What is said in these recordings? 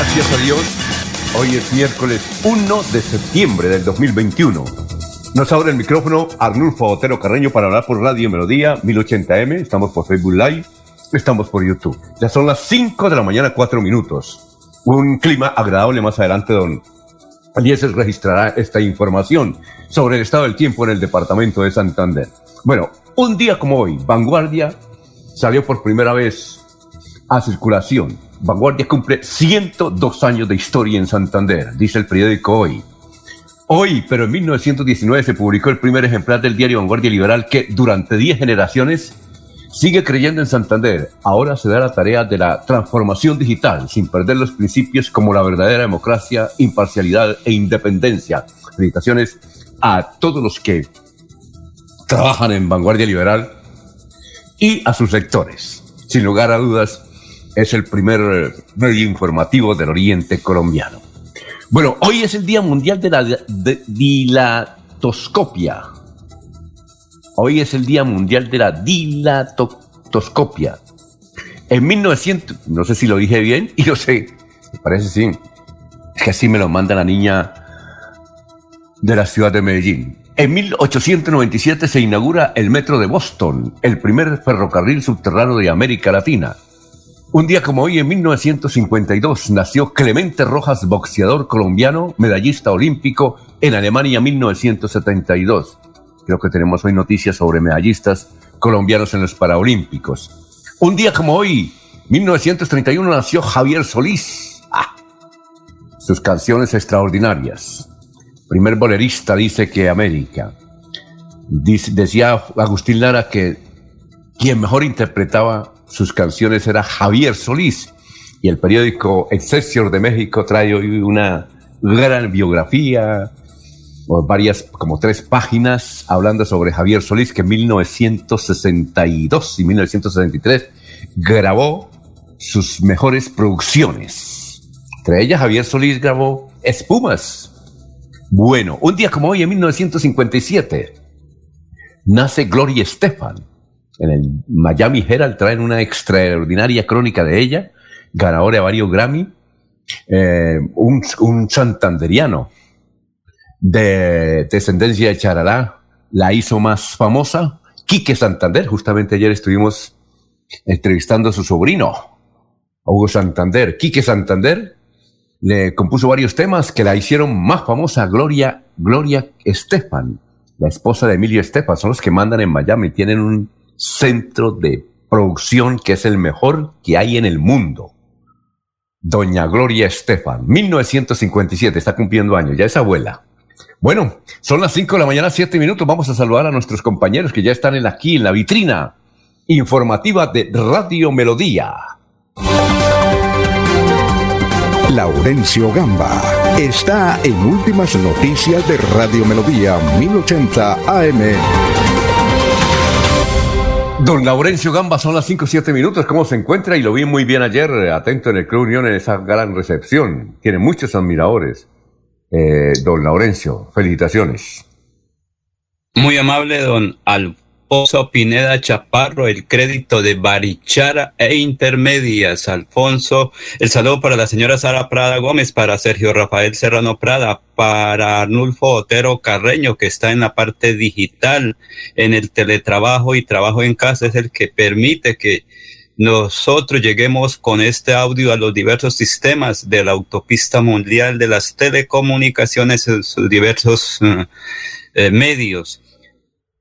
Gracias a Dios, hoy es miércoles 1 de septiembre del 2021. Nos abre el micrófono Arnulfo Otero Carreño para hablar por Radio Melodía 1080M. Estamos por Facebook Live, estamos por YouTube. Ya son las 5 de la mañana, 4 minutos. Un clima agradable más adelante, don Eliezer registrará esta información sobre el estado del tiempo en el departamento de Santander. Bueno, un día como hoy, Vanguardia salió por primera vez a circulación Vanguardia cumple 102 años de historia en Santander, dice el periódico Hoy. Hoy, pero en 1919 se publicó el primer ejemplar del diario Vanguardia Liberal que durante 10 generaciones sigue creyendo en Santander. Ahora se da la tarea de la transformación digital sin perder los principios como la verdadera democracia, imparcialidad e independencia. Felicitaciones a todos los que trabajan en Vanguardia Liberal y a sus lectores. Sin lugar a dudas, es el primer eh, medio informativo del Oriente colombiano. Bueno, hoy es el Día Mundial de la Dilatoscopia. Hoy es el Día Mundial de la Dilatoscopia. En 1900, no sé si lo dije bien, y lo sé, me parece sí. Es que así me lo manda la niña de la ciudad de Medellín. En 1897 se inaugura el metro de Boston, el primer ferrocarril subterráneo de América Latina. Un día como hoy, en 1952, nació Clemente Rojas, boxeador colombiano, medallista olímpico en Alemania 1972. Creo que tenemos hoy noticias sobre medallistas colombianos en los Paralímpicos. Un día como hoy, 1931, nació Javier Solís. Ah, sus canciones extraordinarias. Primer bolerista dice que América. decía Agustín Lara que quien mejor interpretaba sus canciones era Javier Solís. Y el periódico Excelsior de México trae hoy una gran biografía, varias, como tres páginas, hablando sobre Javier Solís, que en 1962 y 1963 grabó sus mejores producciones. Entre ellas, Javier Solís grabó Espumas. Bueno, un día como hoy, en 1957, nace Gloria Estefan en el Miami Herald traen una extraordinaria crónica de ella, ganadora de varios Grammy, eh, un, santanderiano de descendencia de Charalá, la hizo más famosa, Quique Santander, justamente ayer estuvimos entrevistando a su sobrino, Hugo Santander. Quique Santander le compuso varios temas que la hicieron más famosa, Gloria, Gloria Estefan, la esposa de Emilio Estefan, son los que mandan en Miami, tienen un centro de producción que es el mejor que hay en el mundo. Doña Gloria Estefan, 1957, está cumpliendo años, ya es abuela. Bueno, son las 5 de la mañana, 7 minutos. Vamos a saludar a nuestros compañeros que ya están en aquí en la vitrina informativa de Radio Melodía. Laurencio Gamba está en Últimas Noticias de Radio Melodía 1080 AM. Don Laurencio Gamba, son las 5 o 7 minutos. ¿Cómo se encuentra? Y lo vi muy bien ayer, eh, atento en el Club Unión en esa gran recepción. Tiene muchos admiradores. Eh, don Laurencio, felicitaciones. Muy amable, don Alfonso. Alfonso Pineda Chaparro, el crédito de Barichara e Intermedias. Alfonso, el saludo para la señora Sara Prada Gómez, para Sergio Rafael Serrano Prada, para Arnulfo Otero Carreño, que está en la parte digital, en el teletrabajo y trabajo en casa, es el que permite que nosotros lleguemos con este audio a los diversos sistemas de la autopista mundial de las telecomunicaciones en sus diversos eh, medios.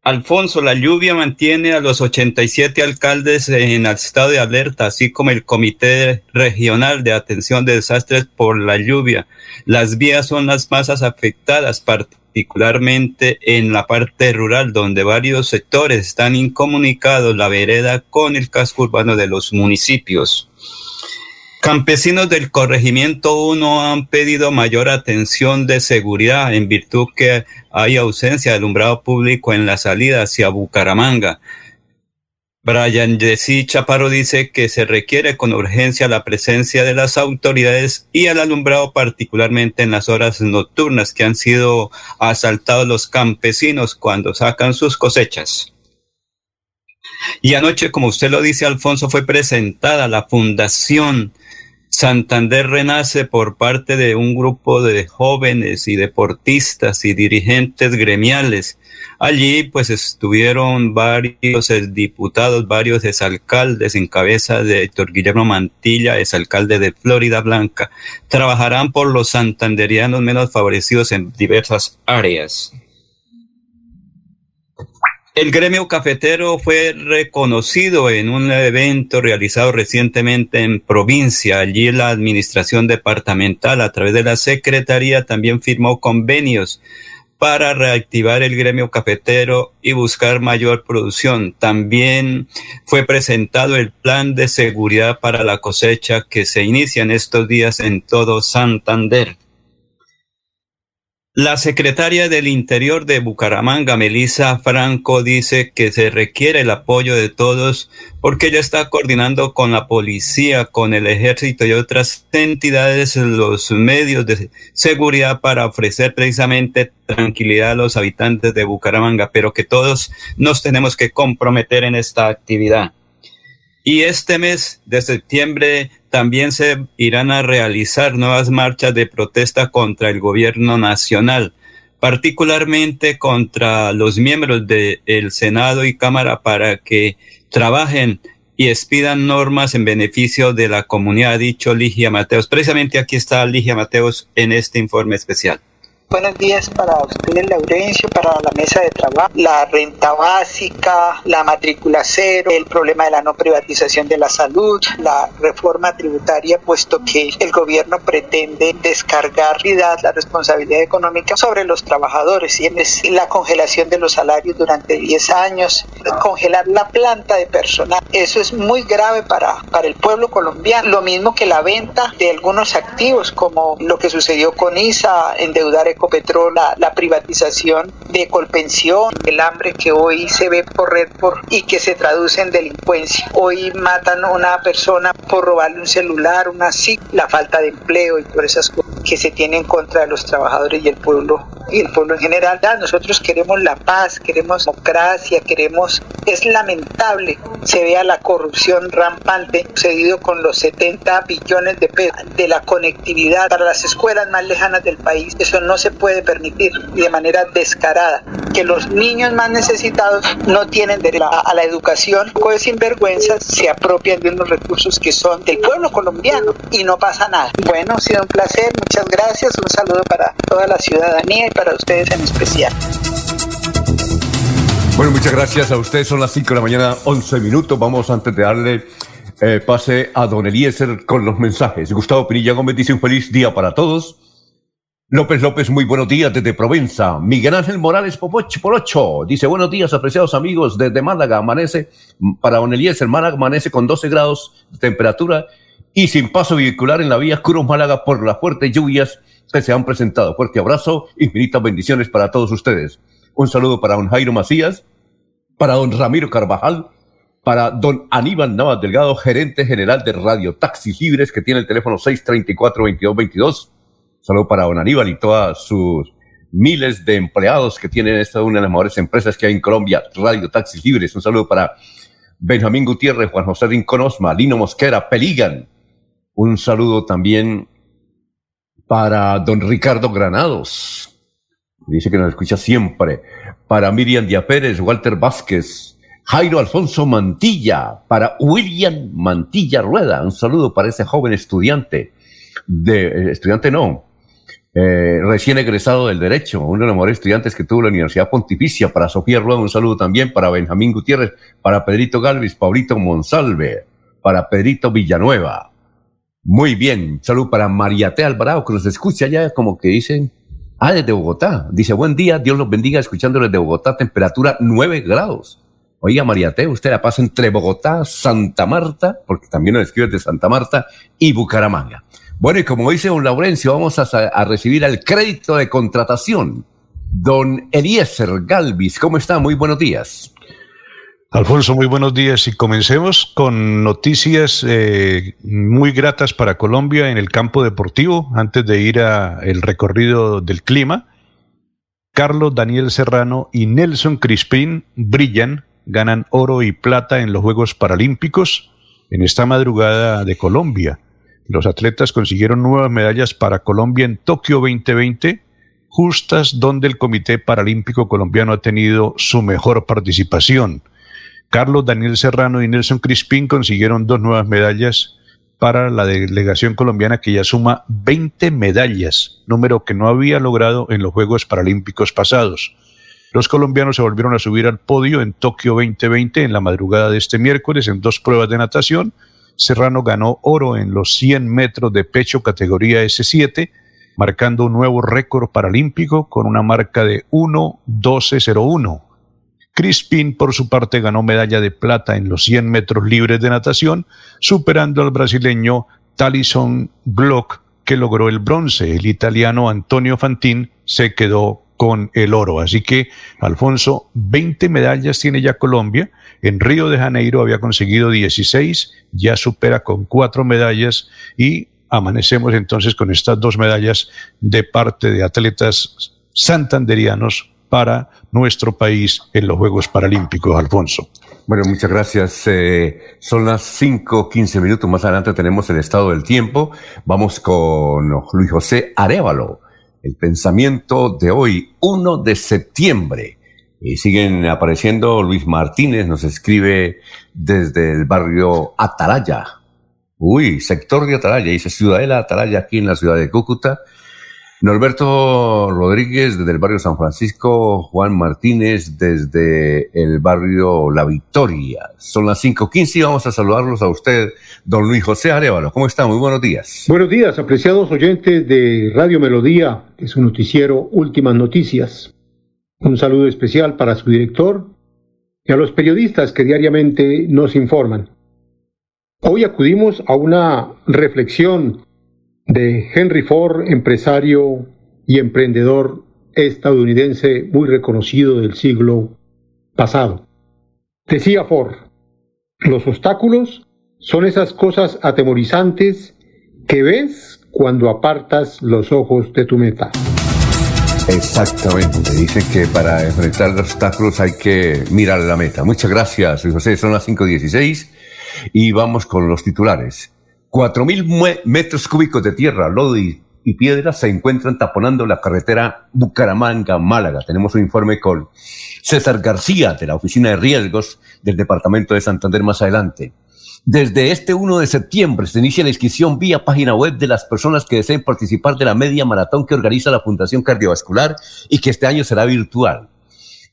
Alfonso, la lluvia mantiene a los 87 alcaldes en el estado de alerta, así como el Comité Regional de Atención de Desastres por la lluvia. Las vías son las más afectadas, particularmente en la parte rural, donde varios sectores están incomunicados, la vereda con el casco urbano de los municipios. Campesinos del corregimiento 1 han pedido mayor atención de seguridad en virtud que hay ausencia de alumbrado público en la salida hacia Bucaramanga. Brian Jessy Chaparro dice que se requiere con urgencia la presencia de las autoridades y el alumbrado particularmente en las horas nocturnas que han sido asaltados los campesinos cuando sacan sus cosechas. Y anoche, como usted lo dice, Alfonso, fue presentada la Fundación Santander Renace por parte de un grupo de jóvenes y deportistas y dirigentes gremiales Allí pues estuvieron varios diputados, varios exalcaldes en cabeza de Héctor Guillermo Mantilla, exalcalde de Florida Blanca. Trabajarán por los santanderianos menos favorecidos en diversas áreas. El gremio cafetero fue reconocido en un evento realizado recientemente en provincia. Allí la administración departamental a través de la secretaría también firmó convenios para reactivar el gremio cafetero y buscar mayor producción. También fue presentado el plan de seguridad para la cosecha que se inicia en estos días en todo Santander. La secretaria del Interior de Bucaramanga, Melissa Franco, dice que se requiere el apoyo de todos porque ella está coordinando con la policía, con el ejército y otras entidades los medios de seguridad para ofrecer precisamente tranquilidad a los habitantes de Bucaramanga, pero que todos nos tenemos que comprometer en esta actividad. Y este mes de septiembre también se irán a realizar nuevas marchas de protesta contra el gobierno nacional, particularmente contra los miembros del Senado y Cámara para que trabajen y expidan normas en beneficio de la comunidad, ha dicho Ligia Mateos. Precisamente aquí está Ligia Mateos en este informe especial. Buenos días para ustedes, Laurencio, para la mesa de trabajo. La renta básica, la matrícula cero, el problema de la no privatización de la salud, la reforma tributaria, puesto que el gobierno pretende descargar la responsabilidad económica sobre los trabajadores y la congelación de los salarios durante 10 años, congelar la planta de personal. Eso es muy grave para, para el pueblo colombiano. Lo mismo que la venta de algunos activos, como lo que sucedió con ISA, endeudar Ecopetrol, la, privatización de Colpensión, el hambre que hoy se ve correr por y que se traduce en delincuencia. Hoy matan a una persona por robarle un celular, una SIC, la falta de empleo y por esas cosas que se tienen contra los trabajadores y el pueblo y el pueblo en general. nosotros queremos la paz, queremos democracia, queremos es lamentable se vea la corrupción rampante sucedido con los 70 billones de pesos de la conectividad para las escuelas más lejanas del país. Eso no se puede permitir de manera descarada que los niños más necesitados no tienen derecho a, la educación, pues sinvergüenzas se apropian de unos recursos que son del pueblo colombiano y no pasa nada. Bueno, ha sido un placer, muchas gracias, un saludo para toda la ciudadanía y para ustedes en especial. Bueno, muchas gracias a ustedes. Son las 5 de la mañana, 11 minutos. Vamos antes de darle eh, pase a Don Eliezer con los mensajes. Gustavo Pinilla Gómez dice un feliz día para todos. López López, muy buenos días desde Provenza. Miguel Ángel Morales Popoch por ocho. Dice, buenos días, apreciados amigos desde Málaga. Amanece, para Don Eliezer, Málaga amanece con 12 grados de temperatura y sin paso vehicular en la vía Cruz Málaga por las fuertes lluvias que se han presentado. Fuerte abrazo, infinitas bendiciones para todos ustedes. Un saludo para don Jairo Macías, para don Ramiro Carvajal, para don Aníbal Navas Delgado, gerente general de Radio Taxis Libres, que tiene el teléfono 634-2222 Saludo para don Aníbal y todas sus miles de empleados que tienen esta una de las mejores empresas que hay en Colombia, Radio Taxis Libres. Un saludo para Benjamín Gutiérrez, Juan José Rinconosma, Lino Mosquera, Peligan. Un saludo también para don Ricardo Granados. Dice que nos escucha siempre. Para Miriam Díaz Pérez, Walter Vázquez, Jairo Alfonso Mantilla, para William Mantilla Rueda. Un saludo para ese joven estudiante. De, eh, estudiante no, eh, recién egresado del Derecho, uno de los mejores estudiantes que tuvo la Universidad Pontificia. Para Sofía Rueda, un saludo también. Para Benjamín Gutiérrez, para Pedrito Galvis, Paulito Monsalve, para Pedrito Villanueva. Muy bien. Salud para Mariate Alvarado, que nos escucha ya como que dicen. Ah, desde Bogotá. Dice, buen día, Dios los bendiga, escuchando desde Bogotá, temperatura 9 grados. Oiga, Mariate, usted la pasa entre Bogotá, Santa Marta, porque también nos escribe de Santa Marta, y Bucaramanga. Bueno, y como dice don Laurencio, vamos a, recibir el crédito de contratación. Don Eliezer Galvis, ¿cómo está? Muy buenos días. Alfonso, muy buenos días y comencemos con noticias eh, muy gratas para Colombia en el campo deportivo antes de ir a el recorrido del clima. Carlos Daniel Serrano y Nelson Crispín brillan, ganan oro y plata en los Juegos Paralímpicos en esta madrugada de Colombia. Los atletas consiguieron nuevas medallas para Colombia en Tokio 2020, justas donde el Comité Paralímpico Colombiano ha tenido su mejor participación. Carlos Daniel Serrano y Nelson Crispín consiguieron dos nuevas medallas para la delegación colombiana que ya suma 20 medallas, número que no había logrado en los Juegos Paralímpicos pasados. Los colombianos se volvieron a subir al podio en Tokio 2020 en la madrugada de este miércoles en dos pruebas de natación, Serrano ganó oro en los 100 metros de pecho categoría S7, marcando un nuevo récord paralímpico con una marca de 1.12.01. Crispin, por su parte, ganó medalla de plata en los 100 metros libres de natación, superando al brasileño Talison Glock, que logró el bronce. El italiano Antonio Fantin se quedó con el oro. Así que, Alfonso, 20 medallas tiene ya Colombia. En Río de Janeiro había conseguido 16, ya supera con cuatro medallas y amanecemos entonces con estas dos medallas de parte de atletas santanderianos para nuestro país en los Juegos Paralímpicos, Alfonso. Bueno, muchas gracias. Eh, son las 5, 15 minutos. Más adelante tenemos el estado del tiempo. Vamos con Luis José Arevalo el pensamiento de hoy, 1 de septiembre. Y siguen apareciendo, Luis Martínez nos escribe desde el barrio Atalaya. Uy, sector de Atalaya, dice Ciudadela Atalaya aquí en la ciudad de Cúcuta. Norberto Rodríguez desde el barrio San Francisco, Juan Martínez desde el barrio La Victoria. Son las 5.15 y vamos a saludarlos a usted, don Luis José Arevalo. ¿Cómo está? Muy buenos días. Buenos días, apreciados oyentes de Radio Melodía, de su noticiero Últimas Noticias. Un saludo especial para su director y a los periodistas que diariamente nos informan. Hoy acudimos a una reflexión de Henry Ford, empresario y emprendedor estadounidense muy reconocido del siglo pasado. Decía Ford, los obstáculos son esas cosas atemorizantes que ves cuando apartas los ojos de tu meta. Exactamente, dice que para enfrentar los obstáculos hay que mirar la meta. Muchas gracias, José. Son las 5.16 y vamos con los titulares. Cuatro mil metros cúbicos de tierra, lodo y, piedra se encuentran taponando la carretera Bucaramanga-Málaga. Tenemos un informe con César García de la Oficina de Riesgos del Departamento de Santander más adelante. Desde este 1 de septiembre se inicia la inscripción vía página web de las personas que deseen participar de la media maratón que organiza la Fundación Cardiovascular y que este año será virtual.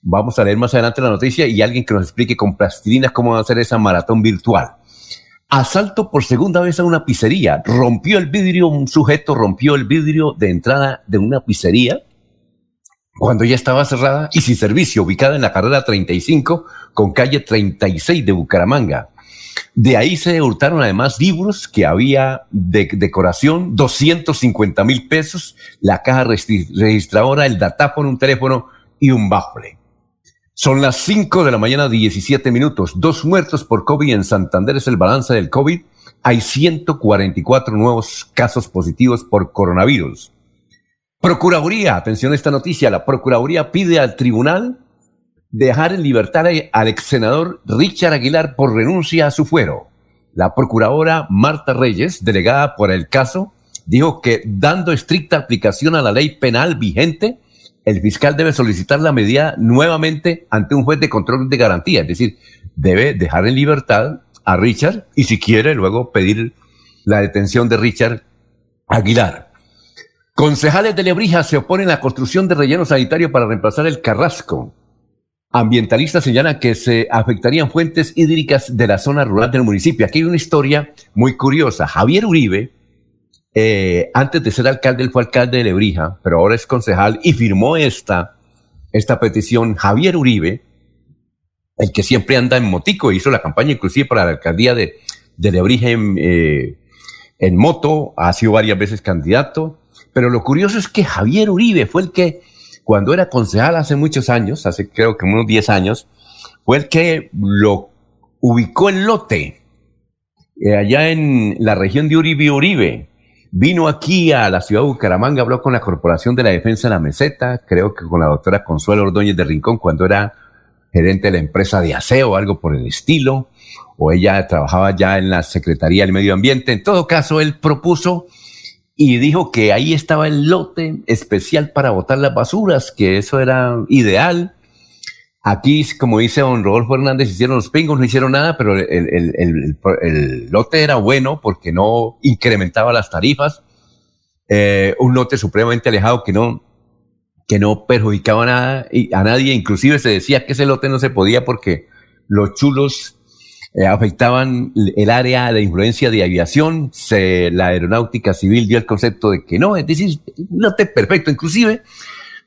Vamos a leer más adelante la noticia y alguien que nos explique con plastilina cómo va a ser esa maratón virtual. Asalto por segunda vez a una pizzería. Rompió el vidrio, un sujeto rompió el vidrio de entrada de una pizzería cuando ya estaba cerrada y sin servicio, ubicada en la carrera 35 con calle 36 de Bucaramanga. De ahí se hurtaron además libros que había de decoración, 250 mil pesos, la caja registradora, el datáfono, un teléfono y un bafle. Son las 5 de la mañana, 17 minutos. Dos muertos por COVID en Santander es el balance del COVID. Hay 144 nuevos casos positivos por coronavirus. Procuraduría, atención a esta noticia, la Procuraduría pide al tribunal dejar en libertad al ex senador Richard Aguilar por renuncia a su fuero. La procuradora Marta Reyes, delegada por el caso, dijo que dando estricta aplicación a la ley penal vigente, el fiscal debe solicitar la medida nuevamente ante un juez de control de garantía, es decir, debe dejar en libertad a Richard y si quiere luego pedir la detención de Richard Aguilar. Concejales de Lebrija se oponen a la construcción de relleno sanitario para reemplazar el Carrasco. Ambientalistas señalan que se afectarían fuentes hídricas de la zona rural del municipio. Aquí hay una historia muy curiosa. Javier Uribe, eh, antes de ser alcalde, él fue alcalde de Lebrija, pero ahora es concejal y firmó esta, esta petición. Javier Uribe, el que siempre anda en motico, hizo la campaña inclusive para la alcaldía de, de Lebrija en, eh, moto, ha sido varias veces candidato pero lo curioso es que Javier Uribe fue el que, cuando era concejal hace muchos años, hace creo que unos 10 años, fue el que lo ubicó el lote eh, allá en la región de Uribe Uribe. Vino aquí a la ciudad de Bucaramanga, habló con la Corporación de la Defensa de la Meseta, creo que con la doctora Consuelo Ordóñez de Rincón cuando era gerente de la empresa de aseo o algo por el estilo, o ella trabajaba ya en la Secretaría del Medio Ambiente. En todo caso, él propuso y dijo que ahí estaba el lote especial para botar las basuras, que eso era ideal. Aquí, como dice don Rodolfo Hernández, hicieron los pingos, no hicieron nada, pero el, lote era bueno porque no incrementaba las tarifas. Eh, un lote supremamente alejado que no, que no perjudicaba nada, a nadie. Inclusive se decía que ese lote no se podía porque los chulos eh, afectaban el área de influencia de aviación, se, la aeronáutica civil dio el concepto de que no, es decir, no te perfecto inclusive,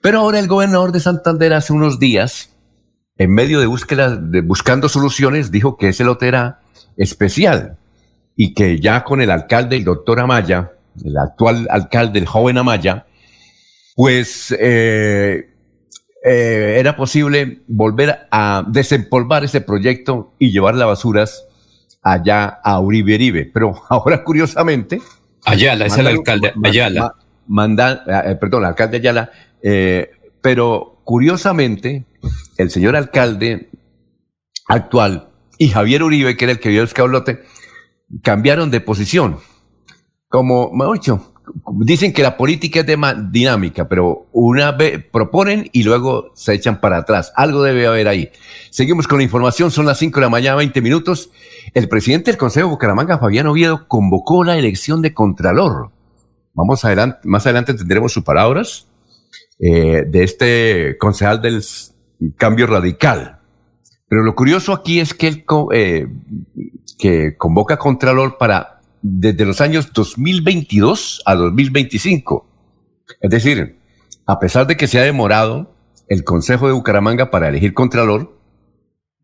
pero ahora el gobernador de Santander hace unos días, en medio de búsqueda, de buscando soluciones, dijo que ese lote era especial y que ya con el alcalde, el doctor Amaya, el actual alcalde, el joven Amaya, pues eh, eh, era posible volver a desempolvar ese proyecto y llevar las basuras allá a Uribe Uribe. Pero ahora, curiosamente. Ayala, es el alcalde. Ayala. Manda, eh, perdón, el alcalde Ayala. Eh, pero curiosamente, el señor alcalde actual y Javier Uribe, que era el que vio el escablote, cambiaron de posición. Como, mejor dicho, dicen que la política es de dinámica, pero una vez proponen y luego se echan para atrás. Algo debe haber ahí. Seguimos con la información, son las 5 de la mañana, 20 minutos. El presidente del Consejo de Bucaramanga, Fabián Oviedo, convocó la elección de Contralor. Vamos adelante, más adelante tendremos sus palabras eh, de este concejal del cambio radical. Pero lo curioso aquí es que él eh, que convoca Contralor para desde los años 2022 a 2025. Es decir, a pesar de que se ha demorado el Consejo de Bucaramanga para elegir Contralor,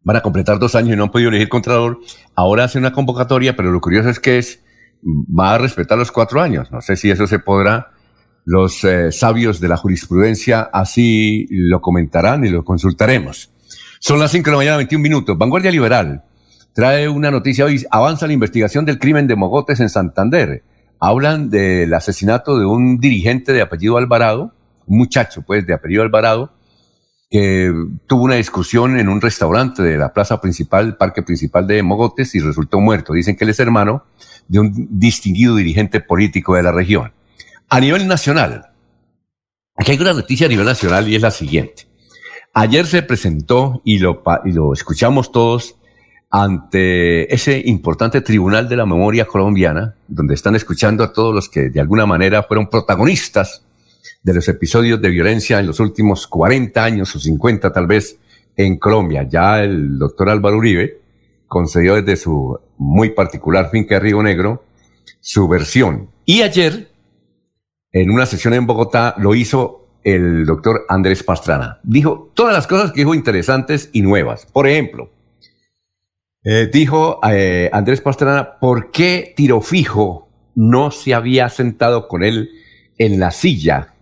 van a completar dos años y no han podido elegir Contralor, ahora hace una convocatoria, pero lo curioso es que es, va a respetar los cuatro años. No sé si eso se podrá, los eh, sabios de la jurisprudencia así lo comentarán y lo consultaremos. Son las cinco de la mañana, 21 minutos. Vanguardia Liberal trae una noticia hoy. Avanza la investigación del crimen de Mogotes en Santander. Hablan del asesinato de un dirigente de apellido Alvarado, un muchacho pues de apellido Alvarado, que tuvo una discusión en un restaurante de la plaza principal, parque principal de Mogotes y resultó muerto. Dicen que él es hermano de un distinguido dirigente político de la región. A nivel nacional, aquí hay una noticia a nivel nacional y es la siguiente. Ayer se presentó y lo, escuchamos todos ante ese importante Tribunal de la Memoria Colombiana, donde están escuchando a todos los que de alguna manera fueron protagonistas de los episodios de violencia en los últimos 40 años o 50 tal vez en Colombia. Ya el doctor Álvaro Uribe concedió desde su muy particular finca de Río Negro su versión. Y ayer, en una sesión en Bogotá, lo hizo el doctor Andrés Pastrana. Dijo todas las cosas que dijo interesantes y nuevas. Por ejemplo, eh, dijo eh, Andrés Pastrana, ¿por qué Tiro Fijo no se había sentado con él en la silla?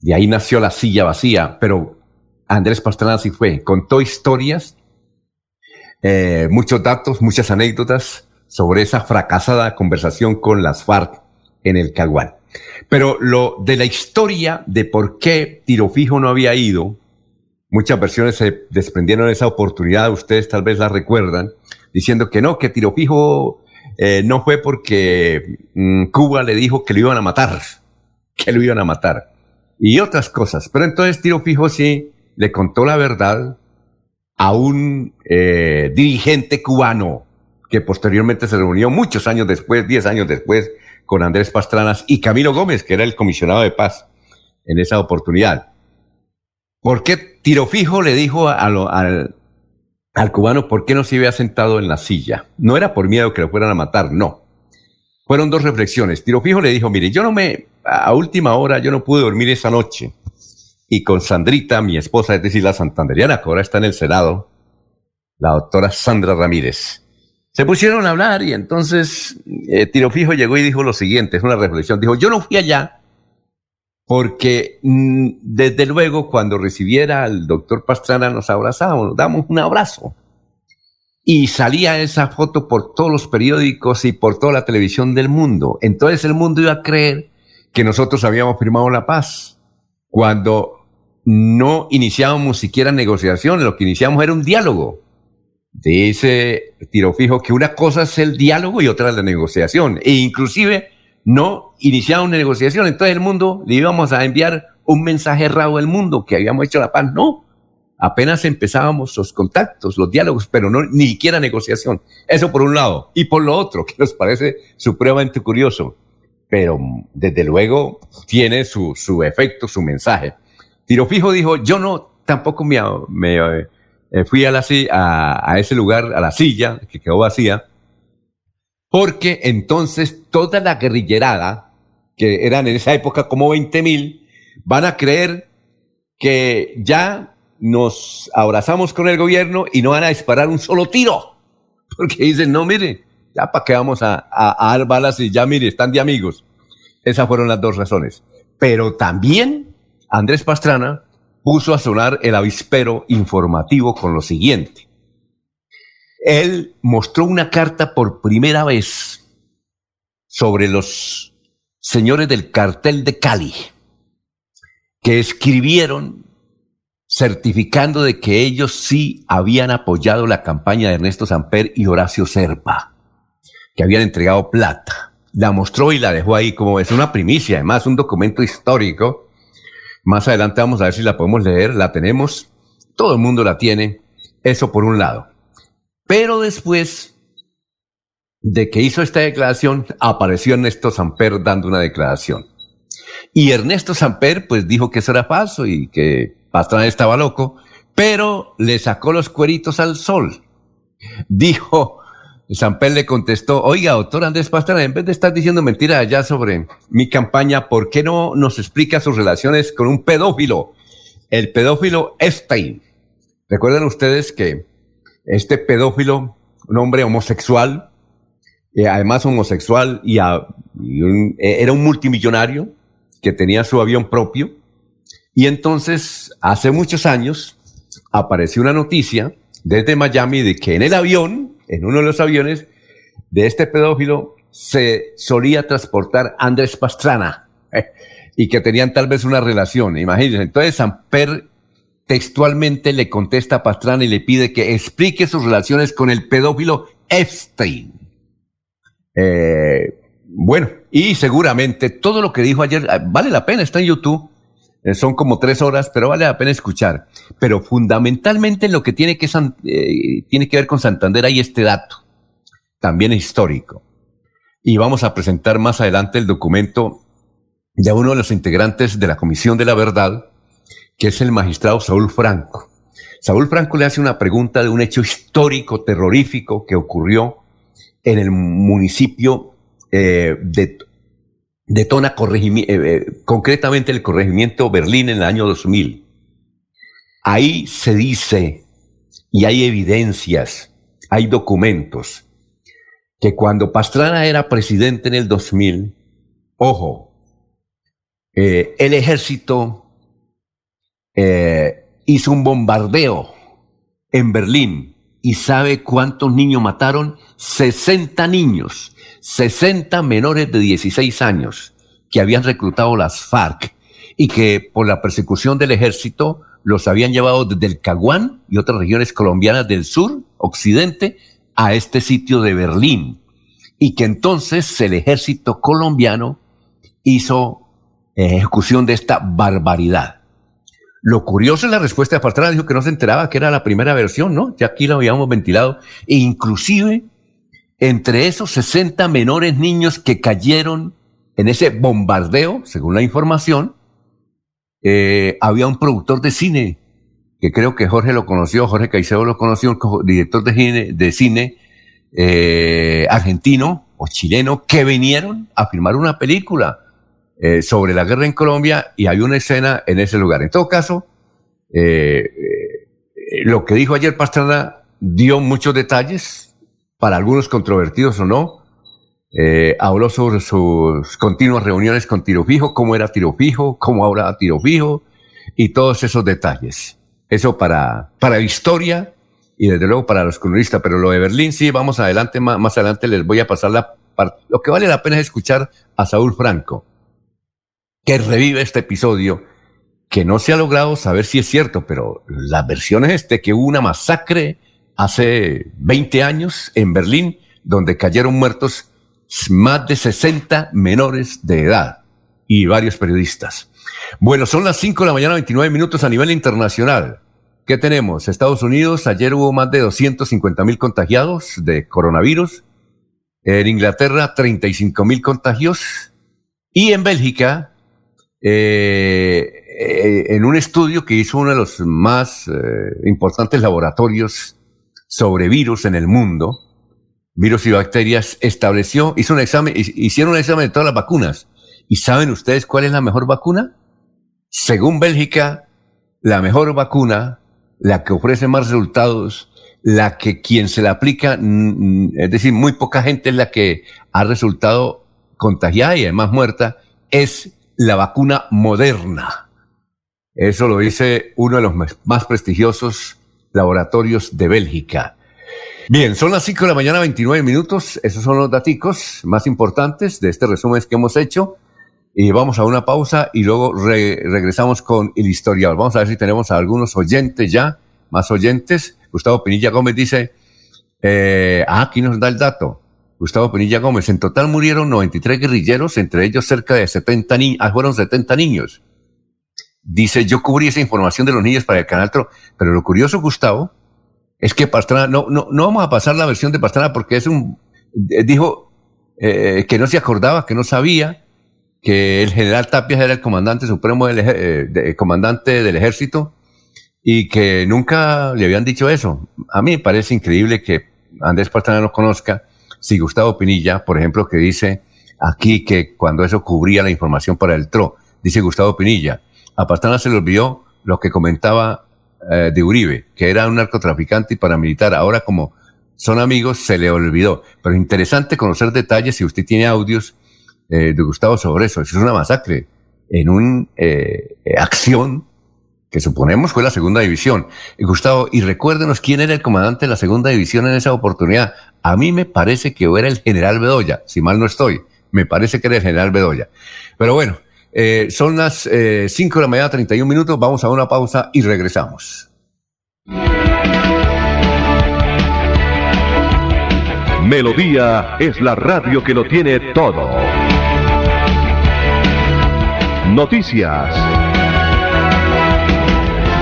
De ahí nació la silla vacía, pero Andrés Pastrana sí fue, contó historias, eh, muchos datos, muchas anécdotas sobre esa fracasada conversación con las FARC en el Caguán. Pero lo de la historia de por qué Tiro Fijo no había ido, Muchas versiones se desprendieron de esa oportunidad, ustedes tal vez la recuerdan, diciendo que no, que Tiro Fijo eh, no fue porque mm, Cuba le dijo que lo iban a matar, que lo iban a matar. y otras cosas. Pero entonces Tiro Fijo sí le contó la verdad a un eh, dirigente cubano que posteriormente se reunió muchos años después, diez años después, con Andrés Pastranas y Camilo Gómez, que era el comisionado de paz en esa oportunidad. ¿Por qué Tiro Fijo le dijo al, al cubano por qué no se había sentado en la silla? No era por miedo que lo fueran a matar, no. Fueron dos reflexiones. Tiro Fijo le dijo, mire, yo no me, a última hora, yo no pude dormir esa noche. Y con Sandrita, mi esposa, es decir, la santanderiana, que ahora está en el Senado, la doctora Sandra Ramírez, se pusieron a hablar y entonces eh, Tiro Fijo llegó y dijo lo siguiente, es una reflexión, dijo, yo no fui allá porque mm, desde luego cuando recibiera al doctor Pastrana nos abrazábamos, nos damos un abrazo. Y salía esa foto por todos los periódicos y por toda la televisión del mundo. Entonces el mundo iba a creer que nosotros habíamos firmado la paz, cuando no iniciábamos siquiera negociaciones, lo que iniciamos era un diálogo. Dice tiro fijo que una cosa es el diálogo y otra la negociación. E inclusive no iniciamos una negociación. Entonces el mundo le íbamos a enviar un mensaje errado al mundo que habíamos hecho la paz. No, apenas empezábamos los contactos, los diálogos, pero no ni siquiera negociación. Eso por un lado. Y por lo otro, que nos parece supremamente curioso pero desde luego tiene su, su efecto, su mensaje. Tiro Fijo dijo, yo no, tampoco me, me eh, fui a, la, a, a ese lugar, a la silla, que quedó vacía, porque entonces toda la guerrillerada, que eran en esa época como 20 mil, van a creer que ya nos abrazamos con el gobierno y no van a disparar un solo tiro. Porque dicen, no, mire, ya para qué vamos a, a, dar balas y ya mire, están de amigos. Esas fueron las dos razones. Pero también Andrés Pastrana puso a sonar el avispero informativo con lo siguiente. Él mostró una carta por primera vez sobre los señores del cartel de Cali, que escribieron certificando de que ellos sí habían apoyado la campaña de Ernesto Samper y Horacio Serpa que habían entregado plata. La mostró y la dejó ahí como es una primicia, además un documento histórico. Más adelante vamos a ver si la podemos leer, la tenemos, todo el mundo la tiene, eso por un lado. Pero después de que hizo esta declaración, apareció Ernesto Samper dando una declaración. Y Ernesto Samper pues dijo que eso era falso y que Pastrana estaba loco, pero le sacó los cueritos al sol. Dijo, Samper le contestó, oiga, doctor Andrés Pastrana, en vez de estar diciendo mentiras allá sobre mi campaña, ¿por qué no nos explica sus relaciones con un pedófilo? El pedófilo Epstein. Recuerdan ustedes que este pedófilo, un hombre homosexual, eh, además homosexual y, e, era un multimillonario que tenía su avión propio. Y entonces, hace muchos años, apareció una noticia desde Miami de que en el avión en uno de los aviones de este pedófilo se solía transportar Andrés Pastrana y que tenían tal vez una relación, imagínense. Entonces Samper textualmente le contesta a Pastrana y le pide que explique sus relaciones con el pedófilo Epstein. Eh, bueno, y seguramente todo lo que dijo ayer ah, vale la pena, está en YouTube. Eh, son como tres horas, pero vale la pena escuchar. Pero fundamentalmente lo que tiene que, eh, tiene que ver con Santander hay este dato, también histórico. Y vamos a presentar más adelante el documento de uno de los integrantes de la Comisión de la Verdad, que es el magistrado Saúl Franco. Saúl Franco le hace una pregunta de un hecho histórico, terrorífico, que ocurrió en el municipio eh, de detona eh, eh, concretamente el corregimiento Berlín en el año 2000. Ahí se dice, y hay evidencias, hay documentos, que cuando Pastrana era presidente en el 2000, ojo, eh, el ejército hizo un bombardeo en Berlín y sabe cuántos niños mataron? 60 niños 60 menores de 16 años que habían reclutado las FARC y que por la persecución del ejército los habían llevado desde el Caguán y otras regiones colombianas del sur, occidente, a este sitio de Berlín. Y que entonces el ejército colombiano hizo ejecución de esta barbaridad. Lo curioso es la respuesta de Pastrana, dijo que no se enteraba que era la primera versión, ¿no? Ya aquí lo habíamos ventilado. E inclusive, entre esos 60 menores niños que cayeron en ese bombardeo, según la información, eh, había un productor de cine, que creo que Jorge lo conoció, Jorge Caicedo lo conoció, un director de cine, de cine eh, argentino o chileno, que vinieron a filmar una película eh, sobre la guerra en Colombia y hay una escena en ese lugar. En todo caso, eh, eh, lo que dijo ayer Pastrana dio muchos detalles, para algunos controvertidos o no. habló sobre sus continuas reuniones con Tiro Fijo, cómo era Tiro Fijo, cómo ahora Tiro Fijo y todos esos detalles. Eso para, para historia y desde luego para los comunistas. Pero lo de Berlín sí, vamos adelante, más, más adelante les voy a pasar la Lo que vale la pena es escuchar a Saúl Franco que revive este episodio, que no se ha logrado saber si es cierto, pero la versión es este, que hubo una masacre hace 20 años en Berlín, donde cayeron muertos más de 60 menores de edad y varios periodistas. Bueno, son las 5 de la mañana, 29 minutos a nivel internacional. ¿Qué tenemos? Estados Unidos, ayer hubo más de 250 mil contagiados de coronavirus. En Inglaterra, 35 mil contagios. Y en Bélgica, eh, eh, en un estudio que hizo uno de los más eh, importantes laboratorios sobre virus en el mundo, virus y bacterias, estableció, hizo un examen, hicieron un examen de todas las vacunas. ¿Y saben ustedes cuál es la mejor vacuna? Según Bélgica, la mejor vacuna, la que ofrece más resultados, la que quien se la aplica, es decir, muy poca gente es la que ha resultado contagiada y además muerta, es la vacuna moderna. Eso lo dice uno de los más prestigiosos laboratorios de Bélgica. Bien, son las 5 de la mañana, 29 minutos. Esos son los datos más importantes de este resumen que hemos hecho. Y vamos a una pausa y luego regresamos con el historial. Vamos a ver si tenemos a algunos oyentes ya, más oyentes. Gustavo Pinilla Gómez dice, eh, ah, aquí nos da el dato. Gustavo Penilla Gómez. En total murieron 93 guerrilleros, entre ellos cerca de 70 niños, ah, fueron 70 niños. Dice, yo cubrí esa información de los niños para el canal pero lo curioso, Gustavo, es que Pastrana, no, no, no vamos a pasar la versión de Pastrana porque es un, eh, dijo eh, que no se acordaba, que no sabía, que el general Tapia era el comandante supremo del eh, comandante del ejército y que nunca le habían dicho eso. A mí me parece increíble que Andrés Pastrana no conozca si Gustavo Pinilla, por ejemplo, que dice aquí que cuando eso cubría la información para el TRO, dice Gustavo Pinilla, a Pastrana se le olvidó lo que comentaba eh, de Uribe, que era un narcotraficante y paramilitar. Ahora como son amigos, se le olvidó. Pero interesante conocer detalles si usted tiene audios eh, de Gustavo sobre eso. Eso es una masacre en una eh, acción que suponemos fue la segunda división. Y Gustavo, y recuérdenos quién era el comandante de la segunda división en esa oportunidad. A mí me parece que era el general Bedoya, si mal no estoy. Me parece que era el general Bedoya. Pero bueno, eh, son las eh, 5 de la mañana, 31 minutos. Vamos a una pausa y regresamos. Melodía es la radio que lo tiene todo. Noticias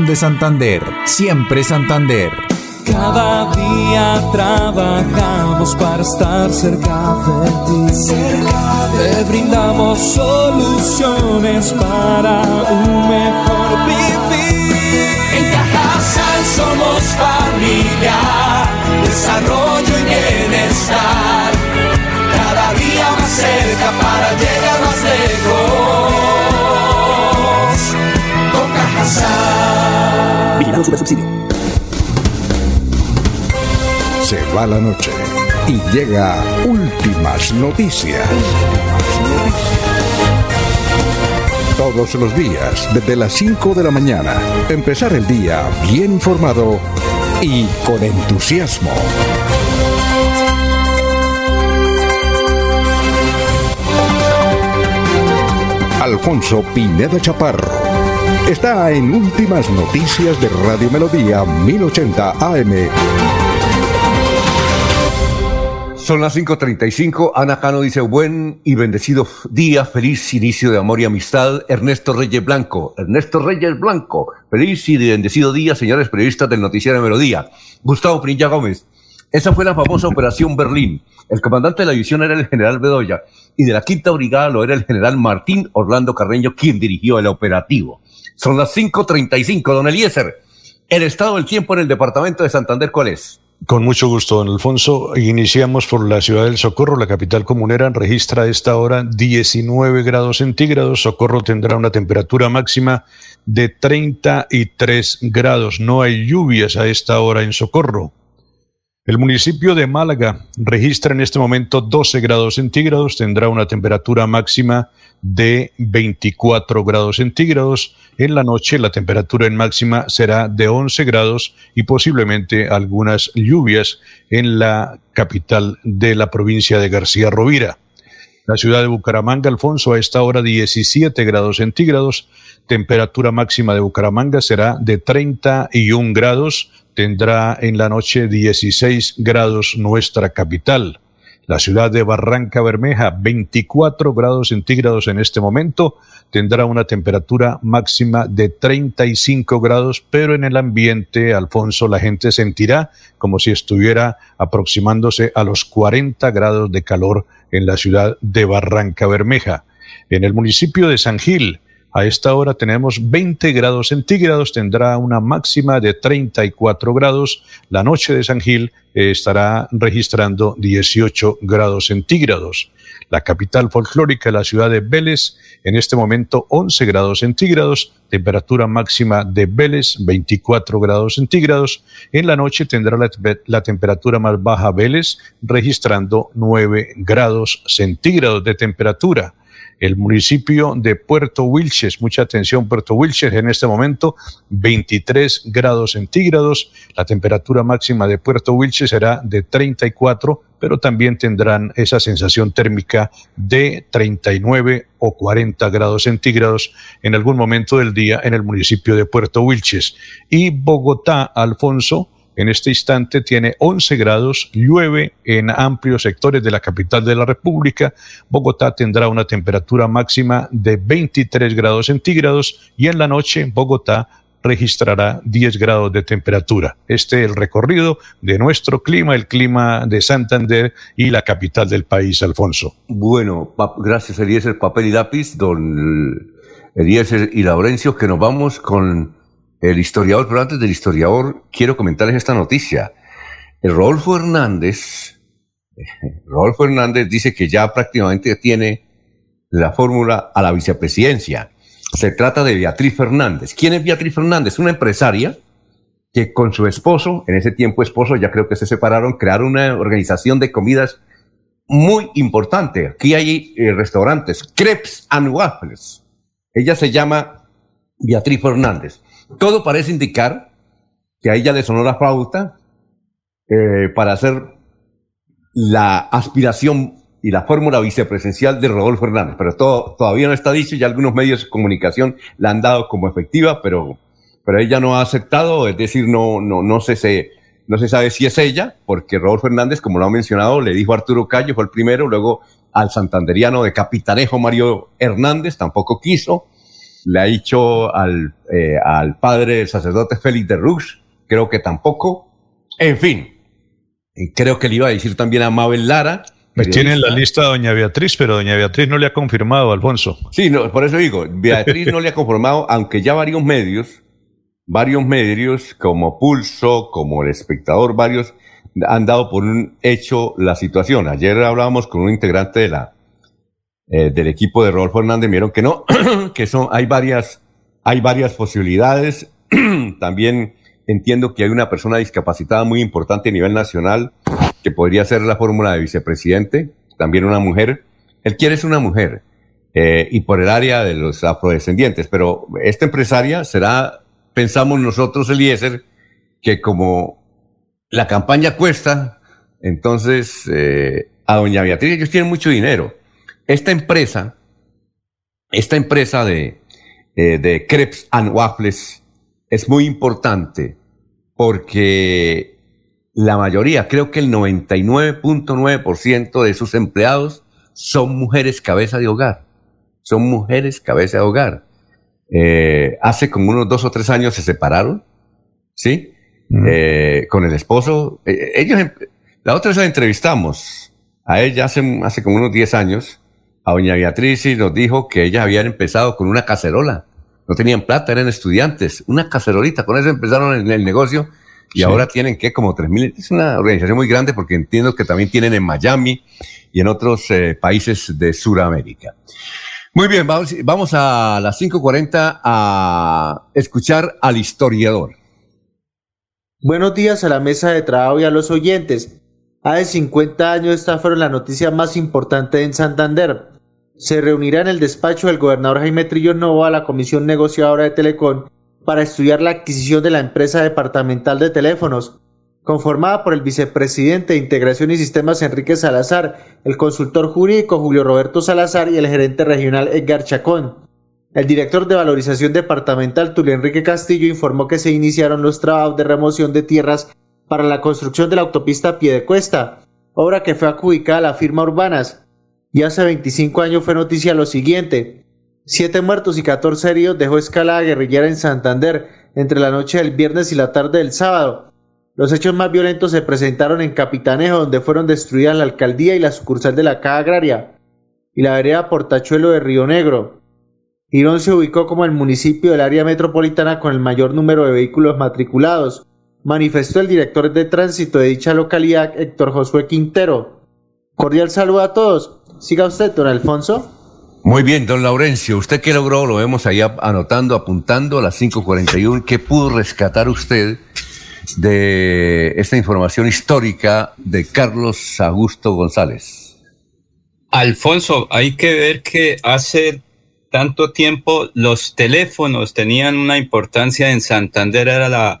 de Santander. Siempre Santander. Cada día trabajamos para estar cerca de ti. Te brindamos soluciones para un mejor vivir. En Cajasal somos familia, desarrollo y bienestar. Cada día más cerca para Cajasal. Vigilamos su subsidio se va la noche y llega últimas noticias. Todos los días, desde las 5 de la mañana, empezar el día bien informado y con entusiasmo. Alfonso Pineda Chaparro está en Últimas Noticias de Radio Melodía 1080 AM. Son las 5.35. Ana Cano dice, buen y bendecido día, feliz inicio de amor y amistad. Ernesto Reyes Blanco. Ernesto Reyes Blanco. Feliz y bendecido día, señores periodistas del Noticiero Melodía. Gustavo Pinilla Gómez. Esa fue la famosa Operación Berlín. El comandante de la división era el general Bedoya y de la quinta brigada lo era el general Martín Orlando Carreño, quien dirigió el operativo. Son las 5.35. Don Eliezer, el estado del tiempo en el departamento de Santander, ¿cuál es? Con mucho gusto, don Alfonso. Iniciamos por la ciudad del Socorro, la capital comunera, registra a esta hora 19 grados centígrados. Socorro tendrá una temperatura máxima de 33 grados. No hay lluvias a esta hora en Socorro. El municipio de Málaga registra en este momento 12 grados centígrados, tendrá una temperatura máxima de 24 grados centígrados. En la noche la temperatura en máxima será de 11 grados y posiblemente algunas lluvias en la capital de la provincia de García Rovira. La ciudad de Bucaramanga, Alfonso, a esta hora 17 grados centígrados. Temperatura máxima de Bucaramanga será de 31 grados. Tendrá en la noche 16 grados nuestra capital. La ciudad de Barranca Bermeja, 24 grados centígrados en este momento, tendrá una temperatura máxima de 35 grados, pero en el ambiente, Alfonso, la gente sentirá como si estuviera aproximándose a los 40 grados de calor en la ciudad de Barranca Bermeja. En el municipio de San Gil, a esta hora tenemos 20 grados centígrados, tendrá una máxima de 34 grados. La noche de San Gil eh, estará registrando 18 grados centígrados. La capital folclórica, la ciudad de Vélez, en este momento 11 grados centígrados, temperatura máxima de Vélez 24 grados centígrados. En la noche tendrá la, temperatura más baja Vélez, registrando 9 grados centígrados de temperatura el municipio de Puerto Wilches. Mucha atención, Puerto Wilches en este momento 23 grados centígrados. La temperatura máxima de Puerto Wilches será de 34, pero también tendrán esa sensación térmica de 39 o 40 grados centígrados en algún momento del día en el municipio de Puerto Wilches. Y Bogotá, Alfonso, en este instante tiene 11 grados, llueve en amplios sectores de la capital de la República. Bogotá tendrá una temperatura máxima de 23 grados centígrados y en la noche Bogotá registrará 10 grados de temperatura. Este es el recorrido de nuestro clima, el clima de Santander y la capital del país, Alfonso. Bueno, gracias Eliezer, papel y lápiz, don Eliezer y Laurencio, que nos vamos con el historiador, pero antes del historiador, quiero comentarles esta noticia. El Rodolfo Hernández, Rodolfo Hernández dice que ya prácticamente tiene la fórmula a la vicepresidencia. Se trata de Beatriz Fernández. ¿Quién es Beatriz Fernández? Una empresaria que con su esposo, en ese tiempo esposo, ya creo que se separaron, crearon una organización de comidas muy importante. Aquí hay eh, restaurantes, crepes and waffles. Ella se llama Beatriz Fernández. Todo parece indicar que a ella le sonó la flauta eh, para hacer la aspiración y la fórmula vicepresidencial de Rodolfo Hernández, pero todo, todavía no está dicho y algunos medios de comunicación la han dado como efectiva, pero, pero ella no ha aceptado, es decir, no, no, no, se, no se sabe si es ella, porque Rodolfo Hernández, como lo ha mencionado, le dijo a Arturo Calle, fue el primero, luego al santanderiano de Capitanejo Mario Hernández, tampoco quiso, le ha dicho al, eh, al padre del sacerdote Félix de Rux, creo que tampoco, en fin, creo que le iba a decir también a Mabel Lara, tiene en la lista a doña Beatriz, pero doña Beatriz no le ha confirmado, Alfonso. Sí, no, por eso digo, Beatriz no le ha confirmado, aunque ya varios medios, varios medios como Pulso, como El Espectador, varios han dado por un hecho la situación. Ayer hablábamos con un integrante de la eh, del equipo de Rodolfo Hernández, vieron que no, que son, hay varias, hay varias posibilidades. También entiendo que hay una persona discapacitada muy importante a nivel nacional que podría ser la fórmula de vicepresidente, también una mujer. Él quiere ser una mujer eh, y por el área de los afrodescendientes, pero esta empresaria será, pensamos nosotros, Eliezer, que como la campaña cuesta, entonces eh, a doña Beatriz ellos tienen mucho dinero. Esta empresa, esta empresa de, eh, de crepes and waffles es muy importante porque la mayoría, creo que el 99.9% de sus empleados son mujeres cabeza de hogar. Son mujeres cabeza de hogar. Eh, hace como unos dos o tres años se separaron, ¿sí? Eh, con el esposo. Eh, ellos, em, la otra vez la entrevistamos a ella hace, hace como unos diez años, a doña Beatriz, y nos dijo que ellas habían empezado con una cacerola. No tenían plata, eran estudiantes. Una cacerolita, con eso empezaron en el negocio y ahora tienen que como 3.000, es una organización muy grande porque entiendo que también tienen en Miami y en otros eh, países de Sudamérica. Muy bien, vamos, vamos a las 5.40 a escuchar al historiador. Buenos días a la mesa de trabajo y a los oyentes. Hace 50 años esta fueron la noticia más importante en Santander. Se reunirá en el despacho del gobernador Jaime Trillo Nova la comisión negociadora de Telecom para estudiar la adquisición de la empresa departamental de teléfonos, conformada por el vicepresidente de Integración y Sistemas Enrique Salazar, el consultor jurídico Julio Roberto Salazar y el gerente regional Edgar Chacón. El director de valorización departamental Tulio Enrique Castillo informó que se iniciaron los trabajos de remoción de tierras para la construcción de la autopista Piedecuesta, obra que fue adjudicada a la firma Urbanas. Y hace 25 años fue noticia lo siguiente. Siete muertos y catorce heridos dejó escalada guerrillera en Santander entre la noche del viernes y la tarde del sábado. Los hechos más violentos se presentaron en Capitanejo, donde fueron destruidas la alcaldía y la sucursal de la Caja Agraria, y la vereda Portachuelo de Río Negro. Girón se ubicó como el municipio del área metropolitana con el mayor número de vehículos matriculados, manifestó el director de tránsito de dicha localidad, Héctor Josué Quintero. Cordial saludo a todos. Siga usted, don Alfonso. Muy bien, don Laurencio, ¿usted qué logró? Lo vemos ahí anotando, apuntando a las 5.41. ¿Qué pudo rescatar usted de esta información histórica de Carlos Augusto González? Alfonso, hay que ver que hace tanto tiempo los teléfonos tenían una importancia en Santander, era la,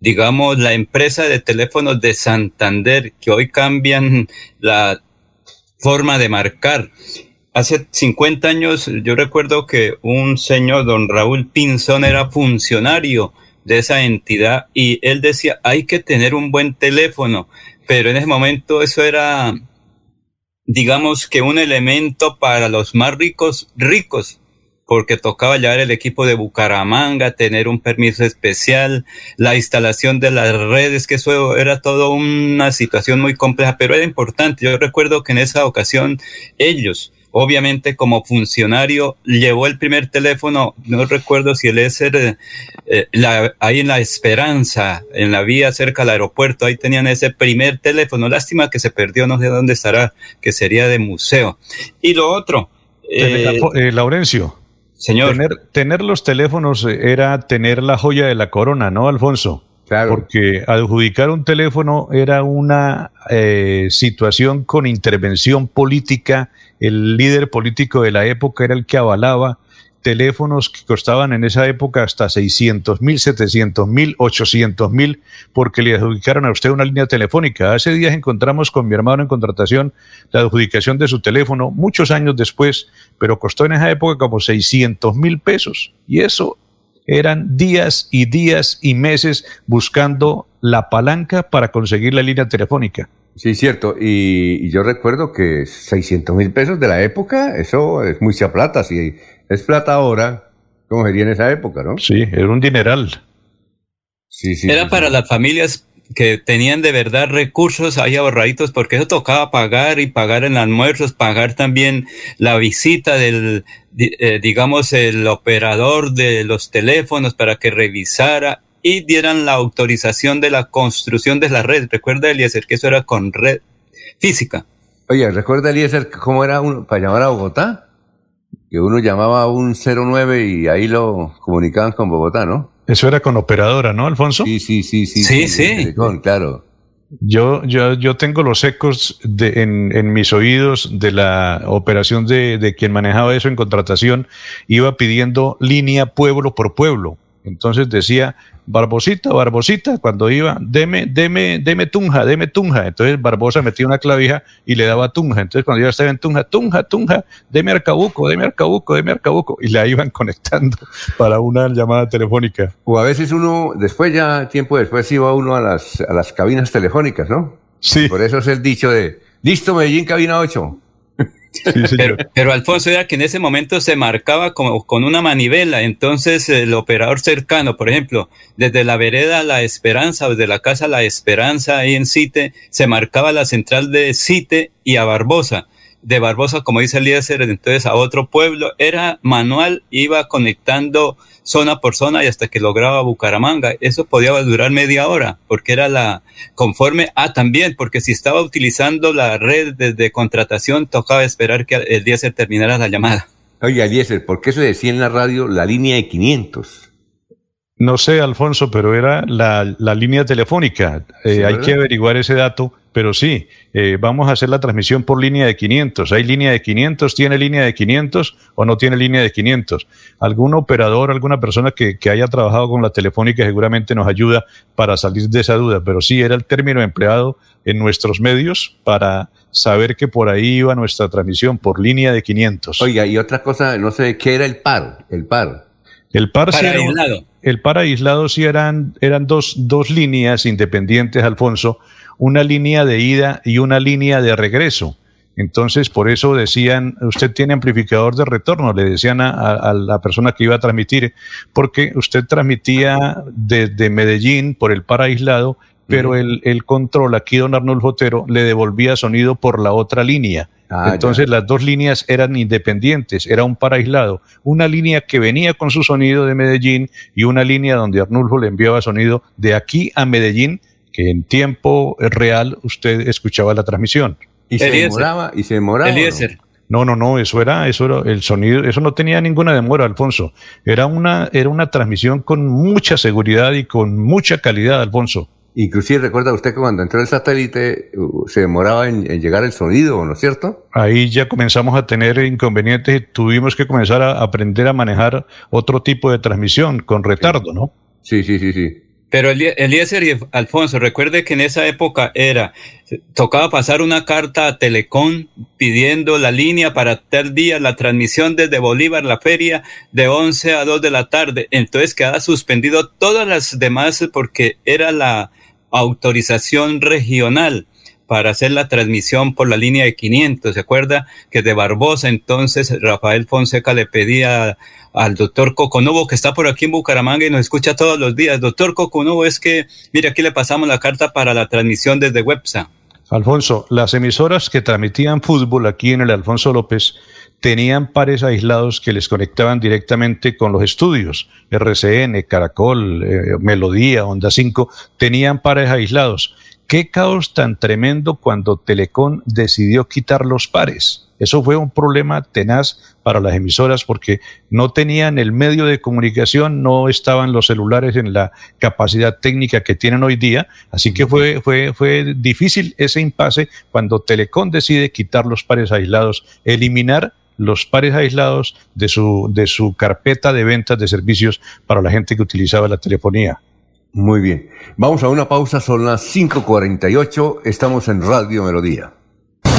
digamos, la empresa de teléfonos de Santander, que hoy cambian la forma de marcar. Hace 50 años yo recuerdo que un señor, don Raúl Pinzón, era funcionario de esa entidad y él decía, hay que tener un buen teléfono, pero en ese momento eso era, digamos que un elemento para los más ricos, ricos, porque tocaba llevar el equipo de Bucaramanga, tener un permiso especial, la instalación de las redes, que eso era todo una situación muy compleja, pero era importante. Yo recuerdo que en esa ocasión ellos, obviamente como funcionario, llevó el primer teléfono, no recuerdo si el es eh, la, ahí en La Esperanza, en la vía cerca del aeropuerto, ahí tenían ese primer teléfono. Lástima que se perdió, no sé dónde estará, que sería de museo. Y lo otro. Eh, eh, Laurencio. Señor. Tener, los teléfonos era tener la joya de la corona, ¿no, Alfonso? Claro. Porque adjudicar un teléfono era una eh, situación con intervención política. El líder político de la época era el que avalaba teléfonos que costaban en esa época hasta 600 mil, 700 mil, 800 mil, porque le adjudicaron a usted una línea telefónica. Hace días encontramos con mi hermano en contratación la adjudicación de su teléfono, muchos años después, pero costó en esa época como 600 mil pesos. Y eso eran días y días y meses buscando la palanca para conseguir la línea telefónica. Sí, cierto. Y, yo recuerdo que 600 mil pesos de la época, eso es mucha plata. Si es plata ahora, como sería en esa época, ¿no? Sí, era un dineral. Sí, sí, era para las familias que tenían de verdad recursos ahí ahorraditos, porque eso tocaba pagar y pagar en almuerzos, pagar también la visita del, eh, digamos, el operador de los teléfonos para que revisara y dieran la autorización de la construcción de la red. Recuerda, Eliezer, que eso era con red física. Oye, ¿recuerda, Eliezer, cómo era uno, para llamar a Bogotá? Que uno llamaba a un 09 y ahí lo comunicaban con Bogotá, ¿no? Eso era con operadora, ¿no, Alfonso? Sí, sí, sí, sí. Sí, sí. claro. Yo, yo, yo tengo los ecos de, en, en, mis oídos de la operación de, de quien manejaba eso en contratación. Iba pidiendo línea pueblo por pueblo. Entonces decía, Barbosita, Barbosita, cuando iba, deme, deme, deme Tunja, deme Tunja. Entonces Barbosa metía una clavija y le daba Tunja. Entonces cuando ya estaba en Tunja, Tunja, Tunja, deme Arcabuco, deme Arcabuco, deme Arcabuco. Y la iban conectando para una llamada telefónica. O a veces uno, después ya, tiempo después, iba uno a las, a las cabinas telefónicas, ¿no? Sí. Por eso es el dicho de, listo, Medellín, cabina 8 pero, Alfonso era que en ese momento se marcaba como con una manivela, entonces el operador cercano, por ejemplo, desde la vereda La Esperanza, desde la casa La Esperanza ahí en Cite, se marcaba la central de Cite y a Barbosa. De Barbosa, como dice Eliezer, entonces a otro pueblo, era manual, iba conectando zona por zona y hasta que lograba Bucaramanga. Eso podía durar media hora, porque era la conforme. Ah, también, porque si estaba utilizando la red de, contratación, tocaba esperar que el día se terminara la llamada. Oye, Eliezer, ¿por qué se decía en la radio la línea de 500? No sé, Alfonso, pero era la, línea telefónica. Eh, hay que averiguar ese dato pero sí, eh, vamos a hacer la transmisión por línea de 500. ¿Hay línea de 500? ¿Tiene línea de 500 o no tiene línea de 500? Algún operador, alguna persona que, que, haya trabajado con la telefónica seguramente nos ayuda para salir de esa duda, pero sí era el término empleado en nuestros medios para saber que por ahí iba nuestra transmisión por línea de 500. Oiga, y otra cosa, no sé, ¿qué era el par? El par. El par sí aislado. el par aislado sí eran, eran dos, dos líneas independientes, Alfonso, una línea de ida y una línea de regreso. Entonces, por eso decían, usted tiene amplificador de retorno, le decían a, la persona que iba a transmitir, porque usted transmitía desde Medellín por el par aislado, pero el, control aquí, don Arnulfo Otero, le devolvía sonido por la otra línea. Ah, Entonces las dos líneas eran independientes, era un par aislado. Una línea que venía con su sonido de Medellín y una línea donde Arnulfo le enviaba sonido de aquí a Medellín que en tiempo real usted escuchaba la transmisión. Y se demoraba, y se demoraba. ¿no? no, no, eso era, eso era el sonido, eso no tenía ninguna demora, Alfonso. Era una, era una transmisión con mucha seguridad y con mucha calidad, Alfonso. Inclusive recuerda usted que cuando entró el satélite uh, se demoraba en, llegar el sonido, ¿no es cierto? Ahí ya comenzamos a tener inconvenientes y tuvimos que comenzar a aprender a manejar otro tipo de transmisión con retardo, ¿no? Sí, sí, sí, sí. Pero Eliezer y Alfonso, recuerde que en esa época era, tocaba pasar una carta a Telecom pidiendo la línea para tal día la transmisión desde Bolívar, la feria, de 11 a 2 de la tarde. Entonces quedaba suspendido todas las demás porque era la autorización regional para hacer la transmisión por la línea de 500. ¿Se acuerda que de Barbosa entonces Rafael Fonseca le pedía al doctor Coconubo que está por aquí en Bucaramanga y nos escucha todos los días? Doctor Coconubo, es que, mire, aquí le pasamos la carta para la transmisión desde WebSA. Alfonso, las emisoras que transmitían fútbol aquí en el Alfonso López tenían pares aislados que les conectaban directamente con los estudios. RCN, Caracol, eh, Melodía, Onda 5, tenían pares aislados. Qué caos tan tremendo cuando Telecom decidió quitar los pares. Eso fue un problema tenaz para las emisoras porque no tenían el medio de comunicación, no estaban los celulares en la capacidad técnica que tienen hoy día. Así que fue, fue, fue difícil ese impasse cuando Telecom decide quitar los pares aislados, eliminar los pares aislados de su, de su carpeta de ventas de servicios para la gente que utilizaba la telefonía. Muy bien. Vamos a una pausa, son las 5.48, estamos en Radio Melodía.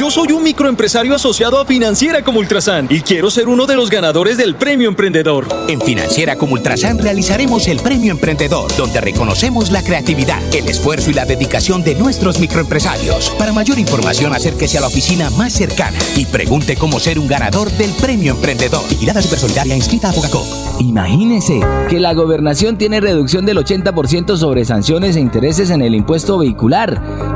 Yo soy un microempresario asociado a Financiera como Ultrasan y quiero ser uno de los ganadores del Premio Emprendedor. En Financiera como Ultrasan realizaremos el Premio Emprendedor, donde reconocemos la creatividad, el esfuerzo y la dedicación de nuestros microempresarios. Para mayor información, acérquese a la oficina más cercana y pregunte cómo ser un ganador del Premio Emprendedor. Vigilada Supersolidaria inscrita a Fogacop. Imagínese que la gobernación tiene reducción del 80% sobre sanciones e intereses en el impuesto vehicular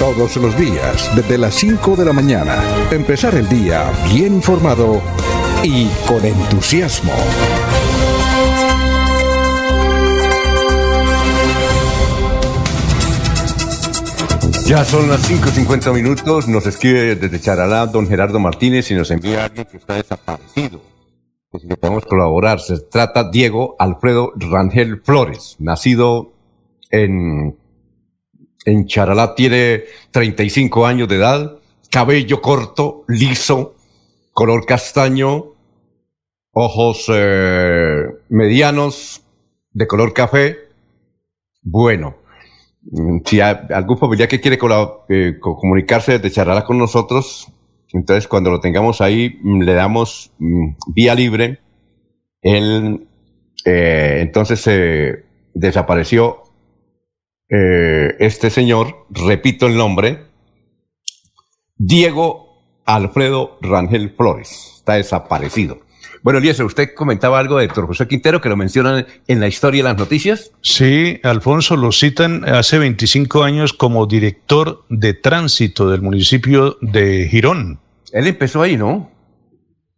Todos los días, desde las 5 de la mañana, empezar el día bien informado y con entusiasmo. Ya son las 5.50 minutos, nos escribe desde Charalá don Gerardo Martínez y nos envía alguien que está desaparecido. Que si podemos colaborar, se trata Diego Alfredo Rangel Flores, nacido en, en Charalá, tiene 35 años de edad, cabello corto, liso, color castaño, ojos eh, medianos, de color café. Bueno, Mm, si hay algún familiar que quiere eh, comunicarse desde Charala con nosotros, entonces cuando lo tengamos ahí, mm, le damos mm, vía libre. Él eh, entonces se desapareció eh, este señor, repito el nombre, Diego Alfredo Rangel Flores, está desaparecido. Bueno, Eliezer, usted comentaba algo de Héctor José Quintero que lo mencionan en la historia de las noticias. Sí, Alfonso, lo citan hace 25 años como director de tránsito del municipio de Girón. Él empezó ahí, ¿no?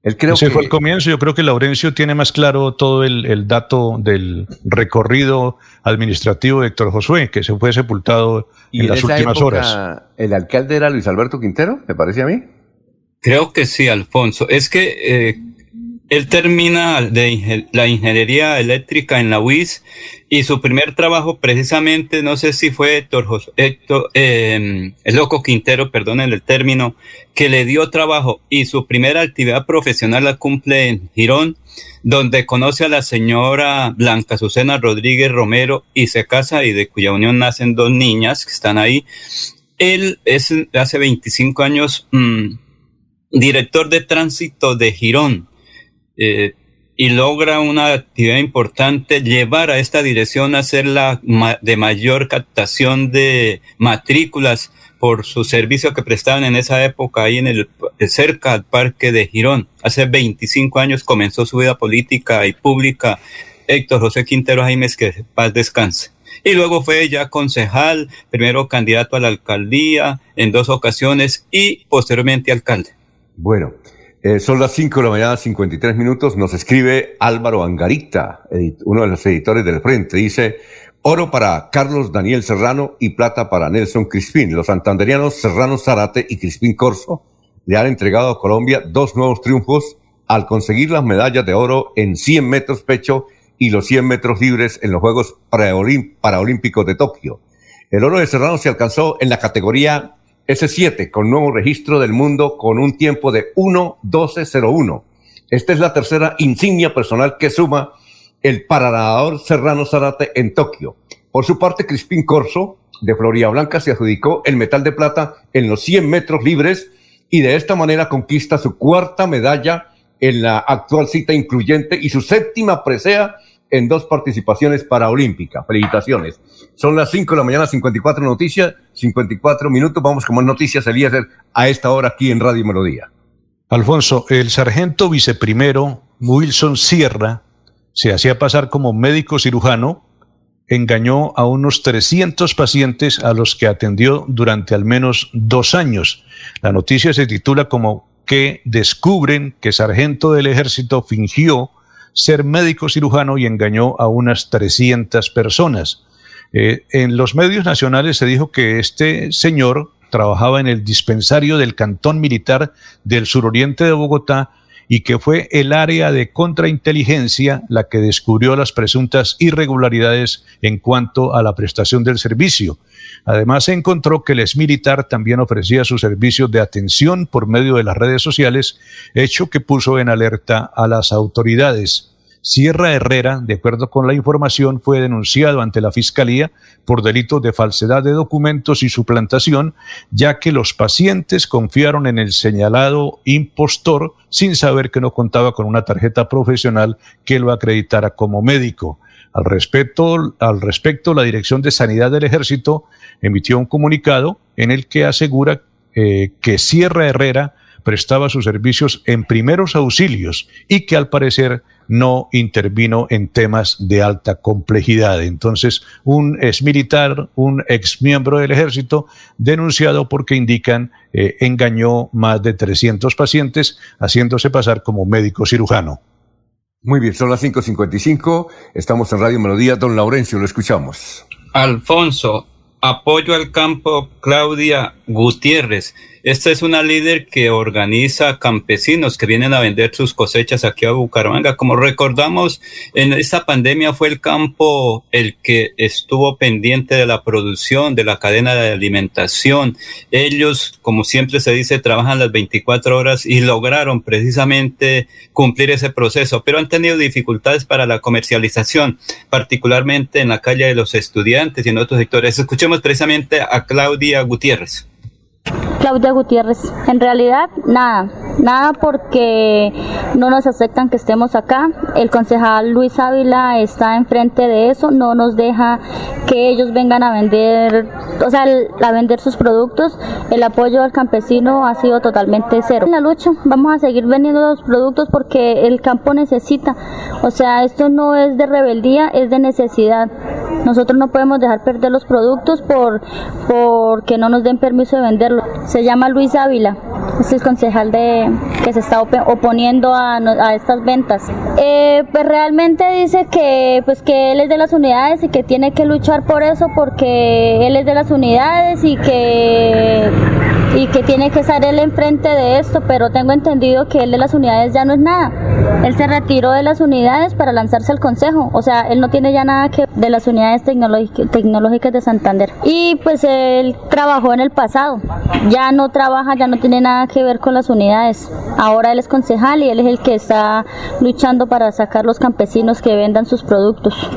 Él creo Ese fue el comienzo. Yo creo que Laurencio tiene más claro todo el, dato del recorrido administrativo de Héctor Josué, que se fue sepultado en, las últimas horas. ¿El alcalde era Luis Alberto Quintero? ¿Me parece a mí? Creo que sí, Alfonso. Es que eh, él termina de la ingeniería eléctrica en la UIS y su primer trabajo precisamente, no sé si fue Héctor, Héctor eh, el loco Quintero, perdonen el término, que le dio trabajo y su primera actividad profesional la cumple en Girón, donde conoce a la señora Blanca Susana Rodríguez Romero y se casa y de cuya unión nacen dos niñas que están ahí. Él es hace 25 años mmm, director de tránsito de Girón eh, y logra una actividad importante, llevar a esta dirección a ser la de mayor captación de matrículas por su servicio que prestaban en esa época ahí en el cerca al parque de Girón. Hace 25 años comenzó su vida política y pública Héctor José Quintero Jaimes, que paz descanse. Y luego fue ya concejal, primero candidato a la alcaldía en dos ocasiones y posteriormente alcalde. Bueno, eh, son las 5 de la mañana, 53 minutos. Nos escribe Álvaro Angarita, uno de los editores del Frente. Dice, oro para Carlos Daniel Serrano y plata para Nelson Crispín. Los santanderianos Serrano Zarate y Crispín Corso le han entregado a Colombia dos nuevos triunfos al conseguir las medallas de oro en 100 metros pecho y los 100 metros libres en los Juegos Paraolímpicos de Tokio. El oro de Serrano se alcanzó en la categoría S7 con nuevo registro del mundo con un tiempo de 1.12.01. Esta es la tercera insignia personal que suma el paradador Serrano Zarate en Tokio. Por su parte, Crispín Corso de Floría Blanca se adjudicó el metal de plata en los 100 metros libres y de esta manera conquista su cuarta medalla en la actual cita incluyente y su séptima presea en dos participaciones paraolímpicas. Felicitaciones. Son las 5 de la mañana, 54 noticias, 54 minutos. Vamos con más noticias, Elías, a esta hora aquí en Radio Melodía. Alfonso, el sargento viceprimero Wilson Sierra se hacía pasar como médico cirujano, engañó a unos 300 pacientes a los que atendió durante al menos dos años. La noticia se titula como que descubren que sargento del ejército fingió ser médico cirujano y engañó a unas 300 personas. Eh, en los medios nacionales se dijo que este señor trabajaba en el dispensario del Cantón Militar del suroriente de Bogotá y que fue el área de contrainteligencia la que descubrió las presuntas irregularidades en cuanto a la prestación del servicio. Además, se encontró que el ex militar también ofrecía sus servicios de atención por medio de las redes sociales, hecho que puso en alerta a las autoridades. Sierra Herrera, de acuerdo con la información, fue denunciado ante la Fiscalía por delitos de falsedad de documentos y suplantación, ya que los pacientes confiaron en el señalado impostor sin saber que no contaba con una tarjeta profesional que lo acreditara como médico. Al respecto, al respecto, la Dirección de Sanidad del Ejército emitió un comunicado en el que asegura eh, que Sierra Herrera prestaba sus servicios en primeros auxilios y que al parecer no intervino en temas de alta complejidad. Entonces, un ex militar, un ex miembro del ejército, denunciado porque indican eh, engañó más de 300 pacientes haciéndose pasar como médico cirujano. Muy bien, son las 5.55, estamos en Radio Melodía. Don Laurencio, lo escuchamos. Alfonso, apoyo al campo Claudia Gutiérrez. Esta es una líder que organiza campesinos que vienen a vender sus cosechas aquí a Bucaramanga. Como recordamos, en esta pandemia fue el campo el que estuvo pendiente de la producción, de la cadena de alimentación. Ellos, como siempre se dice, trabajan las 24 horas y lograron precisamente cumplir ese proceso, pero han tenido dificultades para la comercialización, particularmente en la calle de los estudiantes y en otros sectores. Escuchemos precisamente a Claudia Gutiérrez. Claudia Gutiérrez. En realidad, nada, nada porque no nos aceptan que estemos acá. El concejal Luis Ávila está enfrente de eso, no nos deja que ellos vengan a vender, o sea, a vender sus productos. El apoyo al campesino ha sido totalmente cero. En la lucha vamos a seguir vendiendo los productos porque el campo necesita. O sea, esto no es de rebeldía, es de necesidad. Nosotros no podemos dejar perder los productos por porque no nos den permiso de venderlos se llama Luis Ávila, es el concejal de que se está oponiendo a, a estas ventas. Eh, pues realmente dice que pues que él es de las unidades y que tiene que luchar por eso porque él es de las unidades y que y que tiene que estar él enfrente de esto, pero tengo entendido que él de las unidades ya no es nada Él se retiró de las unidades para lanzarse al consejo. O sea, él no tiene ya nada que de las unidades tecnológicas de Santander. Y pues él trabajó en el pasado. Ya no trabaja, ya no tiene nada que ver con las unidades. Ahora él es concejal y él es el que está luchando para sacar los campesinos que vendan sus productos.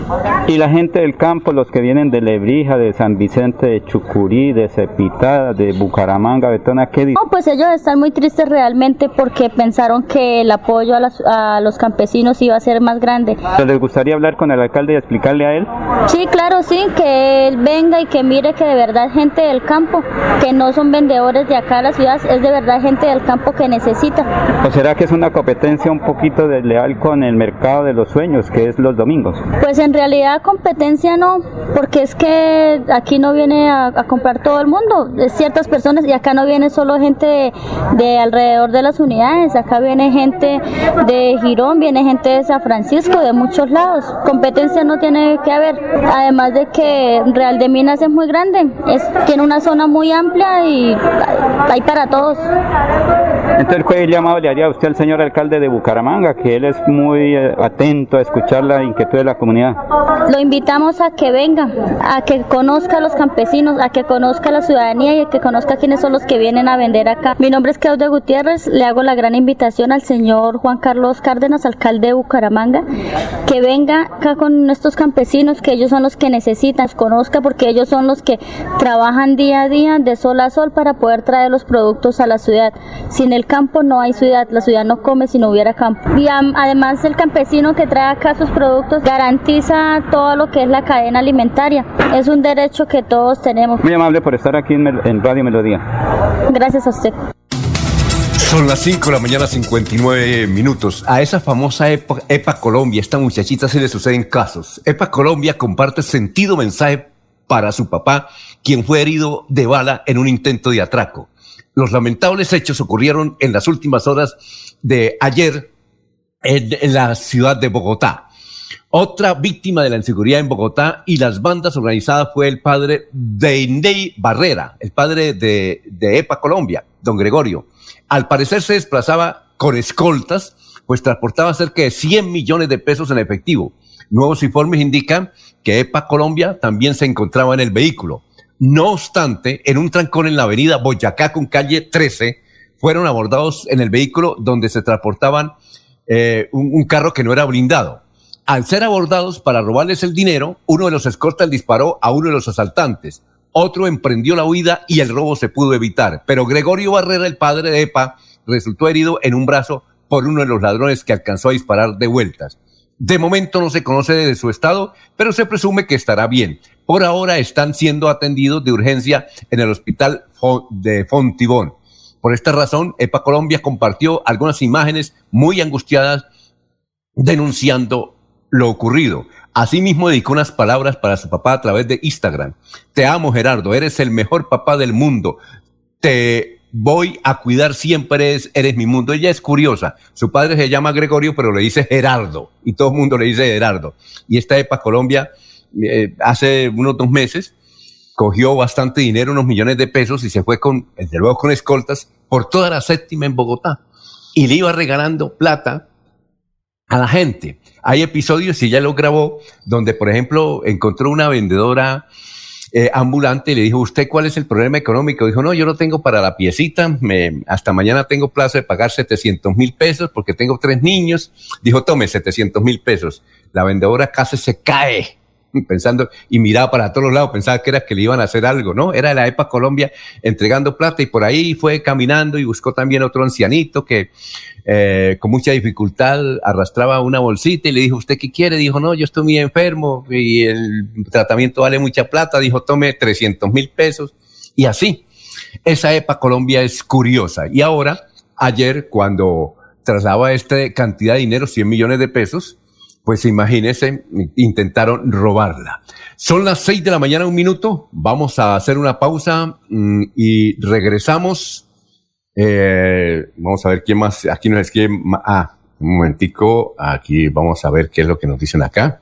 Y la gente del campo, los que vienen de Lebrija, de San Vicente, de Chucurí, de Cepitada, de Bucaramanga, Betona, ¿qué? No, pues ellos están muy tristes realmente porque pensaron que el apoyo a, las, a los campesinos iba a ser más grande. ¿Les gustaría hablar con el alcalde y explicarle a él? Sí, claro, sí, que él venga y que mire que de verdad gente del campo, que no son vendedores de acá a la ciudad, es de verdad gente del campo que necesita. ¿O será que es una competencia un poquito desleal con el mercado de los sueños, que es los domingos? Pues en realidad competencia no, porque es que aquí no viene a, comprar todo el mundo, es ciertas personas y acá no viene solo gente de, alrededor de las unidades, acá viene gente de Girón, viene gente de San Francisco, de muchos lados. Competencia no tiene que haber, además de que Real de Minas es muy grande, es, tiene una zona muy amplia y hay para todos. Entonces, ¿qué llamado le haría usted al señor alcalde de Bucaramanga, que él es muy eh, atento a escuchar la inquietud de la comunidad? Lo invitamos a que venga, a que conozca a los campesinos, a que conozca a la ciudadanía y a que conozca quiénes son los que vienen a vender acá. Mi nombre es Claudia Gutiérrez, le hago la gran invitación al señor Juan Carlos Cárdenas, alcalde de Bucaramanga, que venga acá con estos campesinos, que ellos son los que necesitan, conozca porque ellos son los que trabajan día a día de sol a sol para poder traer los productos a la ciudad. Sin el campo no hay ciudad, la ciudad no come si no hubiera campo. Y además el campesino que trae acá sus productos garantiza todo lo que es la cadena alimentaria. Es un derecho que todos tenemos. Muy amable por estar aquí en, Radio Melodía. Gracias a usted. Son las 5 de la mañana, 59 minutos. A esa famosa EPA, EPA, Colombia, esta muchachita se le suceden casos. EPA Colombia comparte sentido mensaje para su papá, quien fue herido de bala en un intento de atraco. Los lamentables hechos ocurrieron en las últimas horas de ayer en, la ciudad de Bogotá. Otra víctima de la inseguridad en Bogotá y las bandas organizadas fue el padre de Indey Barrera, el padre de, de EPA Colombia, don Gregorio. Al parecer se desplazaba con escoltas, pues transportaba cerca de 100 millones de pesos en efectivo. Nuevos informes indican que EPA Colombia también se encontraba en el vehículo. No obstante, en un trancón en la avenida Boyacá con calle 13, fueron abordados en el vehículo donde se transportaban eh, un, carro que no era blindado. Al ser abordados para robarles el dinero, uno de los escortas disparó a uno de los asaltantes. Otro emprendió la huida y el robo se pudo evitar. Pero Gregorio Barrera, el padre de EPA, resultó herido en un brazo por uno de los ladrones que alcanzó a disparar de vueltas. De momento no se conoce de su estado, pero se presume que estará bien. Por ahora están siendo atendidos de urgencia en el hospital de Fontibón. Por esta razón, EPA Colombia compartió algunas imágenes muy angustiadas denunciando lo ocurrido. Asimismo, dedicó unas palabras para su papá a través de Instagram. Te amo, Gerardo, eres el mejor papá del mundo. Te voy a cuidar siempre, eres, mi mundo. Ella es curiosa. Su padre se llama Gregorio, pero le dice Gerardo. Y todo el mundo le dice Gerardo. Y esta EPA Colombia, eh, hace unos dos meses, cogió bastante dinero, unos millones de pesos, y se fue con, desde luego con escoltas, por toda la séptima en Bogotá. Y le iba regalando plata a la gente. Hay episodios, y ya lo grabó, donde, por ejemplo, encontró una vendedora eh, ambulante y le dijo, ¿usted cuál es el problema económico? Dijo, no, yo no tengo para la piecita, me, hasta mañana tengo plazo de pagar 700 mil pesos porque tengo tres niños. Dijo, tome 700 mil pesos. La vendedora casi se cae pensando y miraba para todos lados, pensaba que era que le iban a hacer algo, ¿no? Era la EPA Colombia entregando plata y por ahí fue caminando y buscó también otro ancianito que eh, con mucha dificultad arrastraba una bolsita y le dijo, ¿usted qué quiere? Dijo, no, yo estoy muy enfermo y el tratamiento vale mucha plata. Dijo, tome 300 mil pesos y así. Esa EPA Colombia es curiosa. Y ahora, ayer, cuando trasladaba esta cantidad de dinero, 100 millones de pesos, pues imagínense, intentaron robarla. Son las seis de la mañana, un minuto. Vamos a hacer una pausa mm, y regresamos. Eh, vamos a ver quién más. Aquí nos escribe. Ah, un momentico. Aquí vamos a ver qué es lo que nos dicen acá.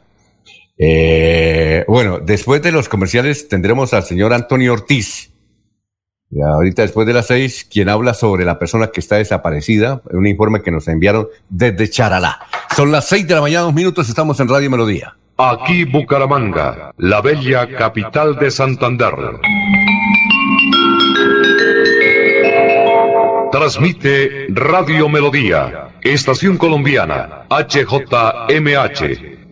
Eh, bueno, después de los comerciales tendremos al señor Antonio Ortiz Ahorita después de las seis, quien habla sobre la persona que está desaparecida, un informe que nos enviaron desde Charalá. Son las seis de la mañana, dos minutos, estamos en Radio Melodía. Aquí Bucaramanga, la bella capital de Santander. Transmite Radio Melodía, Estación Colombiana, HJMH,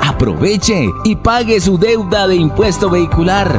Aproveche y pague su deuda de impuesto vehicular.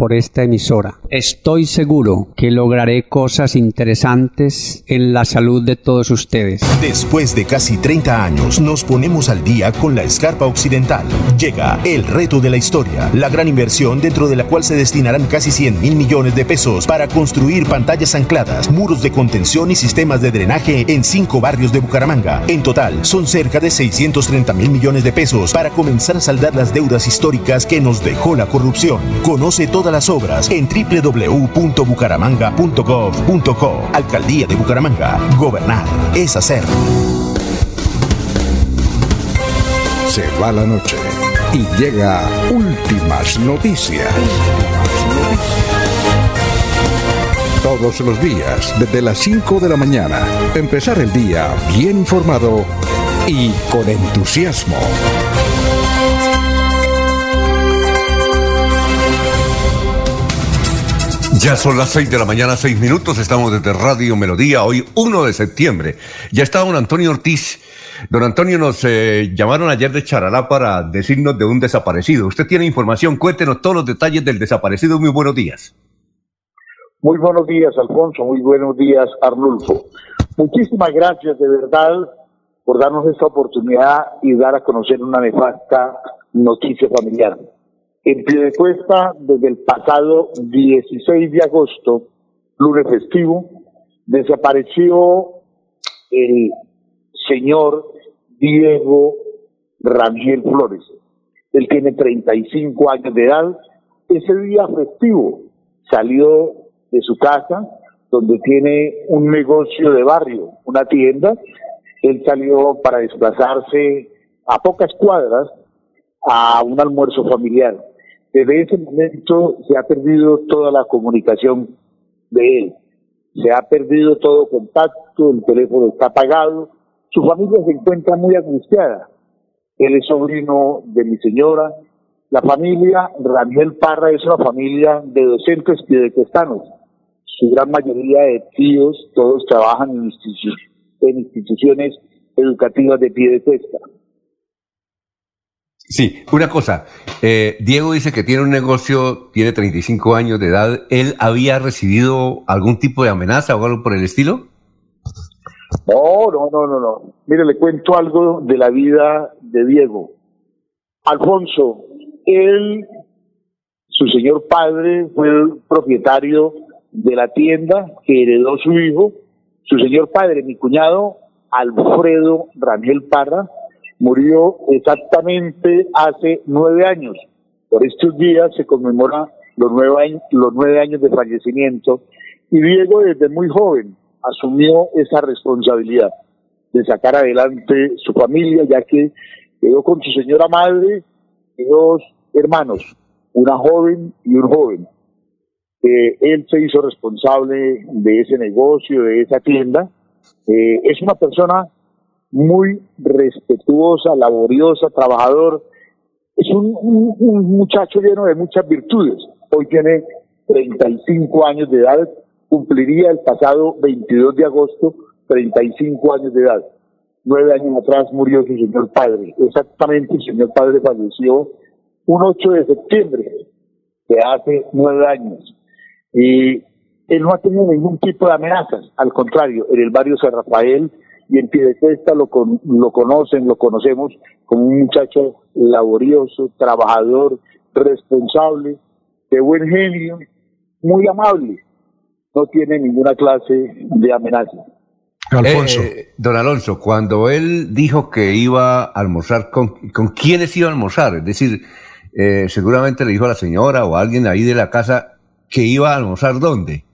por esta emisora. Estoy seguro que lograré cosas interesantes en la salud de todos ustedes. Después de casi 30 años, nos ponemos al día con la escarpa occidental. Llega el reto de la historia, la gran inversión dentro de la cual se destinarán casi 100 mil millones de pesos para construir pantallas ancladas, muros de contención y sistemas de drenaje en cinco barrios de Bucaramanga. En total, son cerca de 630 mil millones de pesos para comenzar a saldar las deudas históricas que nos dejó la corrupción. Conoce todas las obras en www.bucaramanga.gov.co. Alcaldía de Bucaramanga. Gobernar es hacer. Se va la noche y llega últimas noticias. Todos los días, desde las 5 de la mañana, empezar el día bien informado y con entusiasmo. Ya son las 6 de la mañana, 6 minutos. Estamos desde Radio Melodía, hoy 1 de septiembre. Ya está don Antonio Ortiz. Don Antonio, nos eh, llamaron ayer de Charalá para decirnos de un desaparecido. Usted tiene información, cuéntenos todos los detalles del desaparecido. Muy buenos días. Muy buenos días, Alfonso. Muy buenos días, Arnulfo. Muchísimas gracias de verdad por darnos esta oportunidad y dar a conocer una nefasta noticia familiar. En Piedecuesta, desde el pasado 16 de agosto, lunes festivo, desapareció el señor Diego Rangel Flores. Él tiene 35 años de edad. Ese día festivo salió de su casa, donde tiene un negocio de barrio, una tienda. Él salió para desplazarse a pocas cuadras a un almuerzo familiar. Desde ese momento se ha perdido toda la comunicación de él. se ha perdido todo contacto, el teléfono está apagado, su familia se encuentra muy angustiada. Él es sobrino de mi señora. La familia Raniel Parra es una familia de docentes piedecuestanos. Su gran mayoría de tíos, todos trabajan en, institu- en instituciones educativas de pie de cuesta. Sí, una cosa. eh, Diego dice que tiene un negocio, tiene 35 años de edad. ¿Él había recibido algún tipo de amenaza o algo por el estilo? No, no, no, no, no. Mire, le cuento algo de la vida de Diego. Alfonso, él, su señor padre, fue el propietario de la tienda que heredó su hijo. Su señor padre, mi cuñado, Alfredo Raniel Parra, murió exactamente hace nueve años. Por estos días se conmemora los nueve, años, los nueve años de fallecimiento y Diego desde muy joven asumió esa responsabilidad de sacar adelante su familia, ya que quedó con su señora madre y dos hermanos, una joven y un joven. Eh, él se hizo responsable de ese negocio, de esa tienda. Eh, es una persona muy respetuosa, laboriosa, trabajador. Es un, un- un muchacho lleno de muchas virtudes. Hoy tiene 35 años de edad, cumpliría el pasado 22 de agosto 35 años de edad. Nueve años atrás murió su señor padre. Exactamente, el señor padre falleció un 8 de septiembre de hace nueve años. Y él no ha tenido ningún tipo de amenazas. Al contrario, en el barrio San Rafael y en Piedecuesta lo, con- lo conocen, lo conocemos como un muchacho laborioso, trabajador, responsable, de buen genio, muy amable. No tiene ninguna clase de amenaza. Alfonso. Eh, don Alonso, cuando él dijo que iba a almorzar, ¿con, con quiénes iba a almorzar? Es decir, eh, seguramente le dijo a la señora o a alguien ahí de la casa que iba a almorzar dónde.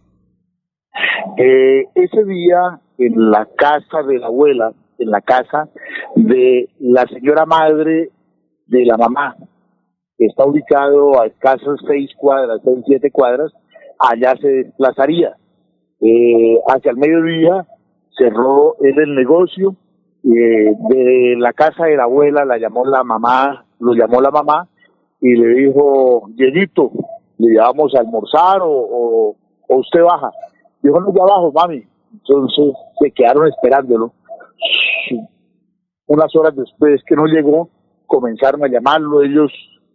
Eh, ese día, en la casa de la abuela, en la casa de la señora madre de la mamá, que está ubicado a escasas seis cuadras, seis, siete cuadras, allá se desplazaría. Eh, hacia el mediodía cerró él el negocio, eh, de la casa de la abuela la llamó la mamá, lo llamó la mamá y le dijo, Dieguito, le llevamos a almorzar o, o, usted baja. Dijo, no, ya abajo, mami. Entonces se quedaron esperándolo. Unas horas después que no llegó, comenzaron a llamarlo. Ellos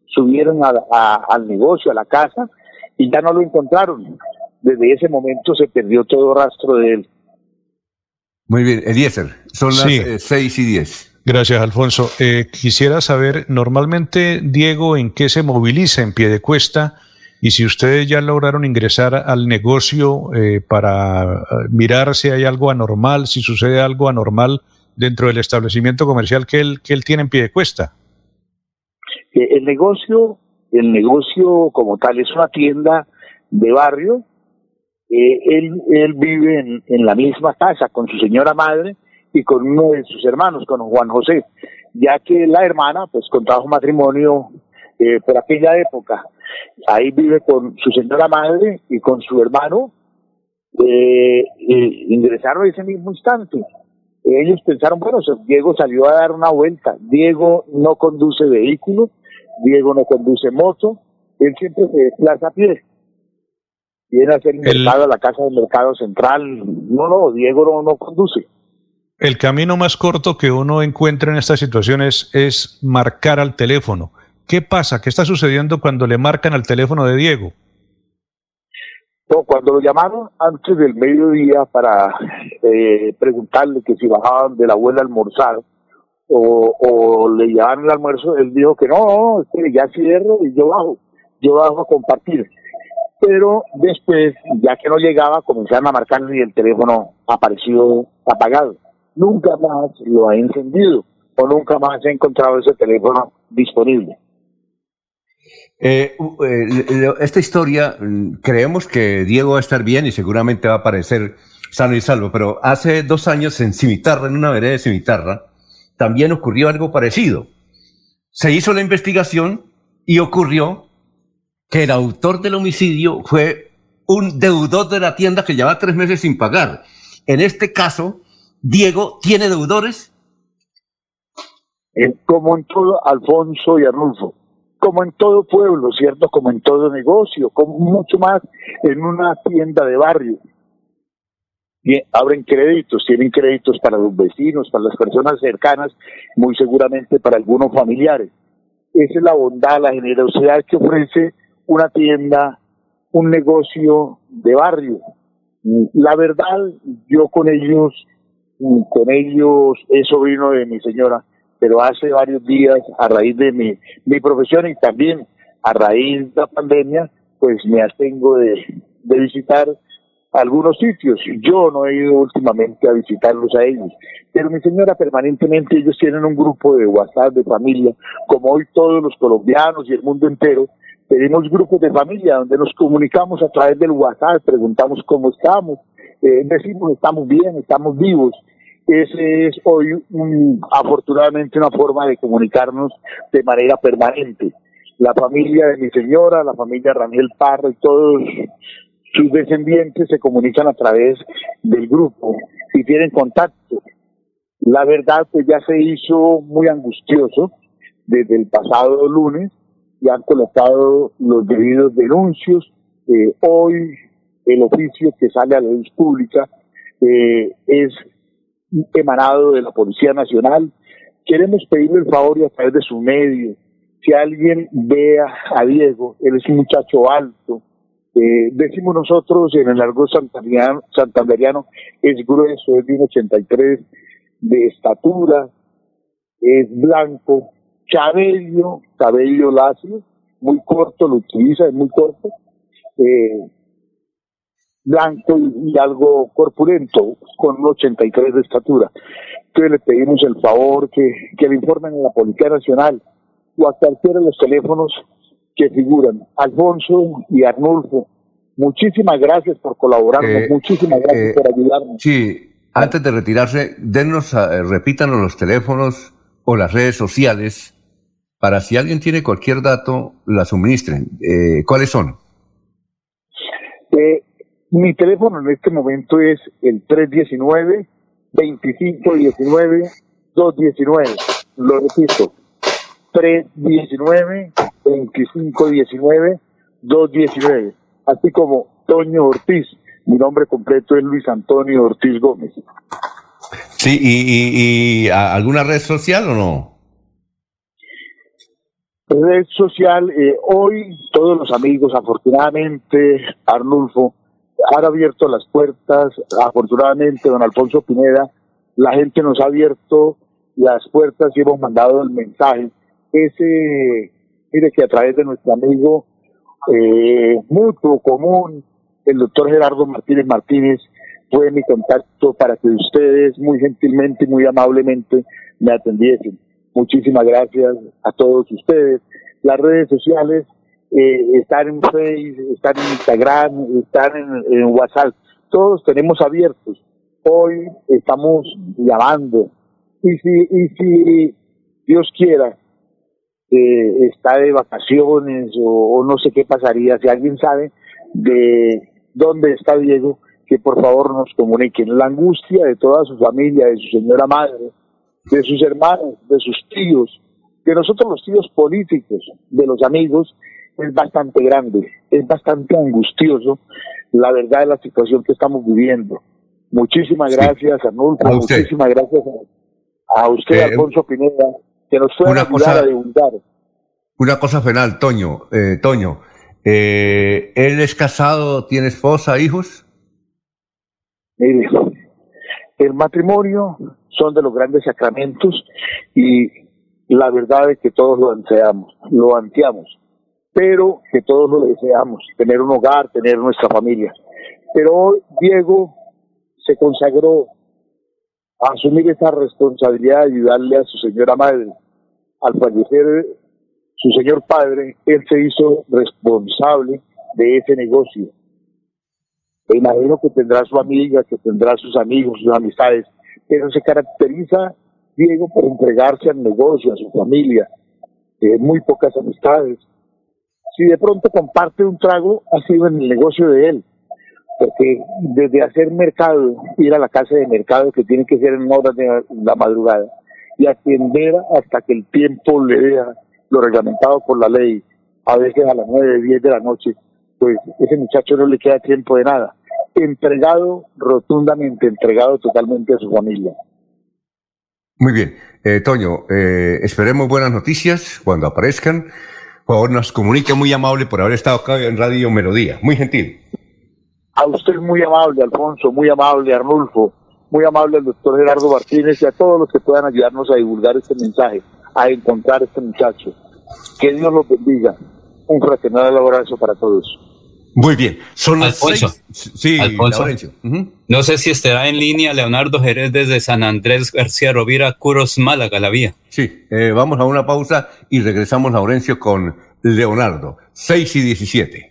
subieron a- a- al negocio, a la casa, y ya no lo encontraron. Desde ese momento se perdió todo rastro de él. Muy bien, Eliezer, son las Sí. eh, seis y diez. Gracias, Alfonso. Eh, quisiera saber, normalmente, Diego, ¿en qué se moviliza en pie de cuesta? Y si ustedes ya lograron ingresar al negocio eh, para eh, mirar si hay algo anormal, si sucede algo anormal dentro del establecimiento comercial que él, que él tiene en pie de cuesta. Eh, El negocio, el negocio como tal es una tienda de barrio. Eh, él, él vive en, en la misma casa con su señora madre y con uno de sus hermanos, con Juan José, ya que la hermana, pues contrajo matrimonio eh, por aquella época. Ahí vive con su señora madre y con su hermano. Eh, ingresaron ese mismo instante. Ellos pensaron, bueno, Diego salió a dar una vuelta. Diego no conduce vehículo, Diego no conduce moto, él siempre se desplaza a pie. Viene a hacer el mercado a la casa del mercado central. No, no, Diego no, no conduce. El camino más corto que uno encuentra en estas situaciones es marcar al teléfono. ¿Qué pasa? ¿Qué está sucediendo cuando le marcan al teléfono de Diego? Cuando lo llamaron antes del mediodía para eh, preguntarle que si bajaban de la abuela a almorzar o, le llevaban el almuerzo, él dijo que no, no, ya cierro y yo bajo, yo bajo a compartir. Pero después, ya que no llegaba, comenzaron a marcarle y el teléfono apareció apagado. Nunca más lo ha encendido o nunca más ha encontrado ese teléfono disponible. Eh, eh, esta historia, mm, creemos que Diego va a estar bien y seguramente va a aparecer sano y salvo, pero hace dos años en Cimitarra, en una vereda de Cimitarra, también ocurrió algo parecido. Se hizo la investigación y ocurrió que el autor del homicidio fue un deudor de la tienda que lleva tres meses sin pagar. En este caso, Diego tiene deudores. Eh, como en todo, Alfonso y Arnulfo, como en todo pueblo, ¿cierto? Como en todo negocio, como mucho más en una tienda de barrio. Abren créditos, tienen créditos para los vecinos, para las personas cercanas, muy seguramente para algunos familiares. Esa es la bondad, la generosidad que ofrece una tienda, un negocio de barrio. La verdad, yo con ellos, con ellos es sobrino de mi señora, pero hace varios días, a raíz de mi, profesión y también a raíz de la pandemia, pues me abstengo de, de visitar algunos sitios. Yo no he ido últimamente a visitarlos a ellos, pero mi señora permanentemente, ellos tienen un grupo de WhatsApp de familia, como hoy todos los colombianos y el mundo entero, tenemos grupos de familia donde nos comunicamos a través del WhatsApp, preguntamos cómo estamos, eh, decimos estamos bien, estamos vivos, ese es hoy un, afortunadamente una forma de comunicarnos de manera permanente. La familia de mi señora, la familia Raniel Parra y todos sus descendientes se comunican a través del grupo y tienen contacto. La verdad pues ya se hizo muy angustioso desde el pasado lunes y han colocado los debidos denuncios. Eh, hoy el oficio que sale a la luz pública eh, es emanado de la Policía Nacional. Queremos pedirle el favor y a través de su medio, si alguien vea a Diego, él es un muchacho alto, eh, decimos nosotros en el largo santanderiano, es grueso, es de un 83 de estatura, es blanco, cabello, cabello lacio, muy corto, lo utiliza, es muy corto, eh, blanco y, algo corpulento, con un 83 de estatura. Entonces le pedimos el favor que, que le informen a la Policía Nacional o a cualquiera de los teléfonos que figuran. Alfonso y Arnulfo, muchísimas gracias por colaborarnos, Eh, muchísimas gracias eh, por ayudarnos. Sí, antes de retirarse, denos, eh, repítanos los teléfonos o las redes sociales para si alguien tiene cualquier dato, la suministren. Eh, ¿Cuáles son? Mi teléfono en este momento es el 319-2519-219. Lo repito, 319-2519-219. Así como Toño Ortiz. Mi nombre completo es Luis Antonio Ortiz Gómez. Sí, y, y- y, ¿a- alguna red social o no? Red social, eh, hoy todos los amigos, afortunadamente, Arnulfo, han abierto las puertas, afortunadamente, don Alfonso Pineda, la gente nos ha abierto las puertas y hemos mandado el mensaje. Ese, mire que a través de nuestro amigo eh, mutuo, común, el doctor Gerardo Martínez Martínez, fue mi contacto para que ustedes muy gentilmente y muy amablemente me atendiesen. Muchísimas gracias a todos ustedes. Las redes sociales eh, están en Facebook, están en Instagram, en, en WhatsApp. Todos tenemos abiertos. Hoy estamos llamando. Y si, y si Dios quiera, eh, está de vacaciones o, o no sé qué pasaría, si alguien sabe de dónde está Diego, que por favor nos comuniquen. La angustia de toda su familia, de su señora madre, de sus hermanos, de sus tíos, de nosotros los tíos políticos, de los amigos, es bastante grande, es bastante angustioso la verdad de la situación que estamos viviendo. Muchísimas gracias, Arnulfo, A usted. muchísimas gracias a, a usted, Eh, Alfonso Pineda, que nos fue a una ayudar cosa- a divulgar. Una cosa final, Toño. eh, Toño, eh, ¿él es casado, tiene esposa, hijos? Mire, el matrimonio son de los grandes sacramentos y la verdad es que todos lo ansiamos, lo ansiamos, pero que todos lo deseamos, tener un hogar, tener nuestra familia. Pero Diego se consagró a asumir esa responsabilidad de ayudarle a su señora madre. Al fallecer su señor padre, él se hizo responsable de ese negocio. Imagino que tendrá su amiga, que tendrá sus amigos, sus amistades, pero se caracteriza Diego por entregarse al negocio, a su familia, eh, muy pocas amistades. Si de pronto comparte un trago, ha sido en el negocio de él, porque desde hacer mercado, ir a la casa de mercado que tiene que ser en horas de la madrugada y atender hasta que el tiempo le deja lo reglamentado por la ley, a veces a las nueve, diez de la noche, pues ese muchacho no le queda tiempo de nada. Entregado rotundamente, entregado totalmente a su familia. Muy bien. Eh, Toño, eh, esperemos buenas noticias cuando aparezcan. Por favor, nos comunica muy amable por haber estado acá en Radio Melodía. Muy gentil. A usted muy amable, Alfonso, muy amable, Arnulfo, muy amable el doctor Gerardo Martínez y a todos los que puedan ayudarnos a divulgar este mensaje, a encontrar a este muchacho. Que Dios los bendiga. Un fraternal abrazo para todos. Muy bien. Son las Alfonso. seis. Sí, Alfonso. No sé si estará en línea Leonardo Jerez desde San Andrés García Rovira, Curos, Málaga, la vía. Sí, eh, vamos a una pausa y regresamos, Laurencio, con Leonardo. 6 y 17.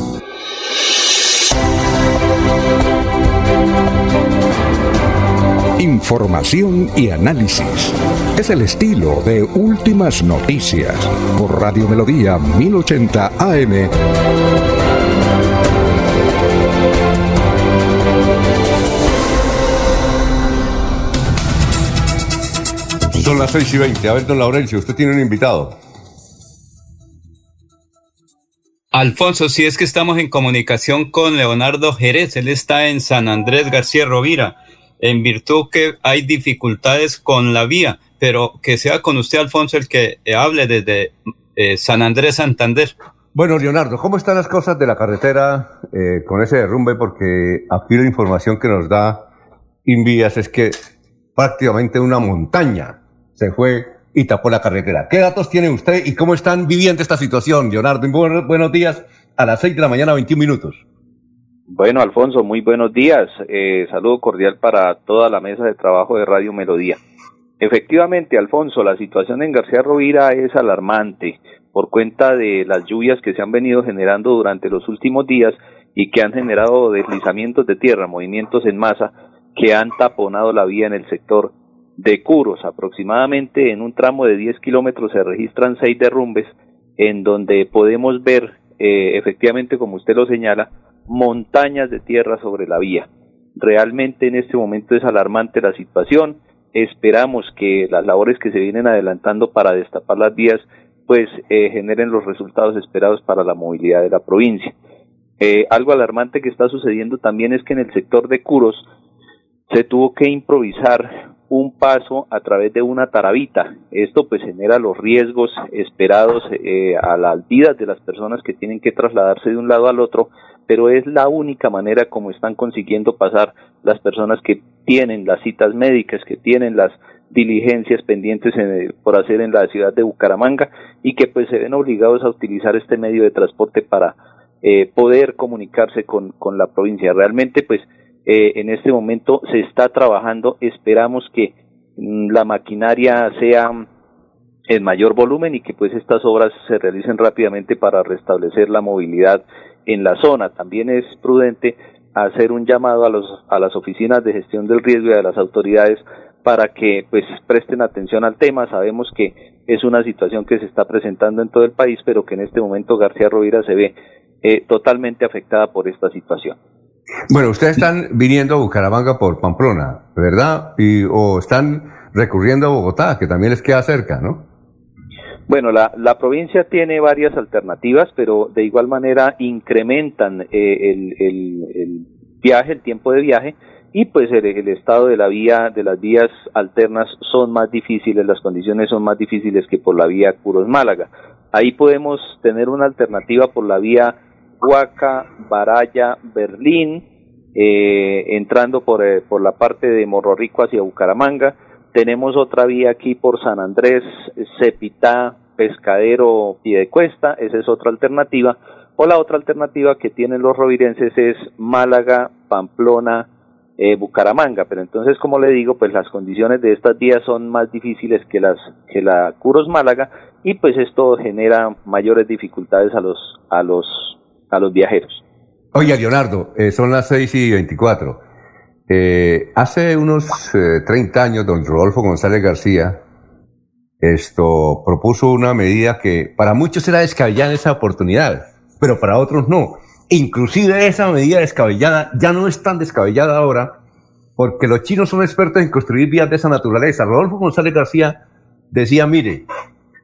Información y análisis. Es el estilo de Últimas Noticias por Radio Melodía 1080 AM. Son las 6 y 20. A ver, don Laurencio, usted tiene un invitado. Alfonso, si es que estamos en comunicación con Leonardo Jerez, él está en San Andrés García Rovira, en virtud que hay dificultades con la vía, pero que sea con usted, Alfonso, el que hable desde eh, San Andrés Santander. Bueno, Leonardo, ¿cómo están las cosas de la carretera eh, con ese derrumbe? Porque aquí la información que nos da Invías es que prácticamente una montaña se fue y tapó la carretera. ¿Qué datos tiene usted y cómo están viviendo esta situación, Leonardo? Buenos días a las 6 de la mañana, 21 minutos. Bueno, Alfonso, muy buenos días. Eh, saludo cordial para toda la mesa de trabajo de Radio Melodía. Efectivamente, Alfonso, la situación en García Rovira es alarmante por cuenta de las lluvias que se han venido generando durante los últimos días y que han generado deslizamientos de tierra, movimientos en masa que han taponado la vía en el sector de Curos. Aproximadamente en un tramo de 10 kilómetros se registran seis derrumbes en donde podemos ver, eh, efectivamente, como usted lo señala, montañas de tierra sobre la vía. Realmente en este momento es alarmante la situación. Esperamos que las labores que se vienen adelantando para destapar las vías pues eh, generen los resultados esperados para la movilidad de la provincia. Eh, algo alarmante que está sucediendo también es que en el sector de Curos se tuvo que improvisar un paso a través de una tarabita. Esto pues genera los riesgos esperados eh, a las vidas de las personas que tienen que trasladarse de un lado al otro, pero es la única manera como están consiguiendo pasar las personas que tienen las citas médicas, que tienen las diligencias pendientes por hacer en la ciudad de Bucaramanga y que pues se ven obligados a utilizar este medio de transporte para eh, poder comunicarse con, con la provincia. Realmente pues eh, en este momento se está trabajando, esperamos que mm, la maquinaria sea en mayor volumen y que pues estas obras se realicen rápidamente para restablecer la movilidad en la zona. También es prudente hacer un llamado a, los, a las oficinas de gestión del riesgo y a las autoridades para que pues presten atención al tema. Sabemos que es una situación que se está presentando en todo el país, pero que en este momento García Rovira se ve eh, totalmente afectada por esta situación. Bueno, ustedes están viniendo a Bucaramanga por Pamplona, ¿verdad? Y, o están recurriendo a Bogotá, que también les queda cerca, ¿no? Bueno, la, la provincia tiene varias alternativas, pero de igual manera incrementan eh, el, el, viaje, el tiempo de viaje, y pues el, el, estado de la vía, de las vías alternas son más difíciles, las condiciones son más difíciles que por la vía Curos Málaga. Ahí podemos tener una alternativa por la vía Huaca, Baraya, Berlín, eh, entrando por, eh, por la parte de Morro Rico hacia Bucaramanga. Tenemos otra vía aquí por San Andrés, Cepitá, Pescadero, Piedecuesta, esa es otra alternativa. O la otra alternativa que tienen los rovirenses es Málaga, Pamplona, eh, Bucaramanga. Pero entonces, como le digo, pues las condiciones de estas vías son más difíciles que las que la Curos Málaga y pues esto genera mayores dificultades a los a los a los viajeros. Oye, Leonardo, eh, son las 6 y 24. Eh, hace unos 30 eh, años, don Rodolfo González García esto propuso una medida que para muchos era descabellada esa oportunidad, pero para otros no. Inclusive esa medida descabellada ya no es tan descabellada ahora, porque los chinos son expertos en construir vías de esa naturaleza. Rodolfo González García decía, mire,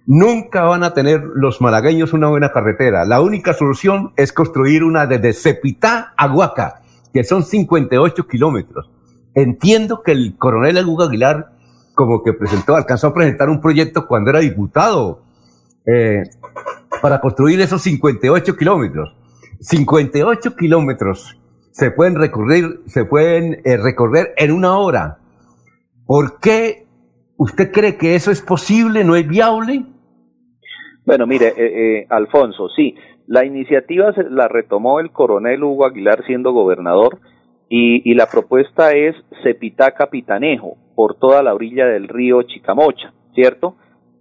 Nunca van a tener los malagueños una buena carretera. La única solución es construir una desde Cepitá a Huaca, que son 58 kilómetros. Entiendo que el coronel Hugo Aguilar como que presentó, alcanzó a presentar un proyecto cuando era diputado eh, para construir esos 58 kilómetros. 58 kilómetros se pueden recorrer, se pueden eh, recorrer en una hora. ¿Por qué usted cree que eso es posible, no es viable? Bueno, mire, eh, eh, Alfonso, sí, la iniciativa se, la retomó el coronel Hugo Aguilar siendo gobernador y, y la propuesta es Cepitá Capitanejo por toda la orilla del río Chicamocha, ¿cierto?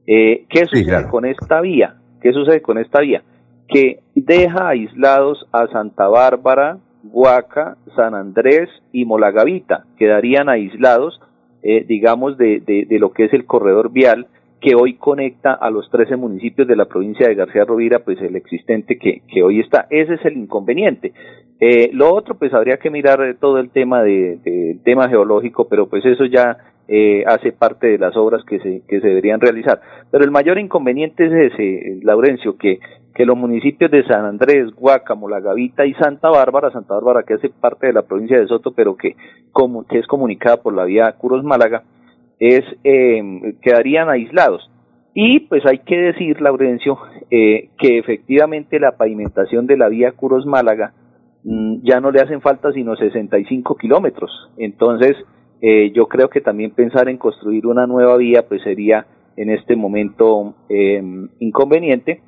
Eh, ¿Qué sucede con esta vía? ¿Qué sucede con esta vía? Que deja aislados a Santa Bárbara, Huaca, San Andrés y Molagavita, quedarían aislados, eh, digamos, de, de, de lo que es el corredor vial que hoy conecta a los 13 municipios de la provincia de García Rovira, pues el existente que, que hoy está. Ese es el inconveniente. Eh, lo otro, pues habría que mirar todo el tema de, tema geológico, pero pues eso ya eh, hace parte de las obras que se, que se deberían realizar. Pero el mayor inconveniente es ese, Laurencio, que, que los municipios de San Andrés, Guácamo, La Gavita y Santa Bárbara, Santa Bárbara que hace parte de la provincia de Soto, pero que, como, que es comunicada por la vía Curos Málaga, es eh, quedarían aislados. Y pues hay que decir, Laurencio, eh, que efectivamente la pavimentación de la vía Curos Málaga mm, ya no le hacen falta sino 65 kilómetros. Entonces, eh, yo creo que también pensar en construir una nueva vía pues sería en este momento eh, inconveniente,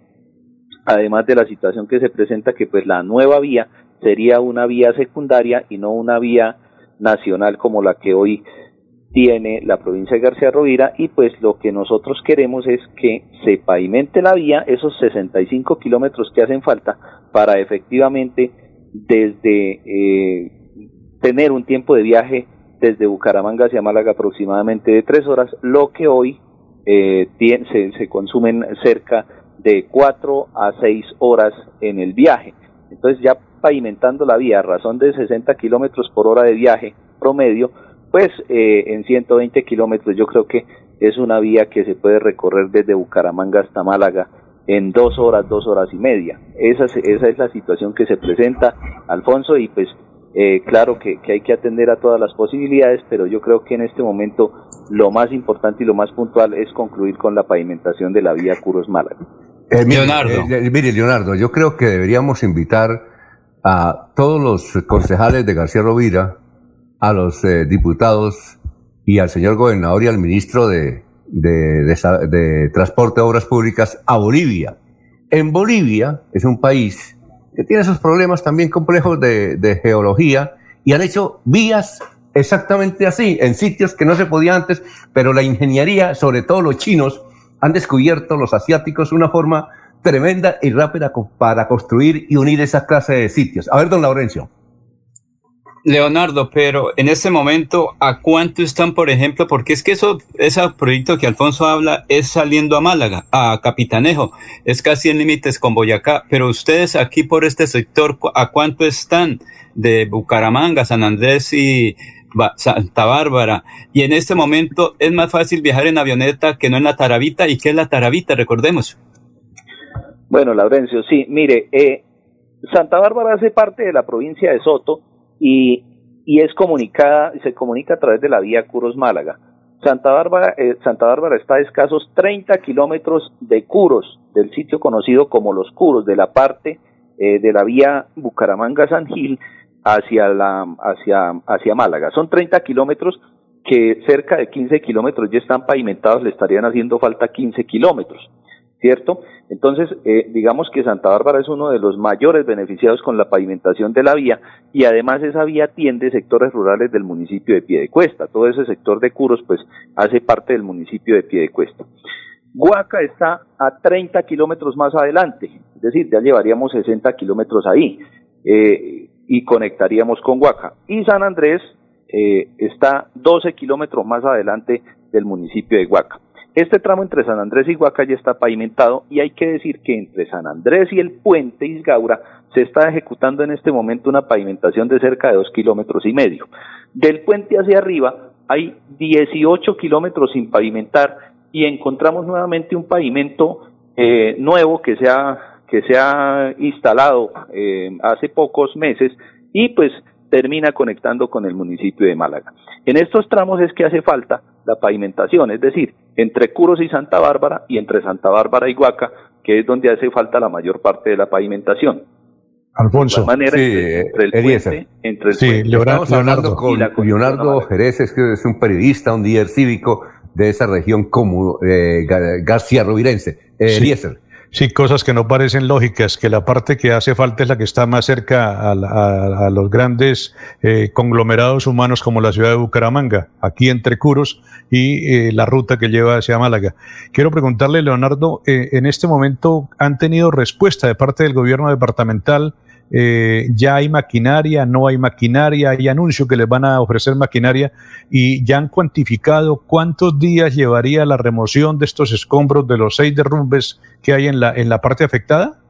además de la situación que se presenta que pues la nueva vía sería una vía secundaria y no una vía nacional como la que hoy tiene la provincia de García Rovira y pues lo que nosotros queremos es que se pavimente la vía, esos 65 kilómetros que hacen falta para efectivamente desde eh, tener un tiempo de viaje desde Bucaramanga hacia Málaga aproximadamente de tres horas, lo que hoy eh, se, se consumen cerca de cuatro a seis horas en el viaje. Entonces ya pavimentando la vía a razón de 60 kilómetros por hora de viaje promedio, pues eh, en 120 kilómetros yo creo que es una vía que se puede recorrer desde Bucaramanga hasta Málaga en dos horas, dos horas y media. Esa es, esa es la situación que se presenta, Alfonso, y pues eh, claro que, hay que atender a todas las posibilidades, pero yo creo que en este momento lo más importante y lo más puntual es concluir con la pavimentación de la vía Curos Málaga. Eh, Leonardo. Eh, mire, Leonardo, yo creo que deberíamos invitar a todos los concejales de García Rovira, a los diputados y al señor gobernador y al ministro de, de, Transporte de Obras Públicas a Bolivia. En Bolivia es un país que tiene esos problemas también complejos de, geología y han hecho vías exactamente así, en sitios que no se podía antes, pero la ingeniería, sobre todo los chinos, han descubierto, los asiáticos, una forma tremenda y rápida para construir y unir esa clase de sitios. A ver, don Laurencio. Leonardo, pero en este momento, ¿a cuánto están, por ejemplo? Porque es que eso, ese proyecto que Alfonso habla es saliendo a Málaga, a Capitanejo, es casi en límites con Boyacá, pero ustedes aquí por este sector, ¿a cuánto están de Bucaramanga, San Andrés y Santa Bárbara? Y en este momento es más fácil viajar en avioneta que no en la Taravita. ¿Y qué es la Taravita? Recordemos. Bueno, Laurencio, sí, mire, eh, Santa Bárbara hace parte de la provincia de Soto, y, y es comunicada, se comunica a través de la vía Curos Málaga. Santa Bárbara, eh, Santa Bárbara está a escasos 30 kilómetros de Curos, del sitio conocido como Los Curos, de la parte eh, de la vía Bucaramanga-San Gil hacia, la, hacia, hacia Málaga. Son 30 kilómetros que cerca de 15 kilómetros ya están pavimentados, le estarían haciendo falta 15 kilómetros. ¿Cierto? Entonces, eh, digamos que Santa Bárbara es uno de los mayores beneficiados con la pavimentación de la vía y además esa vía atiende sectores rurales del municipio de Piedecuesta. Todo ese sector de Curos, pues, hace parte del municipio de Piedecuesta. Huaca está a 30 kilómetros más adelante, es decir, ya llevaríamos 60 kilómetros ahí eh, y conectaríamos con Huaca. Y San Andrés eh, está 12 kilómetros más adelante del municipio de Huaca. Este tramo entre San Andrés y Huaca está pavimentado y hay que decir que entre San Andrés y el puente Isgaura se está ejecutando en este momento una pavimentación de cerca de dos kilómetros y medio. Del puente hacia arriba hay 18 kilómetros sin pavimentar y encontramos nuevamente un pavimento eh, nuevo que se ha, que se ha instalado eh, hace pocos meses y pues termina conectando con el municipio de Málaga. En estos tramos es que hace falta la pavimentación, es decir, entre Curos y Santa Bárbara y entre Santa Bárbara y Huaca, que es donde hace falta la mayor parte de la pavimentación. Alfonso. De manera, entre, el puente, entre el sí, Leonardo, con Leonardo Jerez, es, que es un periodista, un líder cívico de esa región como eh, García Rovirense. Eh, Sí, cosas que no parecen lógicas, que la parte que hace falta es la que está más cerca a, los grandes eh, conglomerados humanos como la ciudad de Bucaramanga, aquí entre Curos y eh, la ruta que lleva hacia Málaga. Quiero preguntarle, Leonardo, eh, en este momento han tenido respuesta de parte del gobierno departamental eh, ya hay maquinaria, no hay maquinaria, hay anuncio que les van a ofrecer maquinaria y ya han cuantificado cuántos días llevaría la remoción de estos escombros de los seis derrumbes que hay en la, en la parte afectada?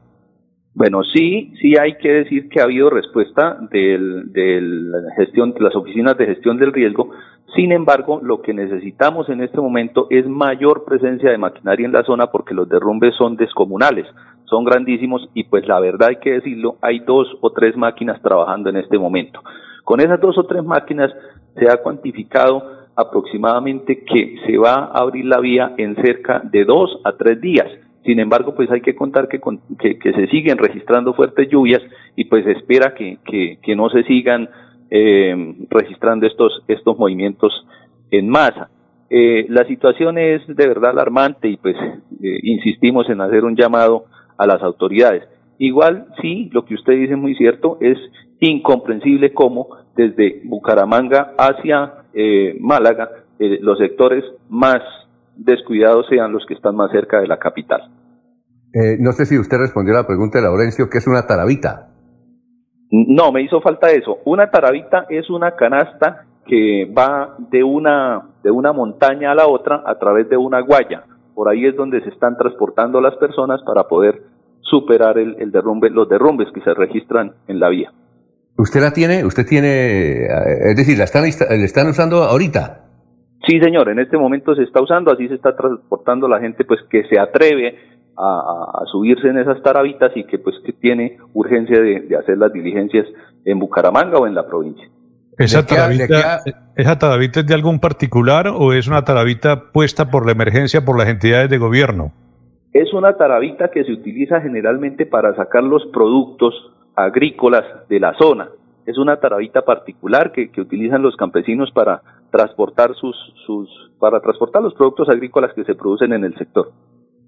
Bueno, sí, sí hay que decir que ha habido respuesta del, de la gestión, de las oficinas de gestión del riesgo. Sin embargo, lo que necesitamos en este momento es mayor presencia de maquinaria en la zona porque los derrumbes son descomunales son grandísimos y pues la verdad hay que decirlo, hay dos o tres máquinas trabajando en este momento. Con esas dos o tres máquinas se ha cuantificado aproximadamente que se va a abrir la vía en cerca de dos a tres días. Sin embargo, pues hay que contar que, que, se siguen registrando fuertes lluvias y pues se espera que, que, no se sigan eh, registrando estos, estos movimientos en masa. Eh, la situación es de verdad alarmante y pues eh, insistimos en hacer un llamado a las autoridades. Igual, sí, lo que usted dice es muy cierto, es incomprensible cómo desde Bucaramanga hacia eh, Málaga eh, los sectores más descuidados sean los que están más cerca de la capital. Eh, no sé si usted respondió a la pregunta de Laurencio, ¿qué es una tarabita? No, me hizo falta eso. Una tarabita es una canasta que va de una, de una montaña a la otra a través de una guaya por ahí es donde se están transportando las personas para poder superar el, derrumbe, los derrumbes que se registran en la vía. ¿Usted la tiene? ¿Usted tiene, es decir, la están, la están usando ahorita? Sí, señor, en este momento se está usando, así se está transportando la gente pues que se atreve a, a subirse en esas tarabitas y que pues que tiene urgencia de, de hacer las diligencias en Bucaramanga o en la provincia. ¿Esa ¿De qué- de taravita, ¿Esa taravita es de algún particular o es una taravita puesta por la emergencia por las entidades de gobierno? Es una tarabita que se utiliza generalmente para sacar los productos agrícolas de la zona. Es una tarabita particular que, que utilizan los campesinos para transportar sus, sus, para transportar los productos agrícolas que se producen en el sector.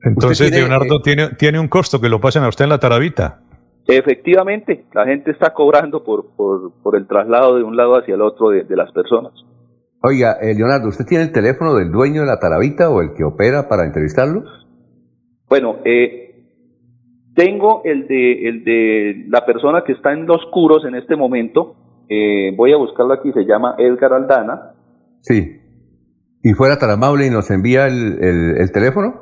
Entonces, tiene, Leonardo, eh, tiene, tiene un costo que lo pasen a usted en la taravita. Efectivamente, la gente está cobrando por, por, por el traslado de un lado hacia el otro de, de las personas. Oiga, eh, Leonardo, ¿usted tiene el teléfono del dueño de la taravita o el que opera para entrevistarlo? Bueno, eh, tengo el de, el de la persona que está en los curos en este momento. Eh, voy a buscarlo aquí, se llama Edgar Aldana. Sí. ¿Y fuera tan amable y nos envía el, el- el teléfono?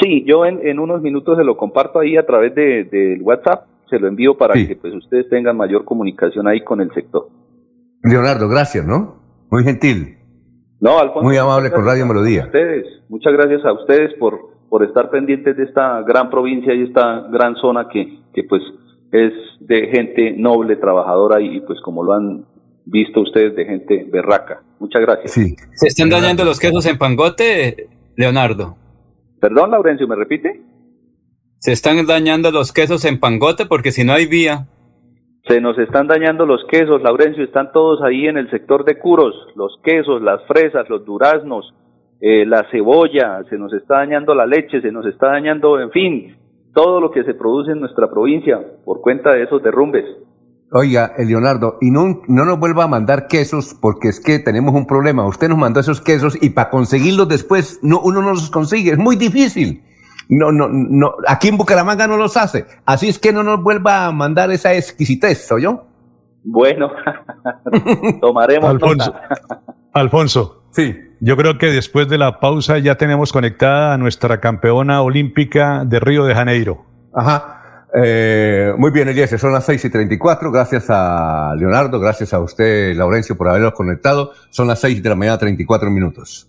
Sí, yo en, en unos minutos se lo comparto ahí a través de- del WhatsApp, se lo envío para que pues ustedes tengan mayor comunicación ahí con el sector. Leonardo, gracias, ¿no? Muy gentil. No, Alfonso. Muy amable con Radio Melodía. a ustedes, muchas gracias a ustedes por, por estar pendientes de esta gran provincia y esta gran zona que, que pues es de gente noble, trabajadora y pues como lo han visto ustedes, de gente berraca. Muchas gracias. Sí. ¿Se están dañando los quesos en Pangote, Leonardo? Perdón, Laurencio, ¿me repite? ¿Se están dañando los quesos en Pangote? Porque si no hay vía. Se nos están dañando los quesos, Laurencio, están todos ahí en el sector de Curos, los quesos, las fresas, los duraznos, eh, la cebolla, se nos está dañando la leche, se nos está dañando, en fin, todo lo que se produce en nuestra provincia por cuenta de esos derrumbes. Oiga, eh, Leonardo, y no, no nos vuelva a mandar quesos porque es que tenemos un problema. Usted nos mandó esos quesos y para conseguirlos después no, uno no los consigue. Es muy difícil. No, no, no. Aquí en Bucaramanga no los hace. Así es que no nos vuelva a mandar esa exquisitez, yo? Bueno, tomaremos Alfonso. Alfonso. Sí. Yo creo que después de la pausa ya tenemos conectada a nuestra campeona olímpica de Río de Janeiro. Ajá. Eh, muy bien, Eliezer, son las 6 y 34. Gracias a Leonardo, gracias a usted, Laurencio, por habernos conectado. Son las 6 de la mañana, 34 minutos.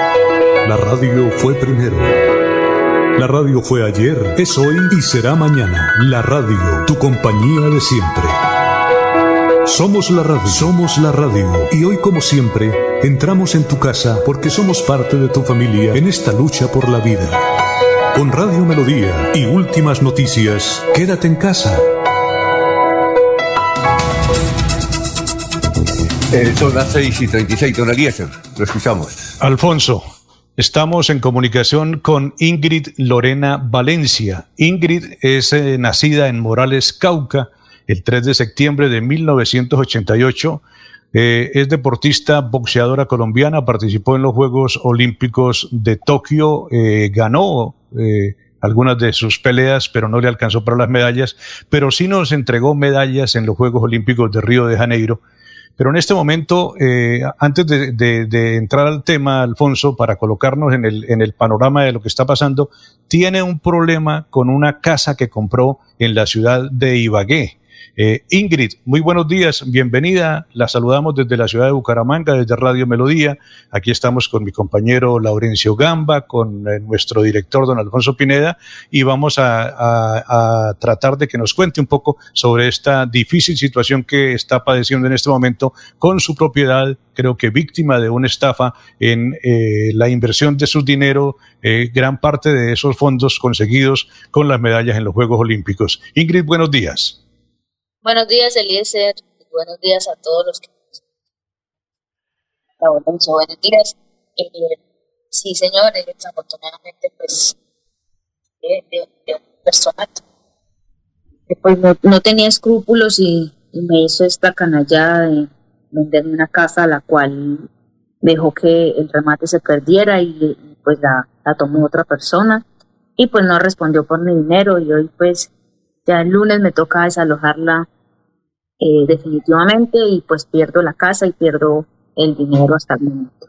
La radio fue primero. La radio fue ayer, es hoy y será mañana. La radio, tu compañía de siempre. Somos la radio, somos la radio. Y hoy como siempre, entramos en tu casa porque somos parte de tu familia en esta lucha por la vida. Con Radio Melodía y últimas noticias, quédate en casa. Eh, son las 6 y 36, don Eliezer. Lo escuchamos. Alfonso, Estamos en comunicación con Ingrid Lorena Valencia. Ingrid es eh, nacida en Morales, Cauca, el 3 de septiembre de 1988. Eh, es deportista, boxeadora colombiana, participó en los Juegos Olímpicos de Tokio, eh, ganó algunas de sus peleas, pero no le alcanzó para las medallas, pero sí nos entregó medallas en los Juegos Olímpicos de Río de Janeiro pero en este momento, eh, antes de, entrar al tema, Alfonso, para colocarnos en el, en el panorama de lo que está pasando, tiene un problema con una casa que compró en la ciudad de Ibagué. Eh, Ingrid, muy buenos días, bienvenida. La saludamos desde la ciudad de Bucaramanga, desde Radio Melodía. Aquí estamos con mi compañero Laurencio Gamba, con eh, nuestro director don Alfonso Pineda, y vamos a, tratar de que nos cuente un poco sobre esta difícil situación que está padeciendo en este momento con su propiedad, creo que víctima de una estafa en eh, la inversión de su dinero, gran parte de esos fondos conseguidos con las medallas en los Juegos Olímpicos. Ingrid, buenos días. Buenos días, Eliezer. Buenos días a todos los que Buenos días. Eh, sí, señor, desafortunadamente, pues, de, de, un que pues no, tenía escrúpulos y, me hizo esta canallada de venderme una casa a la cual dejó que el remate se perdiera y, pues la, la tomó otra persona y pues no respondió por mi dinero y hoy pues ya el lunes me toca desalojarla eh, definitivamente y pues pierdo la casa y pierdo el dinero hasta el momento.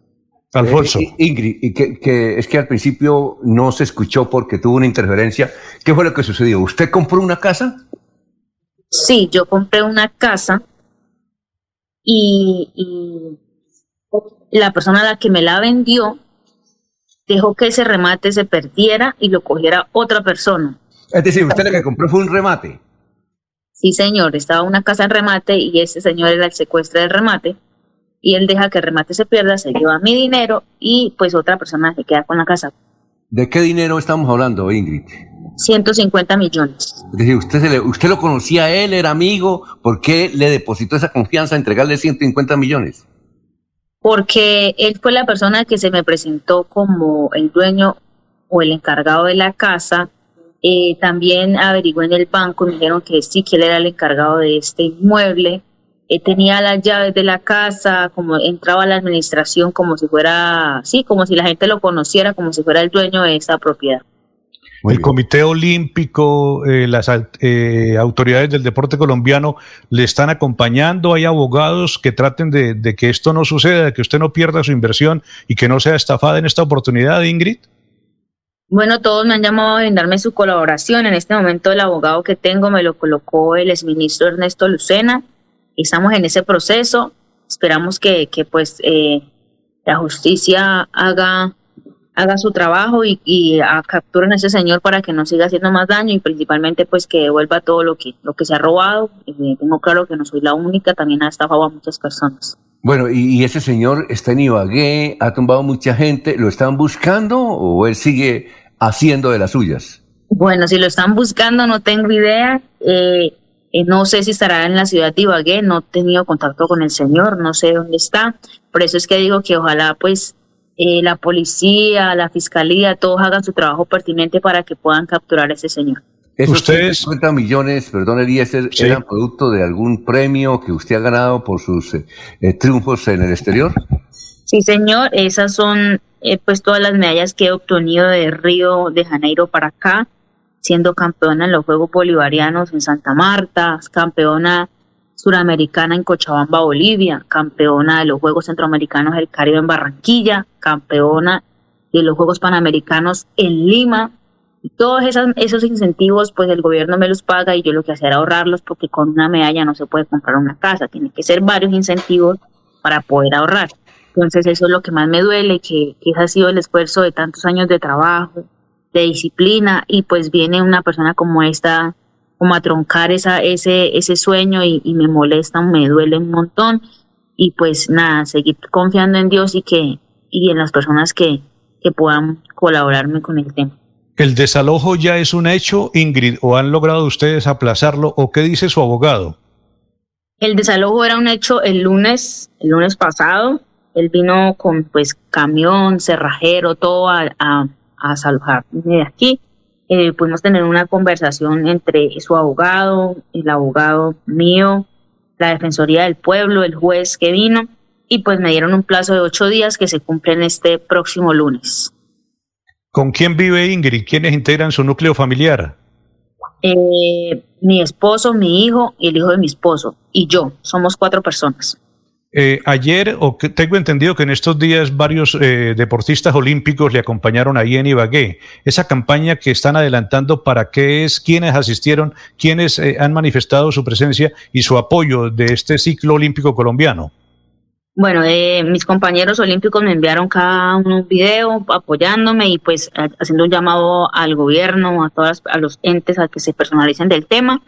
Alfonso. Eh, Ingrid, y que, es que al principio no se escuchó porque tuvo una interferencia. ¿Qué fue lo que sucedió? ¿Usted compró una casa? Sí, yo compré una casa y, y la persona a la que me la vendió dejó que ese remate se perdiera y lo cogiera otra persona. Es decir, usted lo que compró fue un remate. Sí, señor, estaba una casa en remate y ese señor era el secuestro del remate y él deja que el remate se pierda, se lleva mi dinero y pues otra persona se queda con la casa. ¿De qué dinero estamos hablando, Ingrid? 150 millones. Es decir, usted, usted lo conocía a él, era amigo, ¿por qué le depositó esa confianza entregarle 150 millones? Porque él fue la persona que se me presentó como el dueño o el encargado de la casa eh, también averigué en el banco, me dijeron que sí, que él era el encargado de este inmueble. Eh, tenía las llaves de la casa, como entraba a la administración como si fuera, sí, como si la gente lo conociera, como si fuera el dueño de esa propiedad. el Comité Olímpico, eh, las autoridades del deporte colombiano le están acompañando. Hay abogados que traten de, de, que esto no suceda, de que usted no pierda su inversión y que no sea estafada en esta oportunidad, Ingrid. Bueno, todos me han llamado a brindarme su colaboración. En este momento el abogado que tengo me lo colocó el exministro Ernesto Lucena. Estamos en ese proceso. Esperamos que, que pues eh, la justicia haga, haga su trabajo y, y capturen a ese señor para que no siga haciendo más daño y principalmente pues que devuelva todo lo que, lo que se ha robado. Y tengo claro que no soy la única, también ha estafado a muchas personas. Bueno, y, y, ese señor está en Ibagué, ha tumbado mucha gente, ¿lo están buscando o él sigue haciendo de las suyas? Bueno, si lo están buscando, no tengo idea. Eh, eh, no sé si estará en la ciudad de Ibagué, no he tenido contacto con el señor, no sé dónde está. Por eso es que digo que ojalá pues eh, la policía, la fiscalía, todos hagan su trabajo pertinente para que puedan capturar a ese señor. ¿Esos ¿Ustedes? 50 millones, perdón Eliezer, eran producto de algún premio que usted ha ganado por sus triunfos en el exterior? Sí, señor, esas son eh, pues todas las medallas que he obtenido de Río de Janeiro para acá, siendo campeona en los Juegos Bolivarianos en Santa Marta, campeona suramericana en Cochabamba, Bolivia, campeona de los Juegos Centroamericanos del Caribe en Barranquilla, campeona de los Juegos Panamericanos en Lima. Todos esos, esos incentivos, pues el gobierno me los paga y yo lo que hacía era ahorrarlos porque con una medalla no se puede comprar una casa, tiene que ser varios incentivos para poder ahorrar. Entonces eso es lo que más me duele, que, que ha sido el esfuerzo de tantos años de trabajo, de disciplina, y pues viene una persona como esta como a troncar esa, ese, ese sueño y, me molesta, me duele un montón. Y pues nada, seguir confiando en Dios y que y en las personas que, que puedan colaborarme con el tema. ¿El desalojo ya es un hecho, Ingrid, o han logrado ustedes aplazarlo, o qué dice su abogado? El desalojo era un hecho el lunes, el lunes pasado, Él vino con pues camión, cerrajero, todo a, a, a salvarme de aquí. Eh, pudimos tener una conversación entre su abogado, el abogado mío, la Defensoría del Pueblo, el juez que vino, y pues me dieron un plazo de ocho días que se cumplen este próximo lunes. ¿Con quién vive Ingrid? ¿Quiénes integran su núcleo familiar? Eh, mi esposo, mi hijo y el hijo de mi esposo, y yo, somos cuatro personas. Eh, ayer, o tengo entendido que en estos días varios eh, deportistas olímpicos le acompañaron ahí en Ibagué. Esa campaña que están adelantando, ¿para qué es? ¿Quiénes asistieron? ¿Quiénes eh, han manifestado su presencia y su apoyo de este ciclo olímpico colombiano? Bueno, mis compañeros olímpicos me enviaron cada uno un video apoyándome y pues haciendo un llamado al gobierno, a todas a los entes a que se personalicen del tema.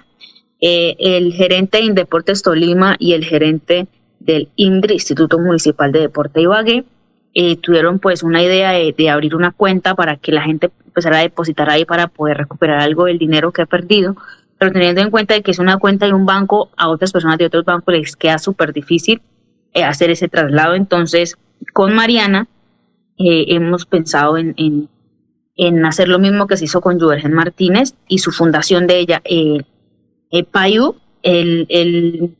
El gerente de Indeportes Tolima y el gerente del INDRI, Instituto Municipal de Deporte Ibagué, eh, tuvieron pues una idea de, de, abrir una cuenta para que la gente empezara a depositar ahí para poder recuperar algo del dinero que ha perdido, pero teniendo en cuenta que es una cuenta de un banco, a otras personas de otros bancos les queda súper difícil eh, hacer ese traslado. Entonces, con Mariana eh, hemos pensado en, en, hacer lo mismo que se hizo con Juergen Martínez y su fundación de ella, eh, Payu, el, el,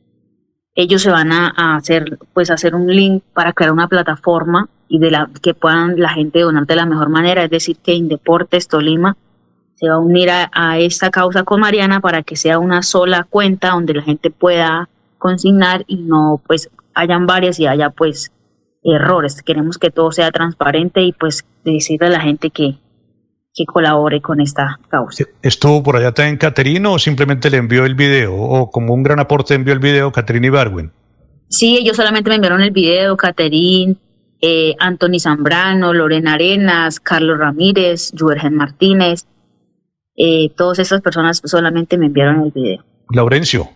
ellos se van a, hacer, pues hacer un link para crear una plataforma y de la que puedan la gente donar de la mejor manera, es decir, que Indeportes Tolima se va a unir a, a esta causa con Mariana para que sea una sola cuenta donde la gente pueda consignar y no pues hayan varias y haya pues errores. Queremos que todo sea transparente y pues decirle a la gente que, que colabore con esta causa. ¿Estuvo por allá también Caterino o simplemente le envió el video? ¿O como un gran aporte envió el video Caterina Ibarwen? Sí, ellos solamente me enviaron el video, Caterín, eh, Anthony Zambrano, Lorena Arenas, Carlos Ramírez, Juergen Martínez, eh, todas esas personas solamente me enviaron el video. Laurencio.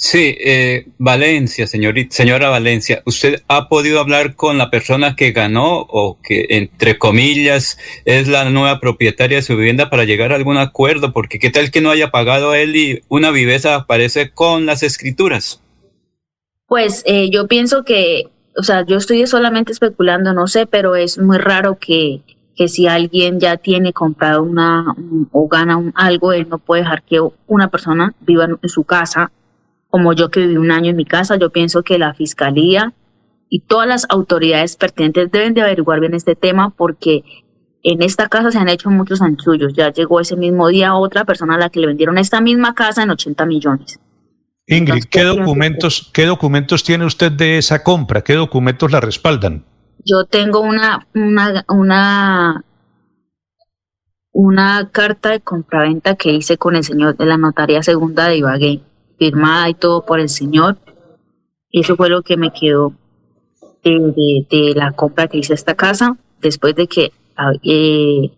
Sí, eh, Valencia, señorita, señora Valencia, ¿usted ha podido hablar con la persona que ganó o que, entre comillas, es la nueva propietaria de su vivienda para llegar a algún acuerdo? Porque qué tal que no haya pagado él y una viveza aparece con las escrituras. Pues eh, yo pienso que, o sea, yo estoy solamente especulando, no sé, pero es muy raro que, que si alguien ya tiene comprado una un, o gana un, algo, él no puede dejar que una persona viva en su casa como yo que viví un año en mi casa, yo pienso que la fiscalía y todas las autoridades pertinentes deben de averiguar bien este tema porque en esta casa se han hecho muchos anchullos. Ya llegó ese mismo día otra persona a la que le vendieron esta misma casa en 80 millones. Ingrid, Entonces, ¿qué documentos, ¿qué documentos tiene usted de esa compra? ¿Qué documentos la respaldan? Yo tengo una, una, una, una carta de compraventa que hice con el señor de la notaría segunda de Ibagué firmada y todo por el Señor. Eso fue lo que me quedó de, de, de la compra que hice a esta casa. Después de que eh,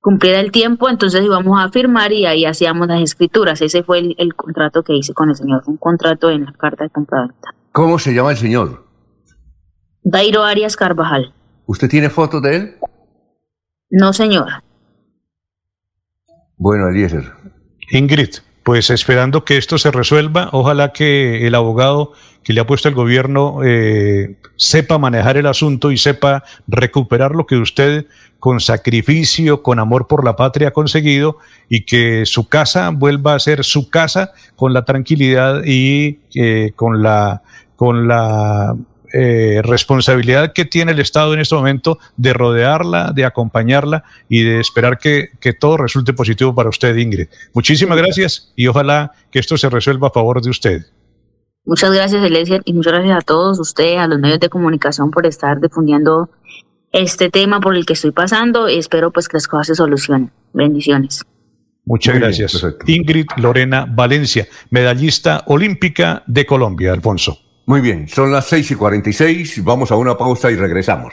cumpliera el tiempo, entonces íbamos a firmar y ahí hacíamos las escrituras. Ese fue el, el contrato que hice con el Señor, un contrato en la carta de compra-venta. ¿Cómo se llama el Señor? Dairo Arias Carvajal. ¿Usted tiene fotos de él? No, señora. Bueno, Eliezer. Ingrid pues esperando que esto se resuelva, ojalá que el abogado que le ha puesto el gobierno eh, sepa manejar el asunto y sepa recuperar lo que usted con sacrificio, con amor por la patria ha conseguido y que su casa vuelva a ser su casa con la tranquilidad y eh, con la con la eh, responsabilidad que tiene el Estado en este momento de rodearla, de acompañarla y de esperar que, que, todo resulte positivo para usted, Ingrid. Muchísimas gracias y ojalá que esto se resuelva a favor de usted. Muchas gracias, Eliezer, y muchas gracias a todos ustedes, a los medios de comunicación por estar difundiendo este tema por el que estoy pasando. Espero pues que las cosas se solucionen. Bendiciones. Muchas Muy gracias. Bien, Ingrid Lorena Valencia, medallista olímpica de Colombia, Alfonso. Muy bien, son las 6 y 46, vamos a una pausa y regresamos.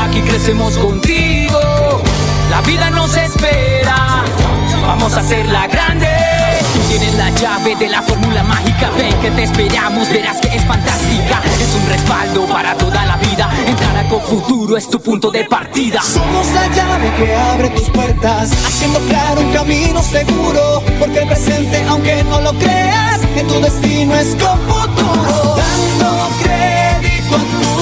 aquí crecemos contigo. La vida nos espera, vamos a hacerla grande. Tú tienes la llave de la fórmula mágica, ven que te esperamos, verás que es fantástica. Es un respaldo para toda la vida. Entrar a Confuturo es tu punto de partida. Somos la llave que abre tus puertas, haciendo claro un camino seguro. Porque el presente, aunque no lo creas, en tu destino es con futuro. Dando crédito a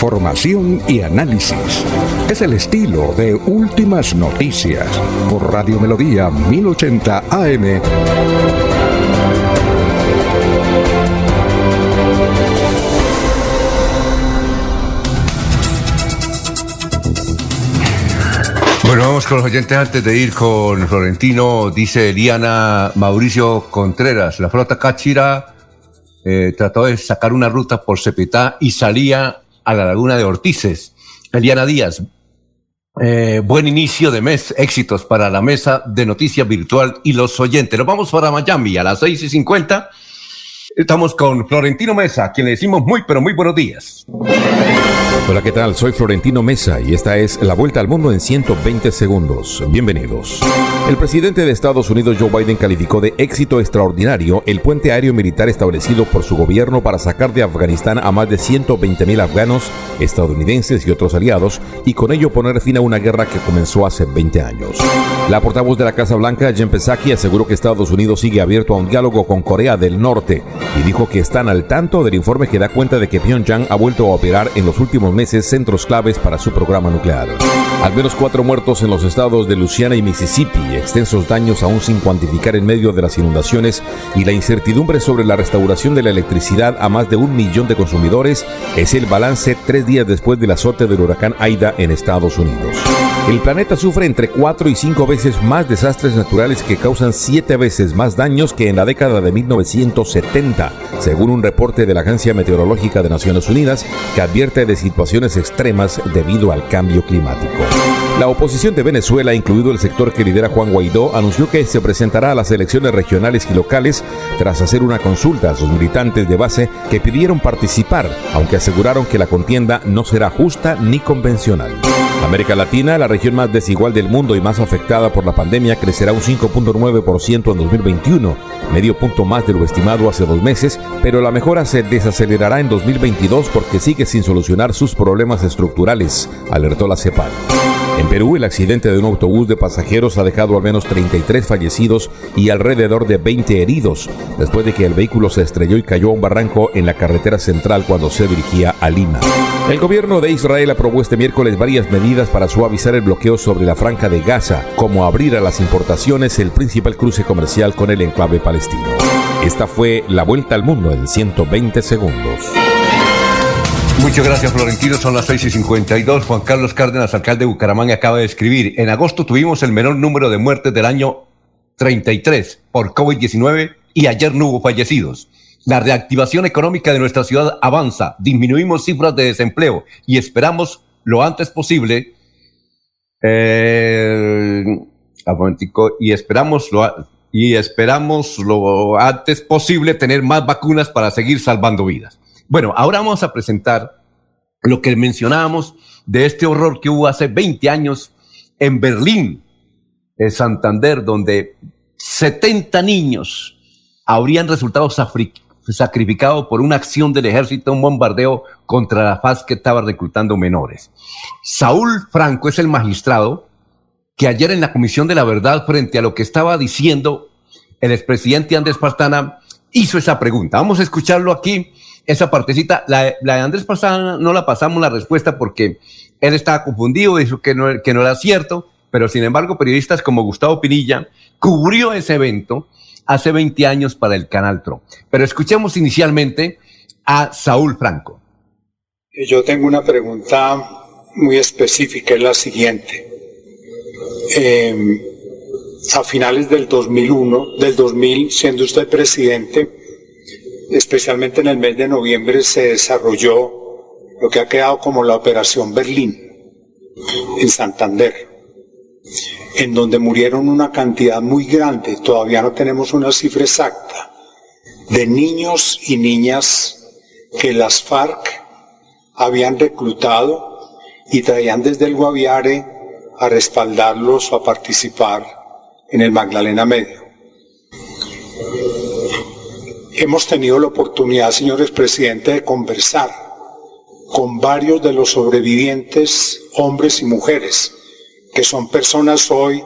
Información y análisis. Es el estilo de Últimas Noticias por Radio Melodía 1080 AM. Bueno, vamos con los oyentes antes de ir con Florentino. Dice Eliana Mauricio Contreras, la flota Cáchira eh, trató de sacar una ruta por Cepetá y salía a la laguna de Ortices. Eliana Díaz, eh, buen inicio de mes, éxitos para la mesa de noticias virtual y los oyentes. Nos vamos para Miami a las seis y cincuenta. Estamos con Florentino Mesa, quien le decimos muy, pero muy buenos días. Hola, ¿qué tal? Soy Florentino Mesa y esta es la vuelta al mundo en 120 segundos. Bienvenidos. El presidente de Estados Unidos, Joe Biden, calificó de éxito extraordinario el puente aéreo militar establecido por su gobierno para sacar de Afganistán a más de 120 mil afganos, estadounidenses y otros aliados, y con ello poner fin a una guerra que comenzó hace 20 años. La portavoz de la Casa Blanca, Jen Psaki, aseguró que Estados Unidos sigue abierto a un diálogo con Corea del Norte y dijo que están al tanto del informe que da cuenta de que Pyongyang ha vuelto a operar en los últimos meses centros claves para su programa nuclear. Al menos cuatro muertos en los estados de Luisiana y Mississippi, extensos daños aún sin cuantificar en medio de las inundaciones y la incertidumbre sobre la restauración de la electricidad a más de un millón de consumidores es el balance tres días después del azote del huracán Aida en Estados Unidos. El planeta sufre entre cuatro y cinco veces más desastres naturales que causan siete veces más daños que en la década de 1970, según un reporte de la Agencia Meteorológica de Naciones Unidas que advierte de situaciones extremas debido al cambio climático. La oposición de Venezuela, incluido el sector que lidera Juan Guaidó, anunció que se presentará a las elecciones regionales y locales tras hacer una consulta a sus militantes de base que pidieron participar, aunque aseguraron que la contienda no será justa ni convencional. América Latina, la región más desigual del mundo y más afectada por la pandemia, crecerá un 5.9% en 2021, medio punto más de lo estimado hace dos meses, pero la mejora se desacelerará en 2022 porque sigue sin solucionar sus problemas estructurales, alertó la CEPAL. En Perú, el accidente de un autobús de pasajeros ha dejado al menos 33 fallecidos y alrededor de 20 heridos, después de que el vehículo se estrelló y cayó a un barranco en la carretera central cuando se dirigía a Lima. El gobierno de Israel aprobó este miércoles varias medidas para suavizar el bloqueo sobre la franja de Gaza, como abrir a las importaciones el principal cruce comercial con el enclave palestino. Esta fue la vuelta al mundo en 120 segundos. Muchas gracias, Florentino. Son las 6 y 52. Juan Carlos Cárdenas, alcalde de Bucaramanga, acaba de escribir. En agosto tuvimos el menor número de muertes del año 33 por COVID-19 y ayer no hubo fallecidos. La reactivación económica de nuestra ciudad avanza. Disminuimos cifras de desempleo y esperamos lo antes posible. Eh, y esperamos lo, y esperamos lo antes posible tener más vacunas para seguir salvando vidas. Bueno, ahora vamos a presentar lo que mencionábamos de este horror que hubo hace 20 años en Berlín, en Santander, donde 70 niños habrían resultado sacrificados por una acción del ejército, un bombardeo contra la FAS que estaba reclutando menores. Saúl Franco es el magistrado que ayer en la Comisión de la Verdad, frente a lo que estaba diciendo el expresidente Andrés Pastana, hizo esa pregunta. Vamos a escucharlo aquí esa partecita. La, de Andrés Pasana no la pasamos la respuesta porque él estaba confundido, dijo que no, que no era cierto, pero sin embargo periodistas como Gustavo Pinilla cubrió ese evento hace 20 años para el Canal Tro. Pero escuchemos inicialmente a Saúl Franco. Yo tengo una pregunta muy específica, es la siguiente. Eh, a finales del 2001, del 2000, siendo usted presidente, especialmente en el mes de noviembre, se desarrolló lo que ha quedado como la Operación Berlín en Santander, en donde murieron una cantidad muy grande, todavía no tenemos una cifra exacta, de niños y niñas que las FARC habían reclutado y traían desde el Guaviare a respaldarlos o a participar en el Magdalena Medio. Hemos tenido la oportunidad, señores presidentes, de conversar con varios de los sobrevivientes, hombres y mujeres, que son personas hoy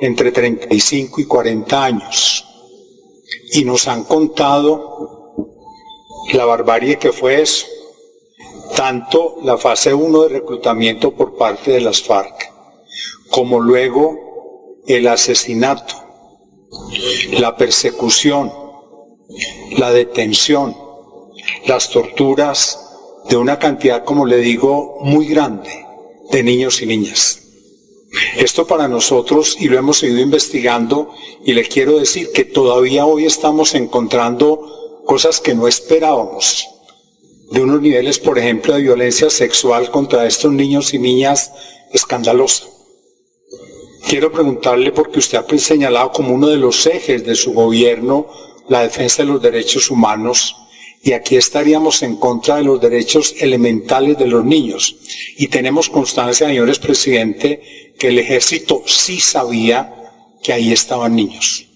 entre 35 y 40 años, y nos han contado la barbarie que fue eso, tanto la fase 1 de reclutamiento por parte de las FARC, como luego el asesinato, la persecución, la detención, las torturas de una cantidad, como le digo, muy grande de niños y niñas. Esto para nosotros, y lo hemos seguido investigando, y le quiero decir que todavía hoy estamos encontrando cosas que no esperábamos, de unos niveles, por ejemplo, de violencia sexual contra estos niños y niñas escandalosa. Quiero preguntarle, porque usted ha señalado como uno de los ejes de su gobierno la defensa de los derechos humanos y aquí estaríamos en contra de los derechos elementales de los niños. Y tenemos constancia, señores presidente, que el ejército sí sabía que ahí estaban niños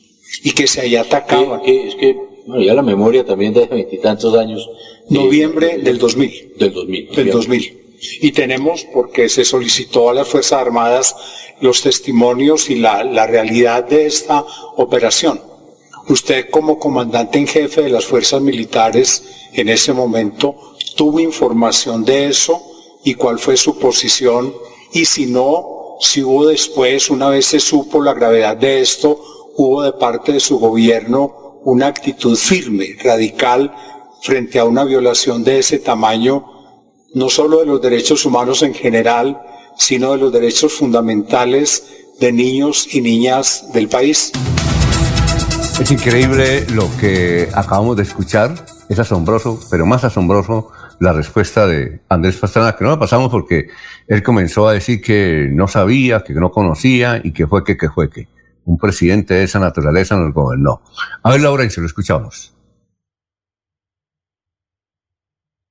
y que se ahí atacaban. Es que, bueno, ya la memoria también de veintitantos años. Noviembre del 2000. Del 2000. Del 2000. Y tenemos, porque se solicitó a las Fuerzas Armadas los testimonios y la, la realidad de esta operación Usted como comandante en jefe de las fuerzas militares en ese momento tuvo información de eso y cuál fue su posición y si no, si hubo después, una vez se supo la gravedad de esto, hubo de parte de su gobierno una actitud firme, radical, frente a una violación de ese tamaño, no solo de los derechos humanos en general, sino de los derechos fundamentales de niños y niñas del país. Es increíble lo que acabamos de escuchar, es asombroso, pero más asombroso la respuesta de Andrés Pastrana, que no la pasamos porque él comenzó a decir que no sabía, que no conocía y que fue que, que fue que. Un presidente de esa naturaleza nos gobernó. A ver, Laurencio, lo escuchamos.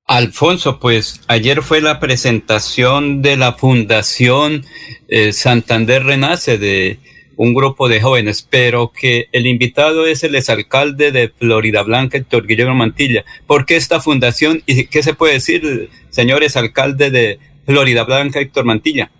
Alfonso, pues ayer fue la presentación de la Fundación eh, Santander Renace de un grupo de jóvenes, pero que el invitado es el exalcalde de Florida Blanca, Héctor Guillermo Mantilla. ¿Por qué esta fundación y qué se puede decir, señores alcalde de Florida Blanca, Héctor Mantilla?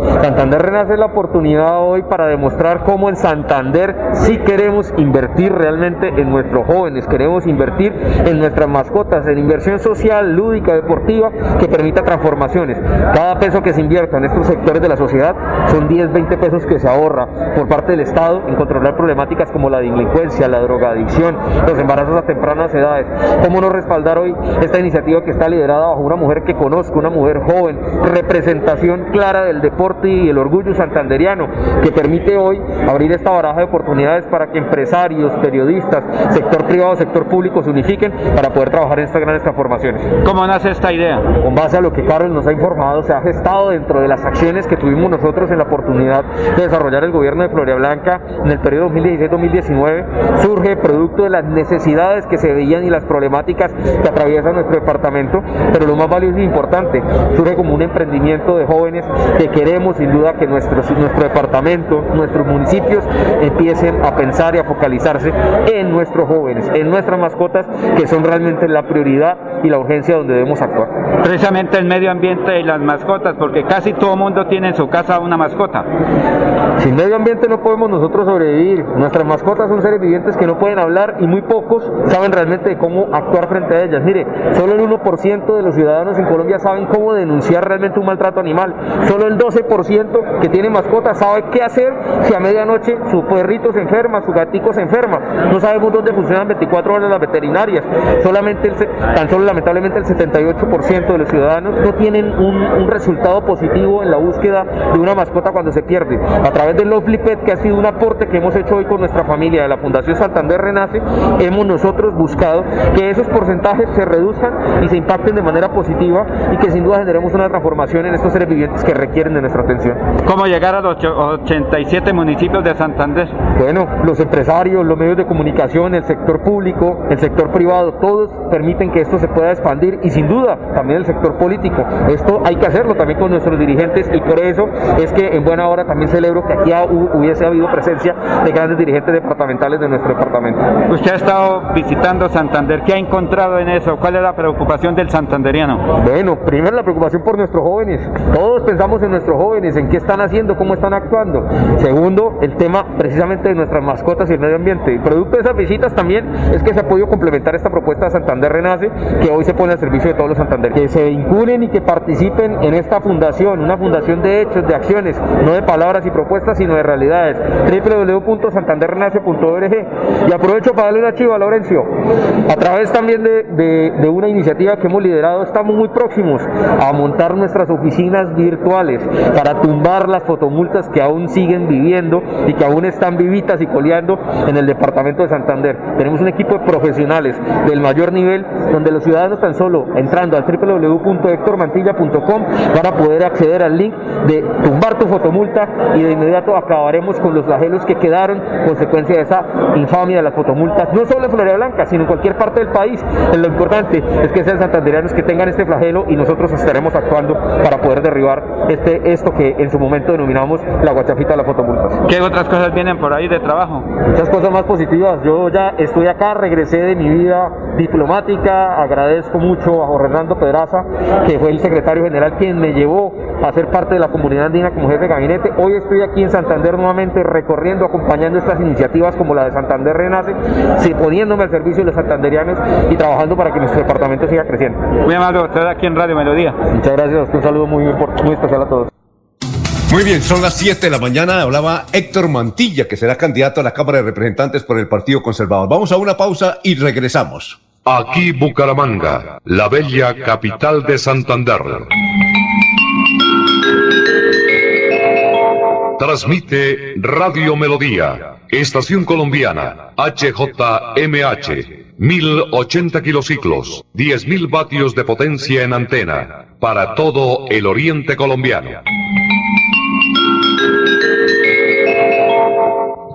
Santander Renace es la oportunidad hoy para demostrar cómo en Santander sí queremos invertir realmente en nuestros jóvenes, queremos invertir en nuestras mascotas, en inversión social, lúdica, deportiva, que permita transformaciones. Cada peso que se invierta en estos sectores de la sociedad son 10, 20 pesos que se ahorra por parte del Estado en controlar problemáticas como la delincuencia, la drogadicción, los embarazos a tempranas edades. ¿Cómo no respaldar hoy esta iniciativa que está liderada bajo una mujer que conozco, una mujer joven, representación clara del deporte? Y el orgullo santanderiano que permite hoy abrir esta baraja de oportunidades para que empresarios, periodistas, sector privado, sector público se unifiquen para poder trabajar en estas grandes transformaciones. ¿Cómo nace esta idea? Con base a lo que Carlos nos ha informado, se ha gestado dentro de las acciones que tuvimos nosotros en la oportunidad de desarrollar el gobierno de Floria Blanca en el periodo 2016-2019, surge producto de las necesidades que se veían y las problemáticas que atraviesa nuestro departamento, pero lo más valioso y importante, surge como un emprendimiento de jóvenes que queremos sin duda que nuestro, nuestro departamento, nuestros municipios empiecen a pensar y a focalizarse en nuestros jóvenes, en nuestras mascotas, que son realmente la prioridad y la urgencia donde debemos actuar. Precisamente el medio ambiente y las mascotas, porque casi todo mundo tiene en su casa una mascota. Sin medio ambiente no podemos nosotros sobrevivir. Nuestras mascotas son seres vivientes que no pueden hablar y muy pocos saben realmente cómo actuar frente a ellas. Mire, solo el 1% de los ciudadanos en Colombia saben cómo denunciar realmente un maltrato animal. Solo el 12% que tiene mascota sabe qué hacer si a medianoche su perrito se enferma, su gatico se enferma. No sabemos dónde funcionan 24 horas las veterinarias. Solamente, el, tan solo lamentablemente el 78% de los ciudadanos no tienen un, resultado positivo en la búsqueda de una mascota cuando se pierde. A través del Lovely Pet, que ha sido un aporte que hemos hecho hoy con nuestra familia de la Fundación Santander Renace, hemos nosotros buscado que esos porcentajes se reduzcan y se impacten de manera positiva y que sin duda generemos una transformación en estos seres vivientes que requieren de nuestra ¿Cómo llegar a los 87 municipios de Santander? Bueno, los empresarios, los medios de comunicación, el sector público, el sector privado, todos permiten que esto se pueda expandir y sin duda también el sector político. Esto hay que hacerlo también con nuestros dirigentes y por eso es que en buena hora también celebro que aquí hubiese habido presencia de grandes dirigentes departamentales de nuestro departamento. Usted ha estado visitando Santander, ¿qué ha encontrado en eso? ¿Cuál es la preocupación del santanderiano? Bueno, primero la preocupación por nuestros jóvenes. Todos pensamos en nuestros jóvenes en qué están haciendo, cómo están actuando. Segundo, el tema precisamente de nuestras mascotas y el medio ambiente. Y producto de esas visitas también es que se ha podido complementar esta propuesta de Santander Renace, que hoy se pone al servicio de todos los Santander. Que se vinculen y que participen en esta fundación, una fundación de hechos, de acciones, no de palabras y propuestas, sino de realidades. www.santanderrenace.org. Y aprovecho para darle una chiva a Lorenzo. A través también de una iniciativa que hemos liderado, estamos muy próximos a montar nuestras oficinas virtuales para para tumbar las fotomultas que aún siguen viviendo y que aún están vivitas y coleando en el departamento de Santander. Tenemos un equipo de profesionales del mayor nivel donde los ciudadanos tan solo entrando al www.hectormantilla.com van a poder acceder al link de tumbar tu fotomulta y de inmediato acabaremos con los flagelos que quedaron consecuencia de esa infamia de las fotomultas, no solo en Florida Blanca, sino en cualquier parte del país. Lo importante es que sean santanderianos que tengan este flagelo y nosotros estaremos actuando para poder derribar este esto que en su momento denominamos la guachafita de las fotomultas. ¿Qué otras cosas vienen por ahí de trabajo? Muchas cosas más positivas. Yo ya estoy acá, regresé de mi vida diplomática, agradezco mucho a Jorge Hernando Pedraza, que fue el secretario general quien me llevó a ser parte de la comunidad andina como jefe de gabinete. Hoy estoy aquí en Santander nuevamente recorriendo, acompañando estas iniciativas como la de Santander Renace, poniéndome al servicio de los santanderianos y trabajando para que nuestro departamento siga creciendo. Muy amable usted aquí en Radio Melodía. Muchas gracias, un saludo muy, muy especial a todos. Muy bien, son las 7 de la mañana. Hablaba Héctor Mantilla, que será candidato a la Cámara de Representantes por el Partido Conservador. Vamos a una pausa y regresamos. Aquí Bucaramanga, la bella capital de Santander. Transmite Radio Melodía, Estación Colombiana, HJMH. 1080 kilociclos, 10.000 vatios de potencia en antena, para todo el oriente colombiano.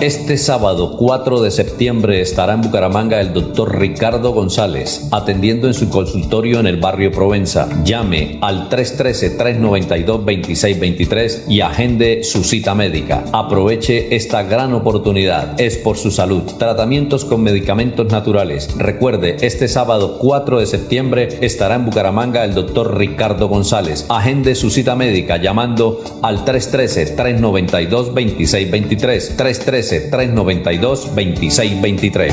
Este sábado 4 de septiembre estará en Bucaramanga el doctor Ricardo González, atendiendo en su consultorio en el barrio Provenza. Llame al 313-392-2623 y agende su cita médica. Aproveche esta gran oportunidad. Es por su salud. Tratamientos con medicamentos naturales. Recuerde, este sábado 4 de septiembre estará en Bucaramanga el doctor Ricardo González. Agende su cita médica llamando al 313-392-2623. 23 313 392 2623.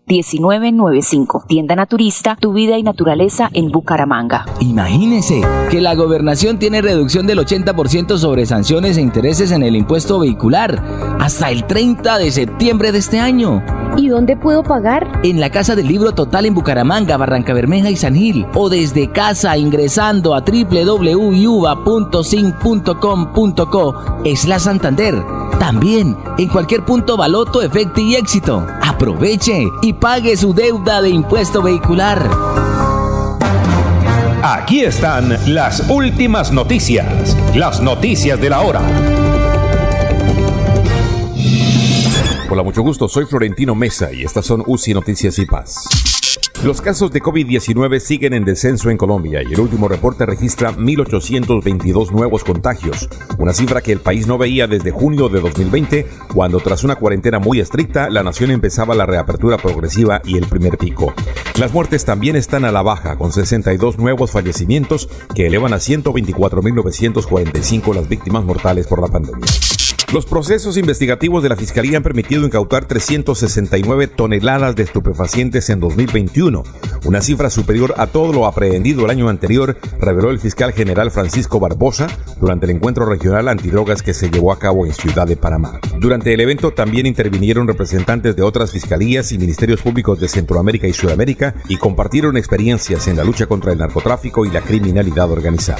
1995. Tienda Naturista, tu vida y naturaleza en Bucaramanga. Imagínese que la gobernación tiene reducción del 80% sobre sanciones e intereses en el impuesto vehicular hasta el 30 de septiembre de este año. ¿Y dónde puedo pagar? En la Casa del Libro Total en Bucaramanga, Barranca Bermeja y San Gil. O desde casa ingresando a www.yuba.sin.com.co es la Santander. También en cualquier punto Baloto, Efecto y Éxito. Aproveche y pague su deuda de impuesto vehicular. Aquí están las últimas noticias, las noticias de la hora. Hola, mucho gusto. Soy Florentino Mesa y estas son UCI Noticias y Paz. Los casos de COVID-19 siguen en descenso en Colombia y el último reporte registra 1.822 nuevos contagios, una cifra que el país no veía desde junio de 2020, cuando tras una cuarentena muy estricta, la nación empezaba la reapertura progresiva y el primer pico. Las muertes también están a la baja, con 62 nuevos fallecimientos que elevan a 124.945 las víctimas mortales por la pandemia. Los procesos investigativos de la Fiscalía han permitido incautar 369 toneladas de estupefacientes en 2021, una cifra superior a todo lo aprehendido el año anterior, reveló el fiscal general Francisco Barbosa durante el encuentro regional antidrogas que se llevó a cabo en Ciudad de Panamá. Durante el evento también intervinieron representantes de otras fiscalías y ministerios públicos de Centroamérica y Sudamérica y compartieron experiencias en la lucha contra el narcotráfico y la criminalidad organizada.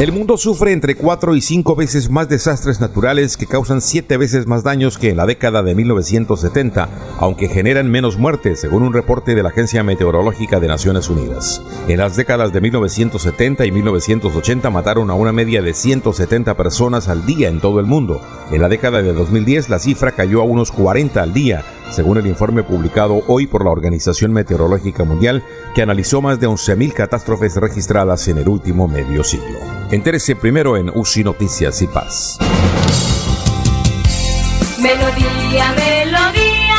El mundo sufre entre 4 y 5 veces más desastres naturales que causan 7 veces más daños que en la década de 1970, aunque generan menos muertes, según un reporte de la Agencia Meteorológica de Naciones Unidas. En las décadas de 1970 y 1980 mataron a una media de 170 personas al día en todo el mundo. En la década de 2010 la cifra cayó a unos 40 al día, según el informe publicado hoy por la Organización Meteorológica Mundial, que analizó más de 11.000 catástrofes registradas en el último medio siglo. Entérese primero en UCI Noticias y Paz. Melodía, melodía.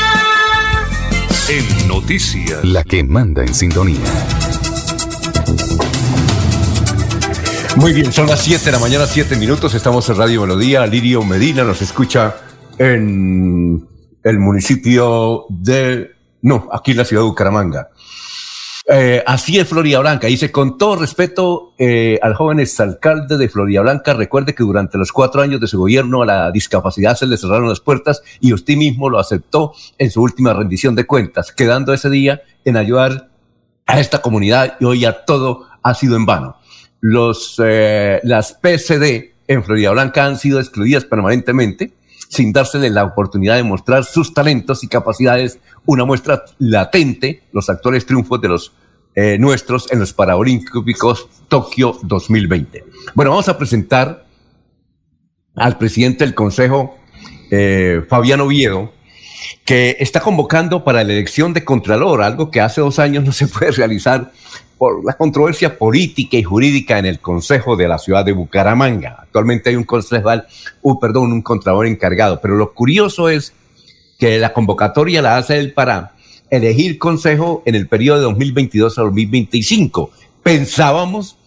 En Noticias. La que manda en sintonía. Muy bien, son las 7 de la mañana, 7 minutos. Estamos en Radio Melodía. Lirio Medina nos escucha en el municipio de. No, aquí en la ciudad de Bucaramanga. Eh, así es Florida Blanca. Dice, con todo respeto eh, al joven exalcalde de Florida Blanca, recuerde que durante los cuatro años de su gobierno a la discapacidad se le cerraron las puertas y usted mismo lo aceptó en su última rendición de cuentas, quedando ese día en ayudar a esta comunidad y hoy ya todo ha sido en vano. Los, eh, las PCD en Florida Blanca han sido excluidas permanentemente sin dársele la oportunidad de mostrar sus talentos y capacidades, una muestra latente, los actuales triunfos de los eh, nuestros en los Paralímpicos Tokio 2020. Bueno, vamos a presentar al presidente del Consejo, eh, Fabián Oviedo, que está convocando para la elección de Contralor, algo que hace dos años no se puede realizar la controversia política y jurídica en el Consejo de la ciudad de Bucaramanga. Actualmente hay un concejal, uh, perdón, un contralor encargado, pero lo curioso es que la convocatoria la hace él para elegir consejo en el periodo de 2022 a 2025. Pensábamos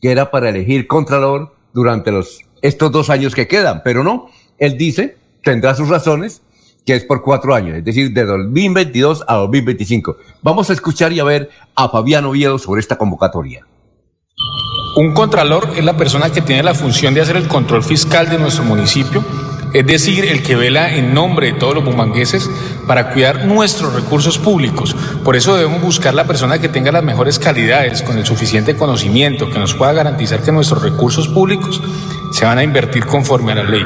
que era para elegir contralor durante los, estos dos años que quedan, pero no. Él dice, tendrá sus razones, que es por cuatro años, es decir, de 2022 a 2025. Vamos a escuchar y a ver a Fabián Oviedo sobre esta convocatoria. Un contralor es la persona que tiene la función de hacer el control fiscal de nuestro municipio, es decir, el que vela en nombre de todos los bumangueses para cuidar nuestros recursos públicos. Por eso debemos buscar la persona que tenga las mejores calidades, con el suficiente conocimiento, que nos pueda garantizar que nuestros recursos públicos se van a invertir conforme a la ley.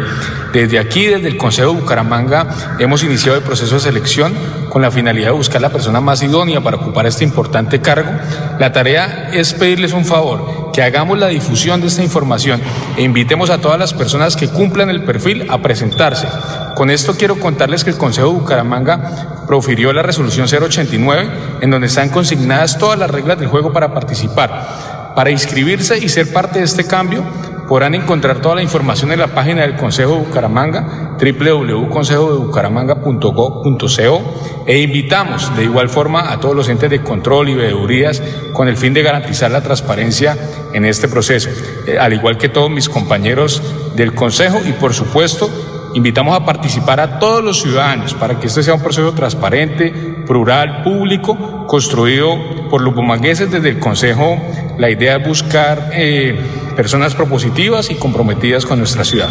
Desde aquí, desde el Consejo de Bucaramanga, hemos iniciado el proceso de selección con la finalidad de buscar la persona más idónea para ocupar este importante cargo. La tarea es pedirles un favor, que hagamos la difusión de esta información e invitemos a todas las personas que cumplan el perfil a presentarse. Con esto quiero contarles que el Consejo de Bucaramanga profirió la resolución 089, en donde están consignadas todas las reglas del juego para participar. Para inscribirse y ser parte de este cambio, podrán encontrar toda la información en la página del Consejo de Bucaramanga, www.consejodebucaramanga.go.co e invitamos de igual forma a todos los entes de control y veedurías con el fin de garantizar la transparencia en este proceso, eh, al igual que todos mis compañeros del Consejo y por supuesto invitamos a participar a todos los ciudadanos para que este sea un proceso transparente, plural, público, construido por los bumangueses desde el Consejo. La idea es buscar eh, personas propositivas y comprometidas con nuestra ciudad.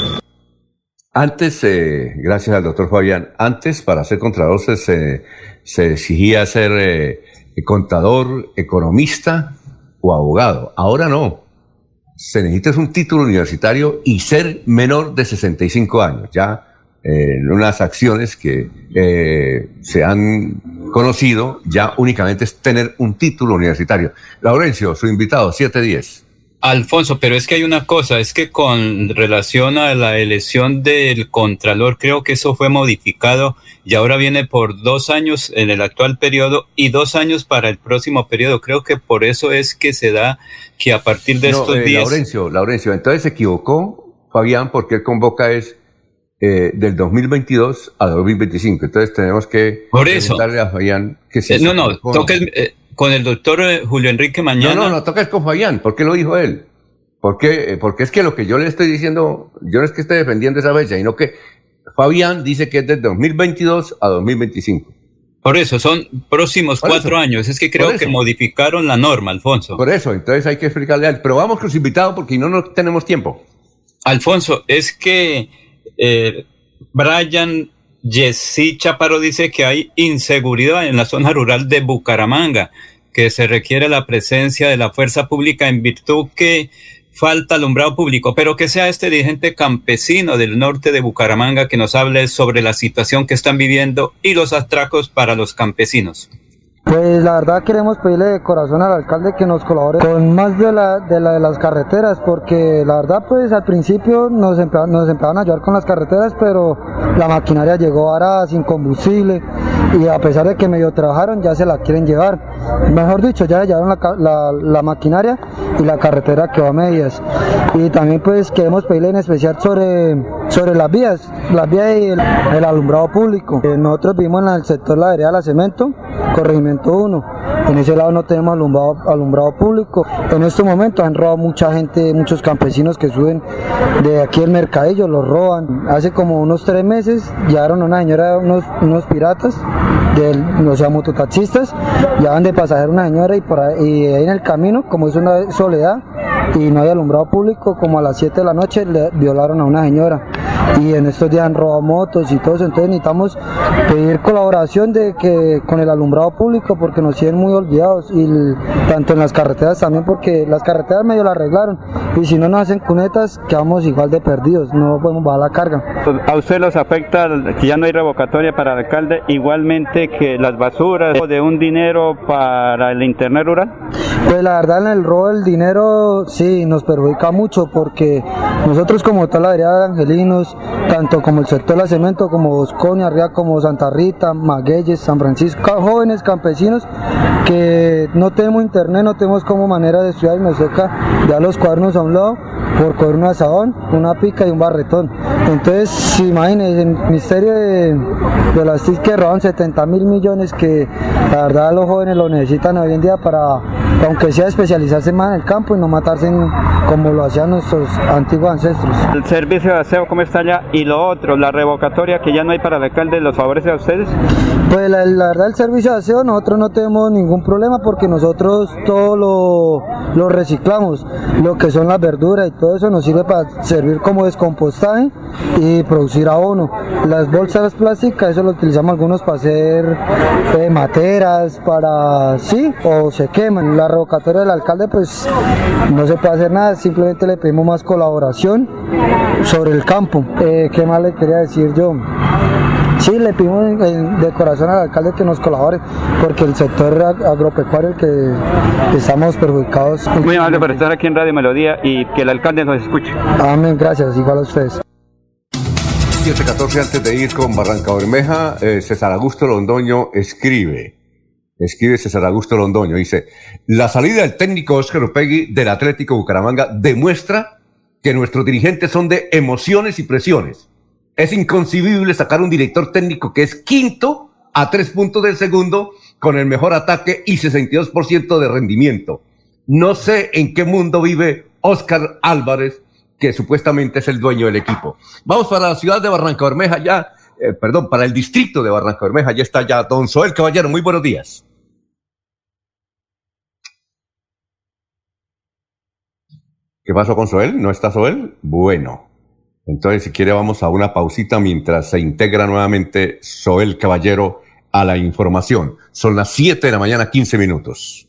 Antes, eh, gracias al doctor Fabián, antes para ser contralor se, se, exigía ser eh, contador, economista o abogado. Ahora no. Se necesita un título universitario y ser menor de 65 años. Ya eh, en unas acciones que se han conocido, ya únicamente es tener un título universitario. Laurencio, su invitado, 710. Alfonso, pero es que hay una cosa, es que con relación a la elección del Contralor, creo que eso fue modificado y ahora viene por dos años en el actual periodo y dos años para el próximo periodo. Creo que por eso es que se da que a partir de No, estos eh, días... Laurencio, Laurencio, entonces se equivocó Fabián porque él convoca es eh, del 2022 a 2025. Entonces tenemos que Por eso. a Fabián que si Eh, se no, no, toca el- eh, con el doctor eh, Julio Enrique No, mañana. no, no, toca es con Fabián, ¿por qué lo dijo él? ¿Por qué? Eh, Porque es que lo que yo le estoy diciendo, yo no es que esté defendiendo esa fecha, sino que Fabián dice que es de 2022 a 2025. Por eso, son próximos Por cuatro eso. años. Es que creo que modificaron la norma, Alfonso. Por eso, entonces hay que explicarle a él. Pero vamos con los invitados porque no, no tenemos tiempo. Alfonso, es que eh, Brian Jessy Chaparro dice que hay inseguridad en la zona rural de Bucaramanga, que se requiere la presencia de la fuerza pública en virtud que falta alumbrado público, pero que sea este dirigente campesino del norte de Bucaramanga que nos hable sobre la situación que están viviendo y los atracos para los campesinos. Pues la verdad queremos pedirle de corazón al alcalde que nos colabore con más de la de, la de las carreteras, porque la verdad pues al principio nos, empea- nos empezaron a ayudar con las carreteras, pero la maquinaria llegó ahora sin combustible y a pesar de que medio trabajaron ya se la quieren llevar. Mejor dicho, ya llevaron la, maquinaria y la carretera quedó a medias. Y también pues queremos pedirle en especial sobre, sobre las vías, las vías y el, alumbrado público. Eh, nosotros vivimos en el sector La Vereda La Cemento, corregimiento 1. En ese lado no tenemos alumbrado, alumbrado público. En estos momentos han robado mucha gente, muchos campesinos que suben de aquí el mercadillo, los roban. Hace como unos tres meses llevaron a una señora, unos, unos piratas, del, o sea, mototaxistas, llevaban de pasajero una señora y, por ahí, y ahí en el camino, como es una soledad y no hay alumbrado público, como a las 7 de la noche le violaron a una señora. Y en estos días han robado motos y todo eso, entonces necesitamos pedir colaboración de que con el alumbrado público porque nos tienen muy olvidados y el- tanto en las carreteras también porque las carreteras medio las arreglaron y si no nos hacen cunetas quedamos igual de perdidos, no podemos bajar la carga. ¿A usted los afecta que ya no hay revocatoria para el alcalde, igualmente que las basuras o de un dinero para el internet rural? Pues la verdad en el robo del dinero sí nos perjudica mucho porque nosotros como toda la área de Angelinos, tanto como el sector de la cemento, como Bosconia, arriba como Santa Rita, Magueyes, San Francisco, jóvenes campesinos que no tenemos internet, no tenemos como manera de estudiar y nos toca ya los cuadernos a un lado por coger un asadón, una pica y un barretón. Entonces, si imagínense, el Ministerio de, de las TIC que roban 70 mil millones que la verdad los jóvenes lo necesitan hoy en día para, aunque sea especializarse más en el campo y no matarse en- como lo hacían nuestros antiguos ancestros. El servicio de aseo, ¿cómo está allá? Y lo otro, la revocatoria que ya no hay para el alcalde, ¿los favorece a ustedes? Pues la, la verdad el servicio de aseo nosotros no tenemos ningún problema porque nosotros todo lo, lo reciclamos, lo que son las verduras y todo eso nos sirve para servir como descompostaje y producir abono. Las bolsas plásticas, eso lo utilizamos algunos para hacer eh, materas, para sí, o se queman. La revocatoria del alcalde pues no se puede hacer nada, simplemente le pedimos más colaboración sobre el campo. Eh, ¿Qué más le quería decir yo? Sí, le pedimos de corazón al alcalde que nos colabore, porque el sector ag- agropecuario el que estamos perjudicados. Muy amable por estar aquí en Radio Melodía y que el alcalde nos escuche. Amén, gracias, igual a ustedes. 714 antes de ir con Barranca Bermeja, eh, César Augusto Londoño escribe, escribe César Augusto Londoño, dice, la salida del técnico Óscar Upegui del Atlético Bucaramanga demuestra que nuestros dirigentes son de emociones y presiones. Es inconcebible sacar un director técnico que es quinto a tres puntos del segundo con el mejor ataque y 62% de rendimiento. No sé en qué mundo vive Óscar Álvarez, que supuestamente es el dueño del equipo. Vamos para la ciudad de Barranca Bermeja ya, eh, perdón, para el distrito de Barranca Bermeja, ya está ya don Soel Caballero, muy buenos días. ¿Qué pasó con Soel? ¿No está Soel? Bueno. Entonces, si quiere, vamos a una pausita mientras se integra nuevamente Soel Caballero a la información. Son las 7 de la mañana, 15 minutos.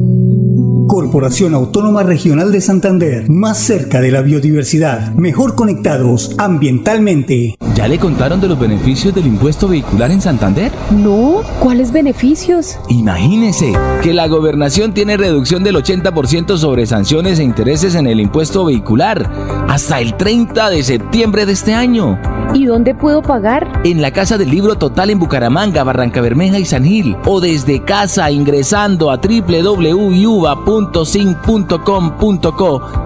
Corporación Autónoma Regional de Santander, más cerca de la biodiversidad, mejor conectados ambientalmente. ¿Ya le contaron de los beneficios del impuesto vehicular en Santander? No, ¿cuáles beneficios? Imagínese que la gobernación tiene reducción del 80% sobre sanciones e intereses en el impuesto vehicular hasta el 30 de septiembre de este año. ¿Y dónde puedo pagar? En la Casa del Libro Total en Bucaramanga, Barranca Bermeja y San Gil. O desde casa ingresando a www.sin.com.co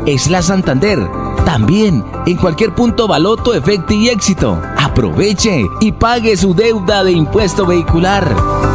es la Santander. También en cualquier punto Baloto, Efecto y Éxito. Aproveche y pague su deuda de impuesto vehicular.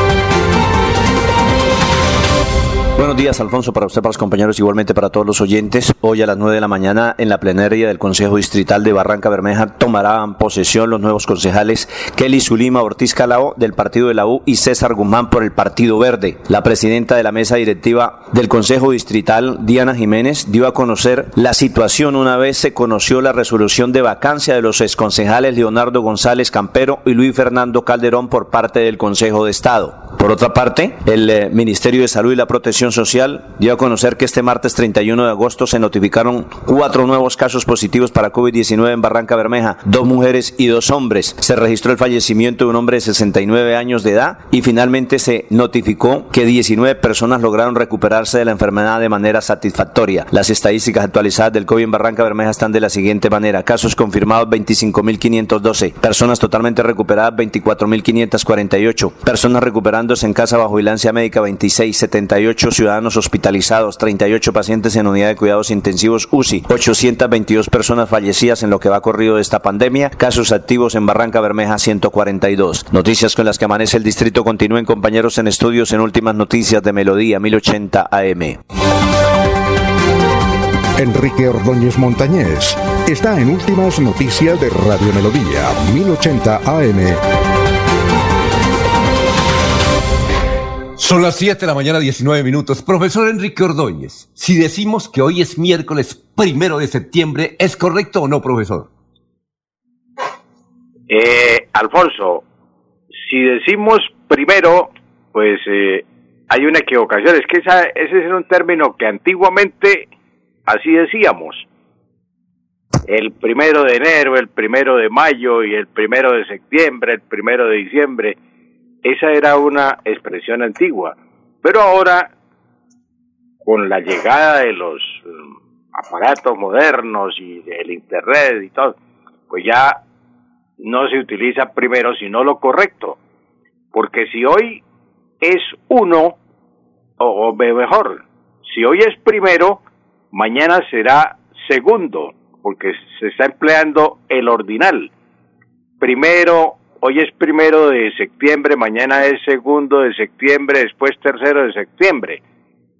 Buenos días, Alfonso, para usted, para los compañeros, igualmente para todos los oyentes. Hoy a las 9 de la mañana, en la plenaria del Consejo Distrital de Barranca Bermeja, tomarán posesión los nuevos concejales Kelly Zulima Ortiz Calao del Partido de la U y César Guzmán por el Partido Verde. La presidenta de la mesa directiva del Consejo Distrital, Diana Jiménez, dio a conocer la situación una vez se conoció la resolución de vacancia de los exconcejales Leonardo González Campero y Luis Fernando Calderón por parte del Consejo de Estado. Por otra parte, el eh, Ministerio de Salud y la Protección Social dio a conocer que este martes 31 de agosto se notificaron cuatro nuevos casos positivos para COVID-19 en Barranca Bermeja, dos mujeres y dos hombres. Se registró el fallecimiento de un hombre de 69 años de edad y finalmente se notificó que 19 personas lograron recuperarse de la enfermedad de manera satisfactoria. Las estadísticas actualizadas del COVID en Barranca Bermeja están de la siguiente manera. Casos confirmados 25.512, personas totalmente recuperadas 24.548, personas recuperando en casa bajo vigilancia médica 26, 78 ciudadanos hospitalizados, 38 pacientes en unidad de cuidados intensivos UCI, 822 personas fallecidas en lo que va corrido de esta pandemia, casos activos en Barranca Bermeja 142. Noticias con las que amanece el distrito continúen compañeros en estudios en últimas noticias de Melodía 1080 AM. Enrique Ordóñez Montañés está en últimas noticias de Radio Melodía 1080 AM. Son las 7 de la mañana, 19 minutos. Profesor Enrique Ordóñez, si decimos que hoy es miércoles primero de septiembre, ¿es correcto o no, profesor? Eh, Alfonso, si decimos primero, pues eh, hay una equivocación. Es que esa, ese es un término que antiguamente así decíamos. El primero de enero, el primero de mayo y el primero de septiembre, el primero de diciembre esa era una expresión antigua, pero ahora, con la llegada de los mm, aparatos modernos y del Internet y todo, pues ya no se utiliza primero, sino lo correcto. Porque si hoy es uno, o mejor, si hoy es primero, mañana será segundo, porque se está empleando el ordinal. Primero, hoy es primero de septiembre, mañana es segundo de septiembre, después tercero de septiembre,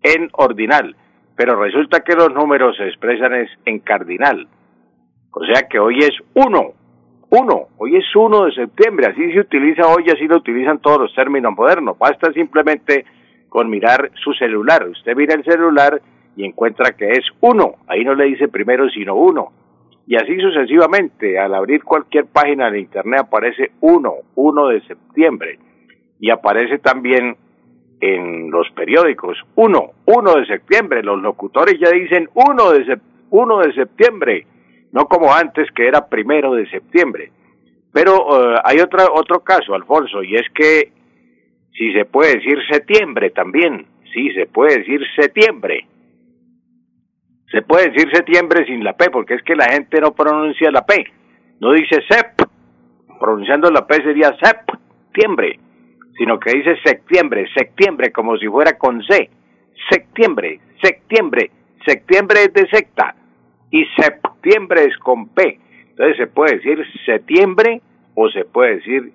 en ordinal. Pero resulta que los números se expresan en cardinal. O sea que hoy es uno, uno, hoy es uno de septiembre, así se utiliza hoy, así lo utilizan todos los términos modernos. Basta simplemente con mirar su celular. Usted mira el celular y encuentra que es uno, ahí no le dice primero sino uno y así sucesivamente. Al abrir cualquier página de Internet aparece 1, 1 de septiembre, y aparece también en los periódicos 1, 1 de septiembre. Los locutores ya dicen 1 de, 1 de septiembre, no como antes que era primero de septiembre. Pero eh, hay otra, otro caso, Alfonso, y es que si se puede decir septiembre también, sí se puede decir septiembre. Se puede decir septiembre sin la P, porque es que la gente no pronuncia la P. No dice sep. Pronunciando la P sería septiembre. Sino que dice septiembre, septiembre, como si fuera con C. Septiembre, septiembre. Septiembre es de secta. Y septiembre es con P. Entonces se puede decir septiembre o se puede decir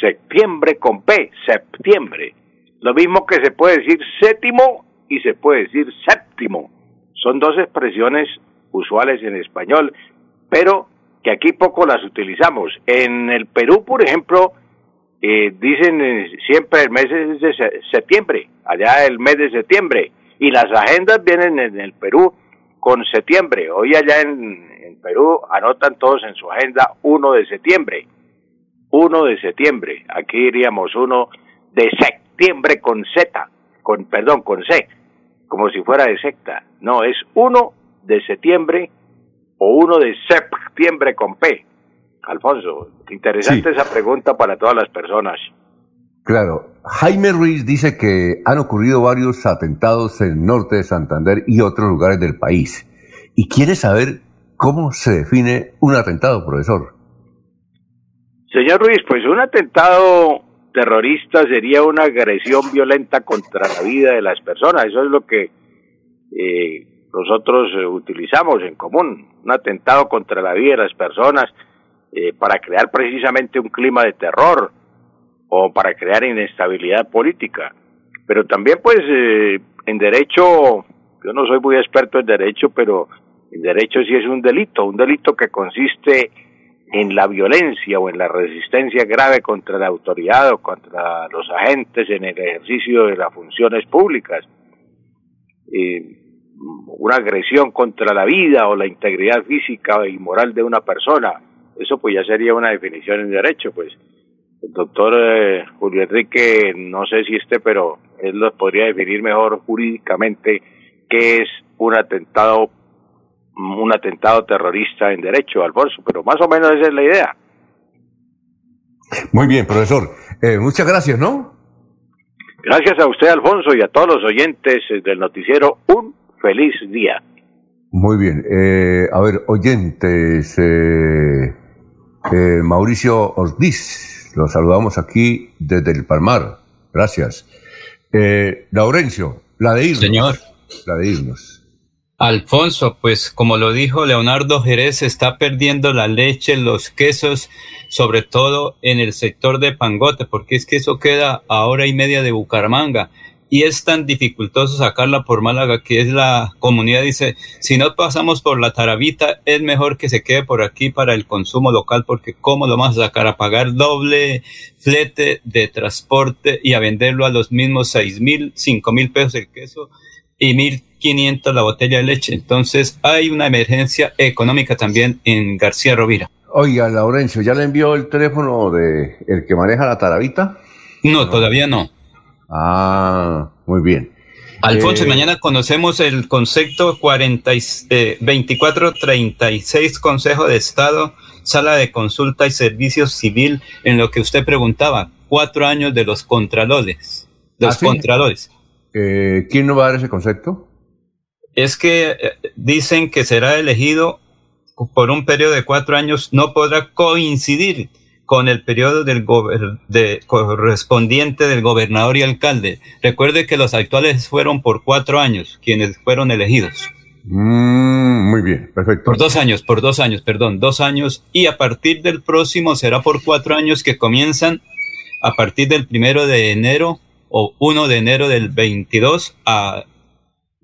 septiembre con P, septiembre. Lo mismo que se puede decir séptimo y se puede decir séptimo. Son dos expresiones usuales en español, pero que aquí poco las utilizamos. En el Perú, por ejemplo, eh, dicen eh, siempre el mes de septiembre, allá el mes de septiembre, y las agendas vienen en el Perú con septiembre. Hoy allá en, Perú anotan todos en su agenda 1 de septiembre. 1 de septiembre. Aquí iríamos 1 de septiembre con Z, con perdón, con C, como si fuera de secta. No, es 1 de septiembre o 1 de septiembre con P. Alfonso, interesante esa pregunta para todas las personas. Claro, Jaime Ruiz dice que han ocurrido varios atentados en el norte de Santander y otros lugares del país. Y quiere saber cómo se define un atentado, profesor. Señor Ruiz, pues un atentado terrorista sería una agresión violenta contra la vida de las personas. Eso es lo que eh, nosotros eh, utilizamos en común. Un atentado contra la vida de las personas eh, para crear precisamente un clima de terror o para crear inestabilidad política. Pero también pues en derecho, yo no soy muy experto en derecho, pero en derecho sí es un delito, un delito que consiste en la violencia o en la resistencia grave contra la autoridad o contra los agentes en el ejercicio de las funciones públicas, una agresión contra la vida o la integridad física y moral de una persona, eso pues ya sería una definición en derecho, pues. El doctor eh, Julio Enrique, no sé si este, pero él lo podría definir mejor jurídicamente qué es un atentado un atentado terrorista en derecho, Alfonso, pero más o menos esa es la idea. Muy bien, profesor. Eh, muchas gracias, ¿no? Gracias a usted, Alfonso, y a todos los oyentes del noticiero. Un feliz día. Muy bien. Eh, a ver, oyentes, eh, Mauricio Ortiz, los saludamos aquí desde el Palmar. Gracias. Laurencio, la de irnos. Señor. La de irnos. Alfonso, pues como lo dijo Leonardo Jerez, está perdiendo la leche, los quesos, sobre todo en el sector de Pangote, porque es que eso queda a hora y media de Bucaramanga. Y es tan dificultoso sacarla por Málaga que es la comunidad dice, si no pasamos por la Taravita, es mejor que se quede por aquí para el consumo local porque cómo lo vamos a sacar a pagar doble flete de transporte y a venderlo a los mismos seis mil, cinco mil pesos el queso y mil 500 la botella de leche. Entonces hay una emergencia económica también en García Rovira. Oiga, Laurencio, ¿ya le envió el teléfono de el que maneja la taravita? No, todavía no. Ah, muy bien. Alfonso, eh, mañana conocemos el concepto 40, 2436 Consejo de Estado, Sala de Consulta y Servicio Civil, en lo que usted preguntaba, cuatro años de los contralores. Los ¿Ah, contralores. Eh, ¿Quién nos va a dar ese concepto? Es que eh, dicen que será elegido por un periodo de cuatro años, no podrá coincidir con el periodo del de, correspondiente del gobernador y alcalde. Recuerde que los actuales fueron por cuatro años quienes fueron elegidos. Mm, muy bien, perfecto. Por dos años, por dos años, perdón, dos años. Y a partir del próximo será por cuatro años que comienzan a partir del primero de enero o 1 de enero del 22 a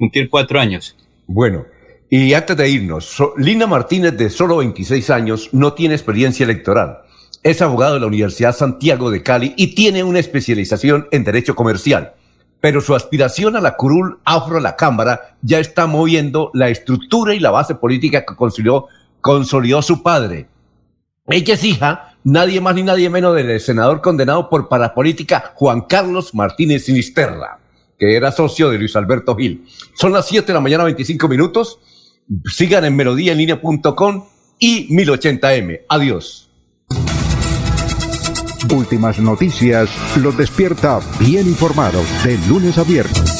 cumplir cuatro años. Bueno, y antes de irnos, Lina Martínez, de solo 26 años, no tiene experiencia electoral. Es abogado de la Universidad Santiago de Cali y tiene una especialización en Derecho Comercial. Pero su aspiración a la curul afro a la Cámara ya está moviendo la estructura y la base política que consolidó, consolidó su padre. Ella es hija, nadie más ni nadie menos del senador condenado por parapolítica Juan Carlos Martínez Sinisterra que era socio de Luis Alberto Gil. Son las 7 de la mañana, 25 minutos. Sigan en melodíaenlínea.com y 1080m. Adiós. Últimas noticias los despierta bien informados de lunes a viernes.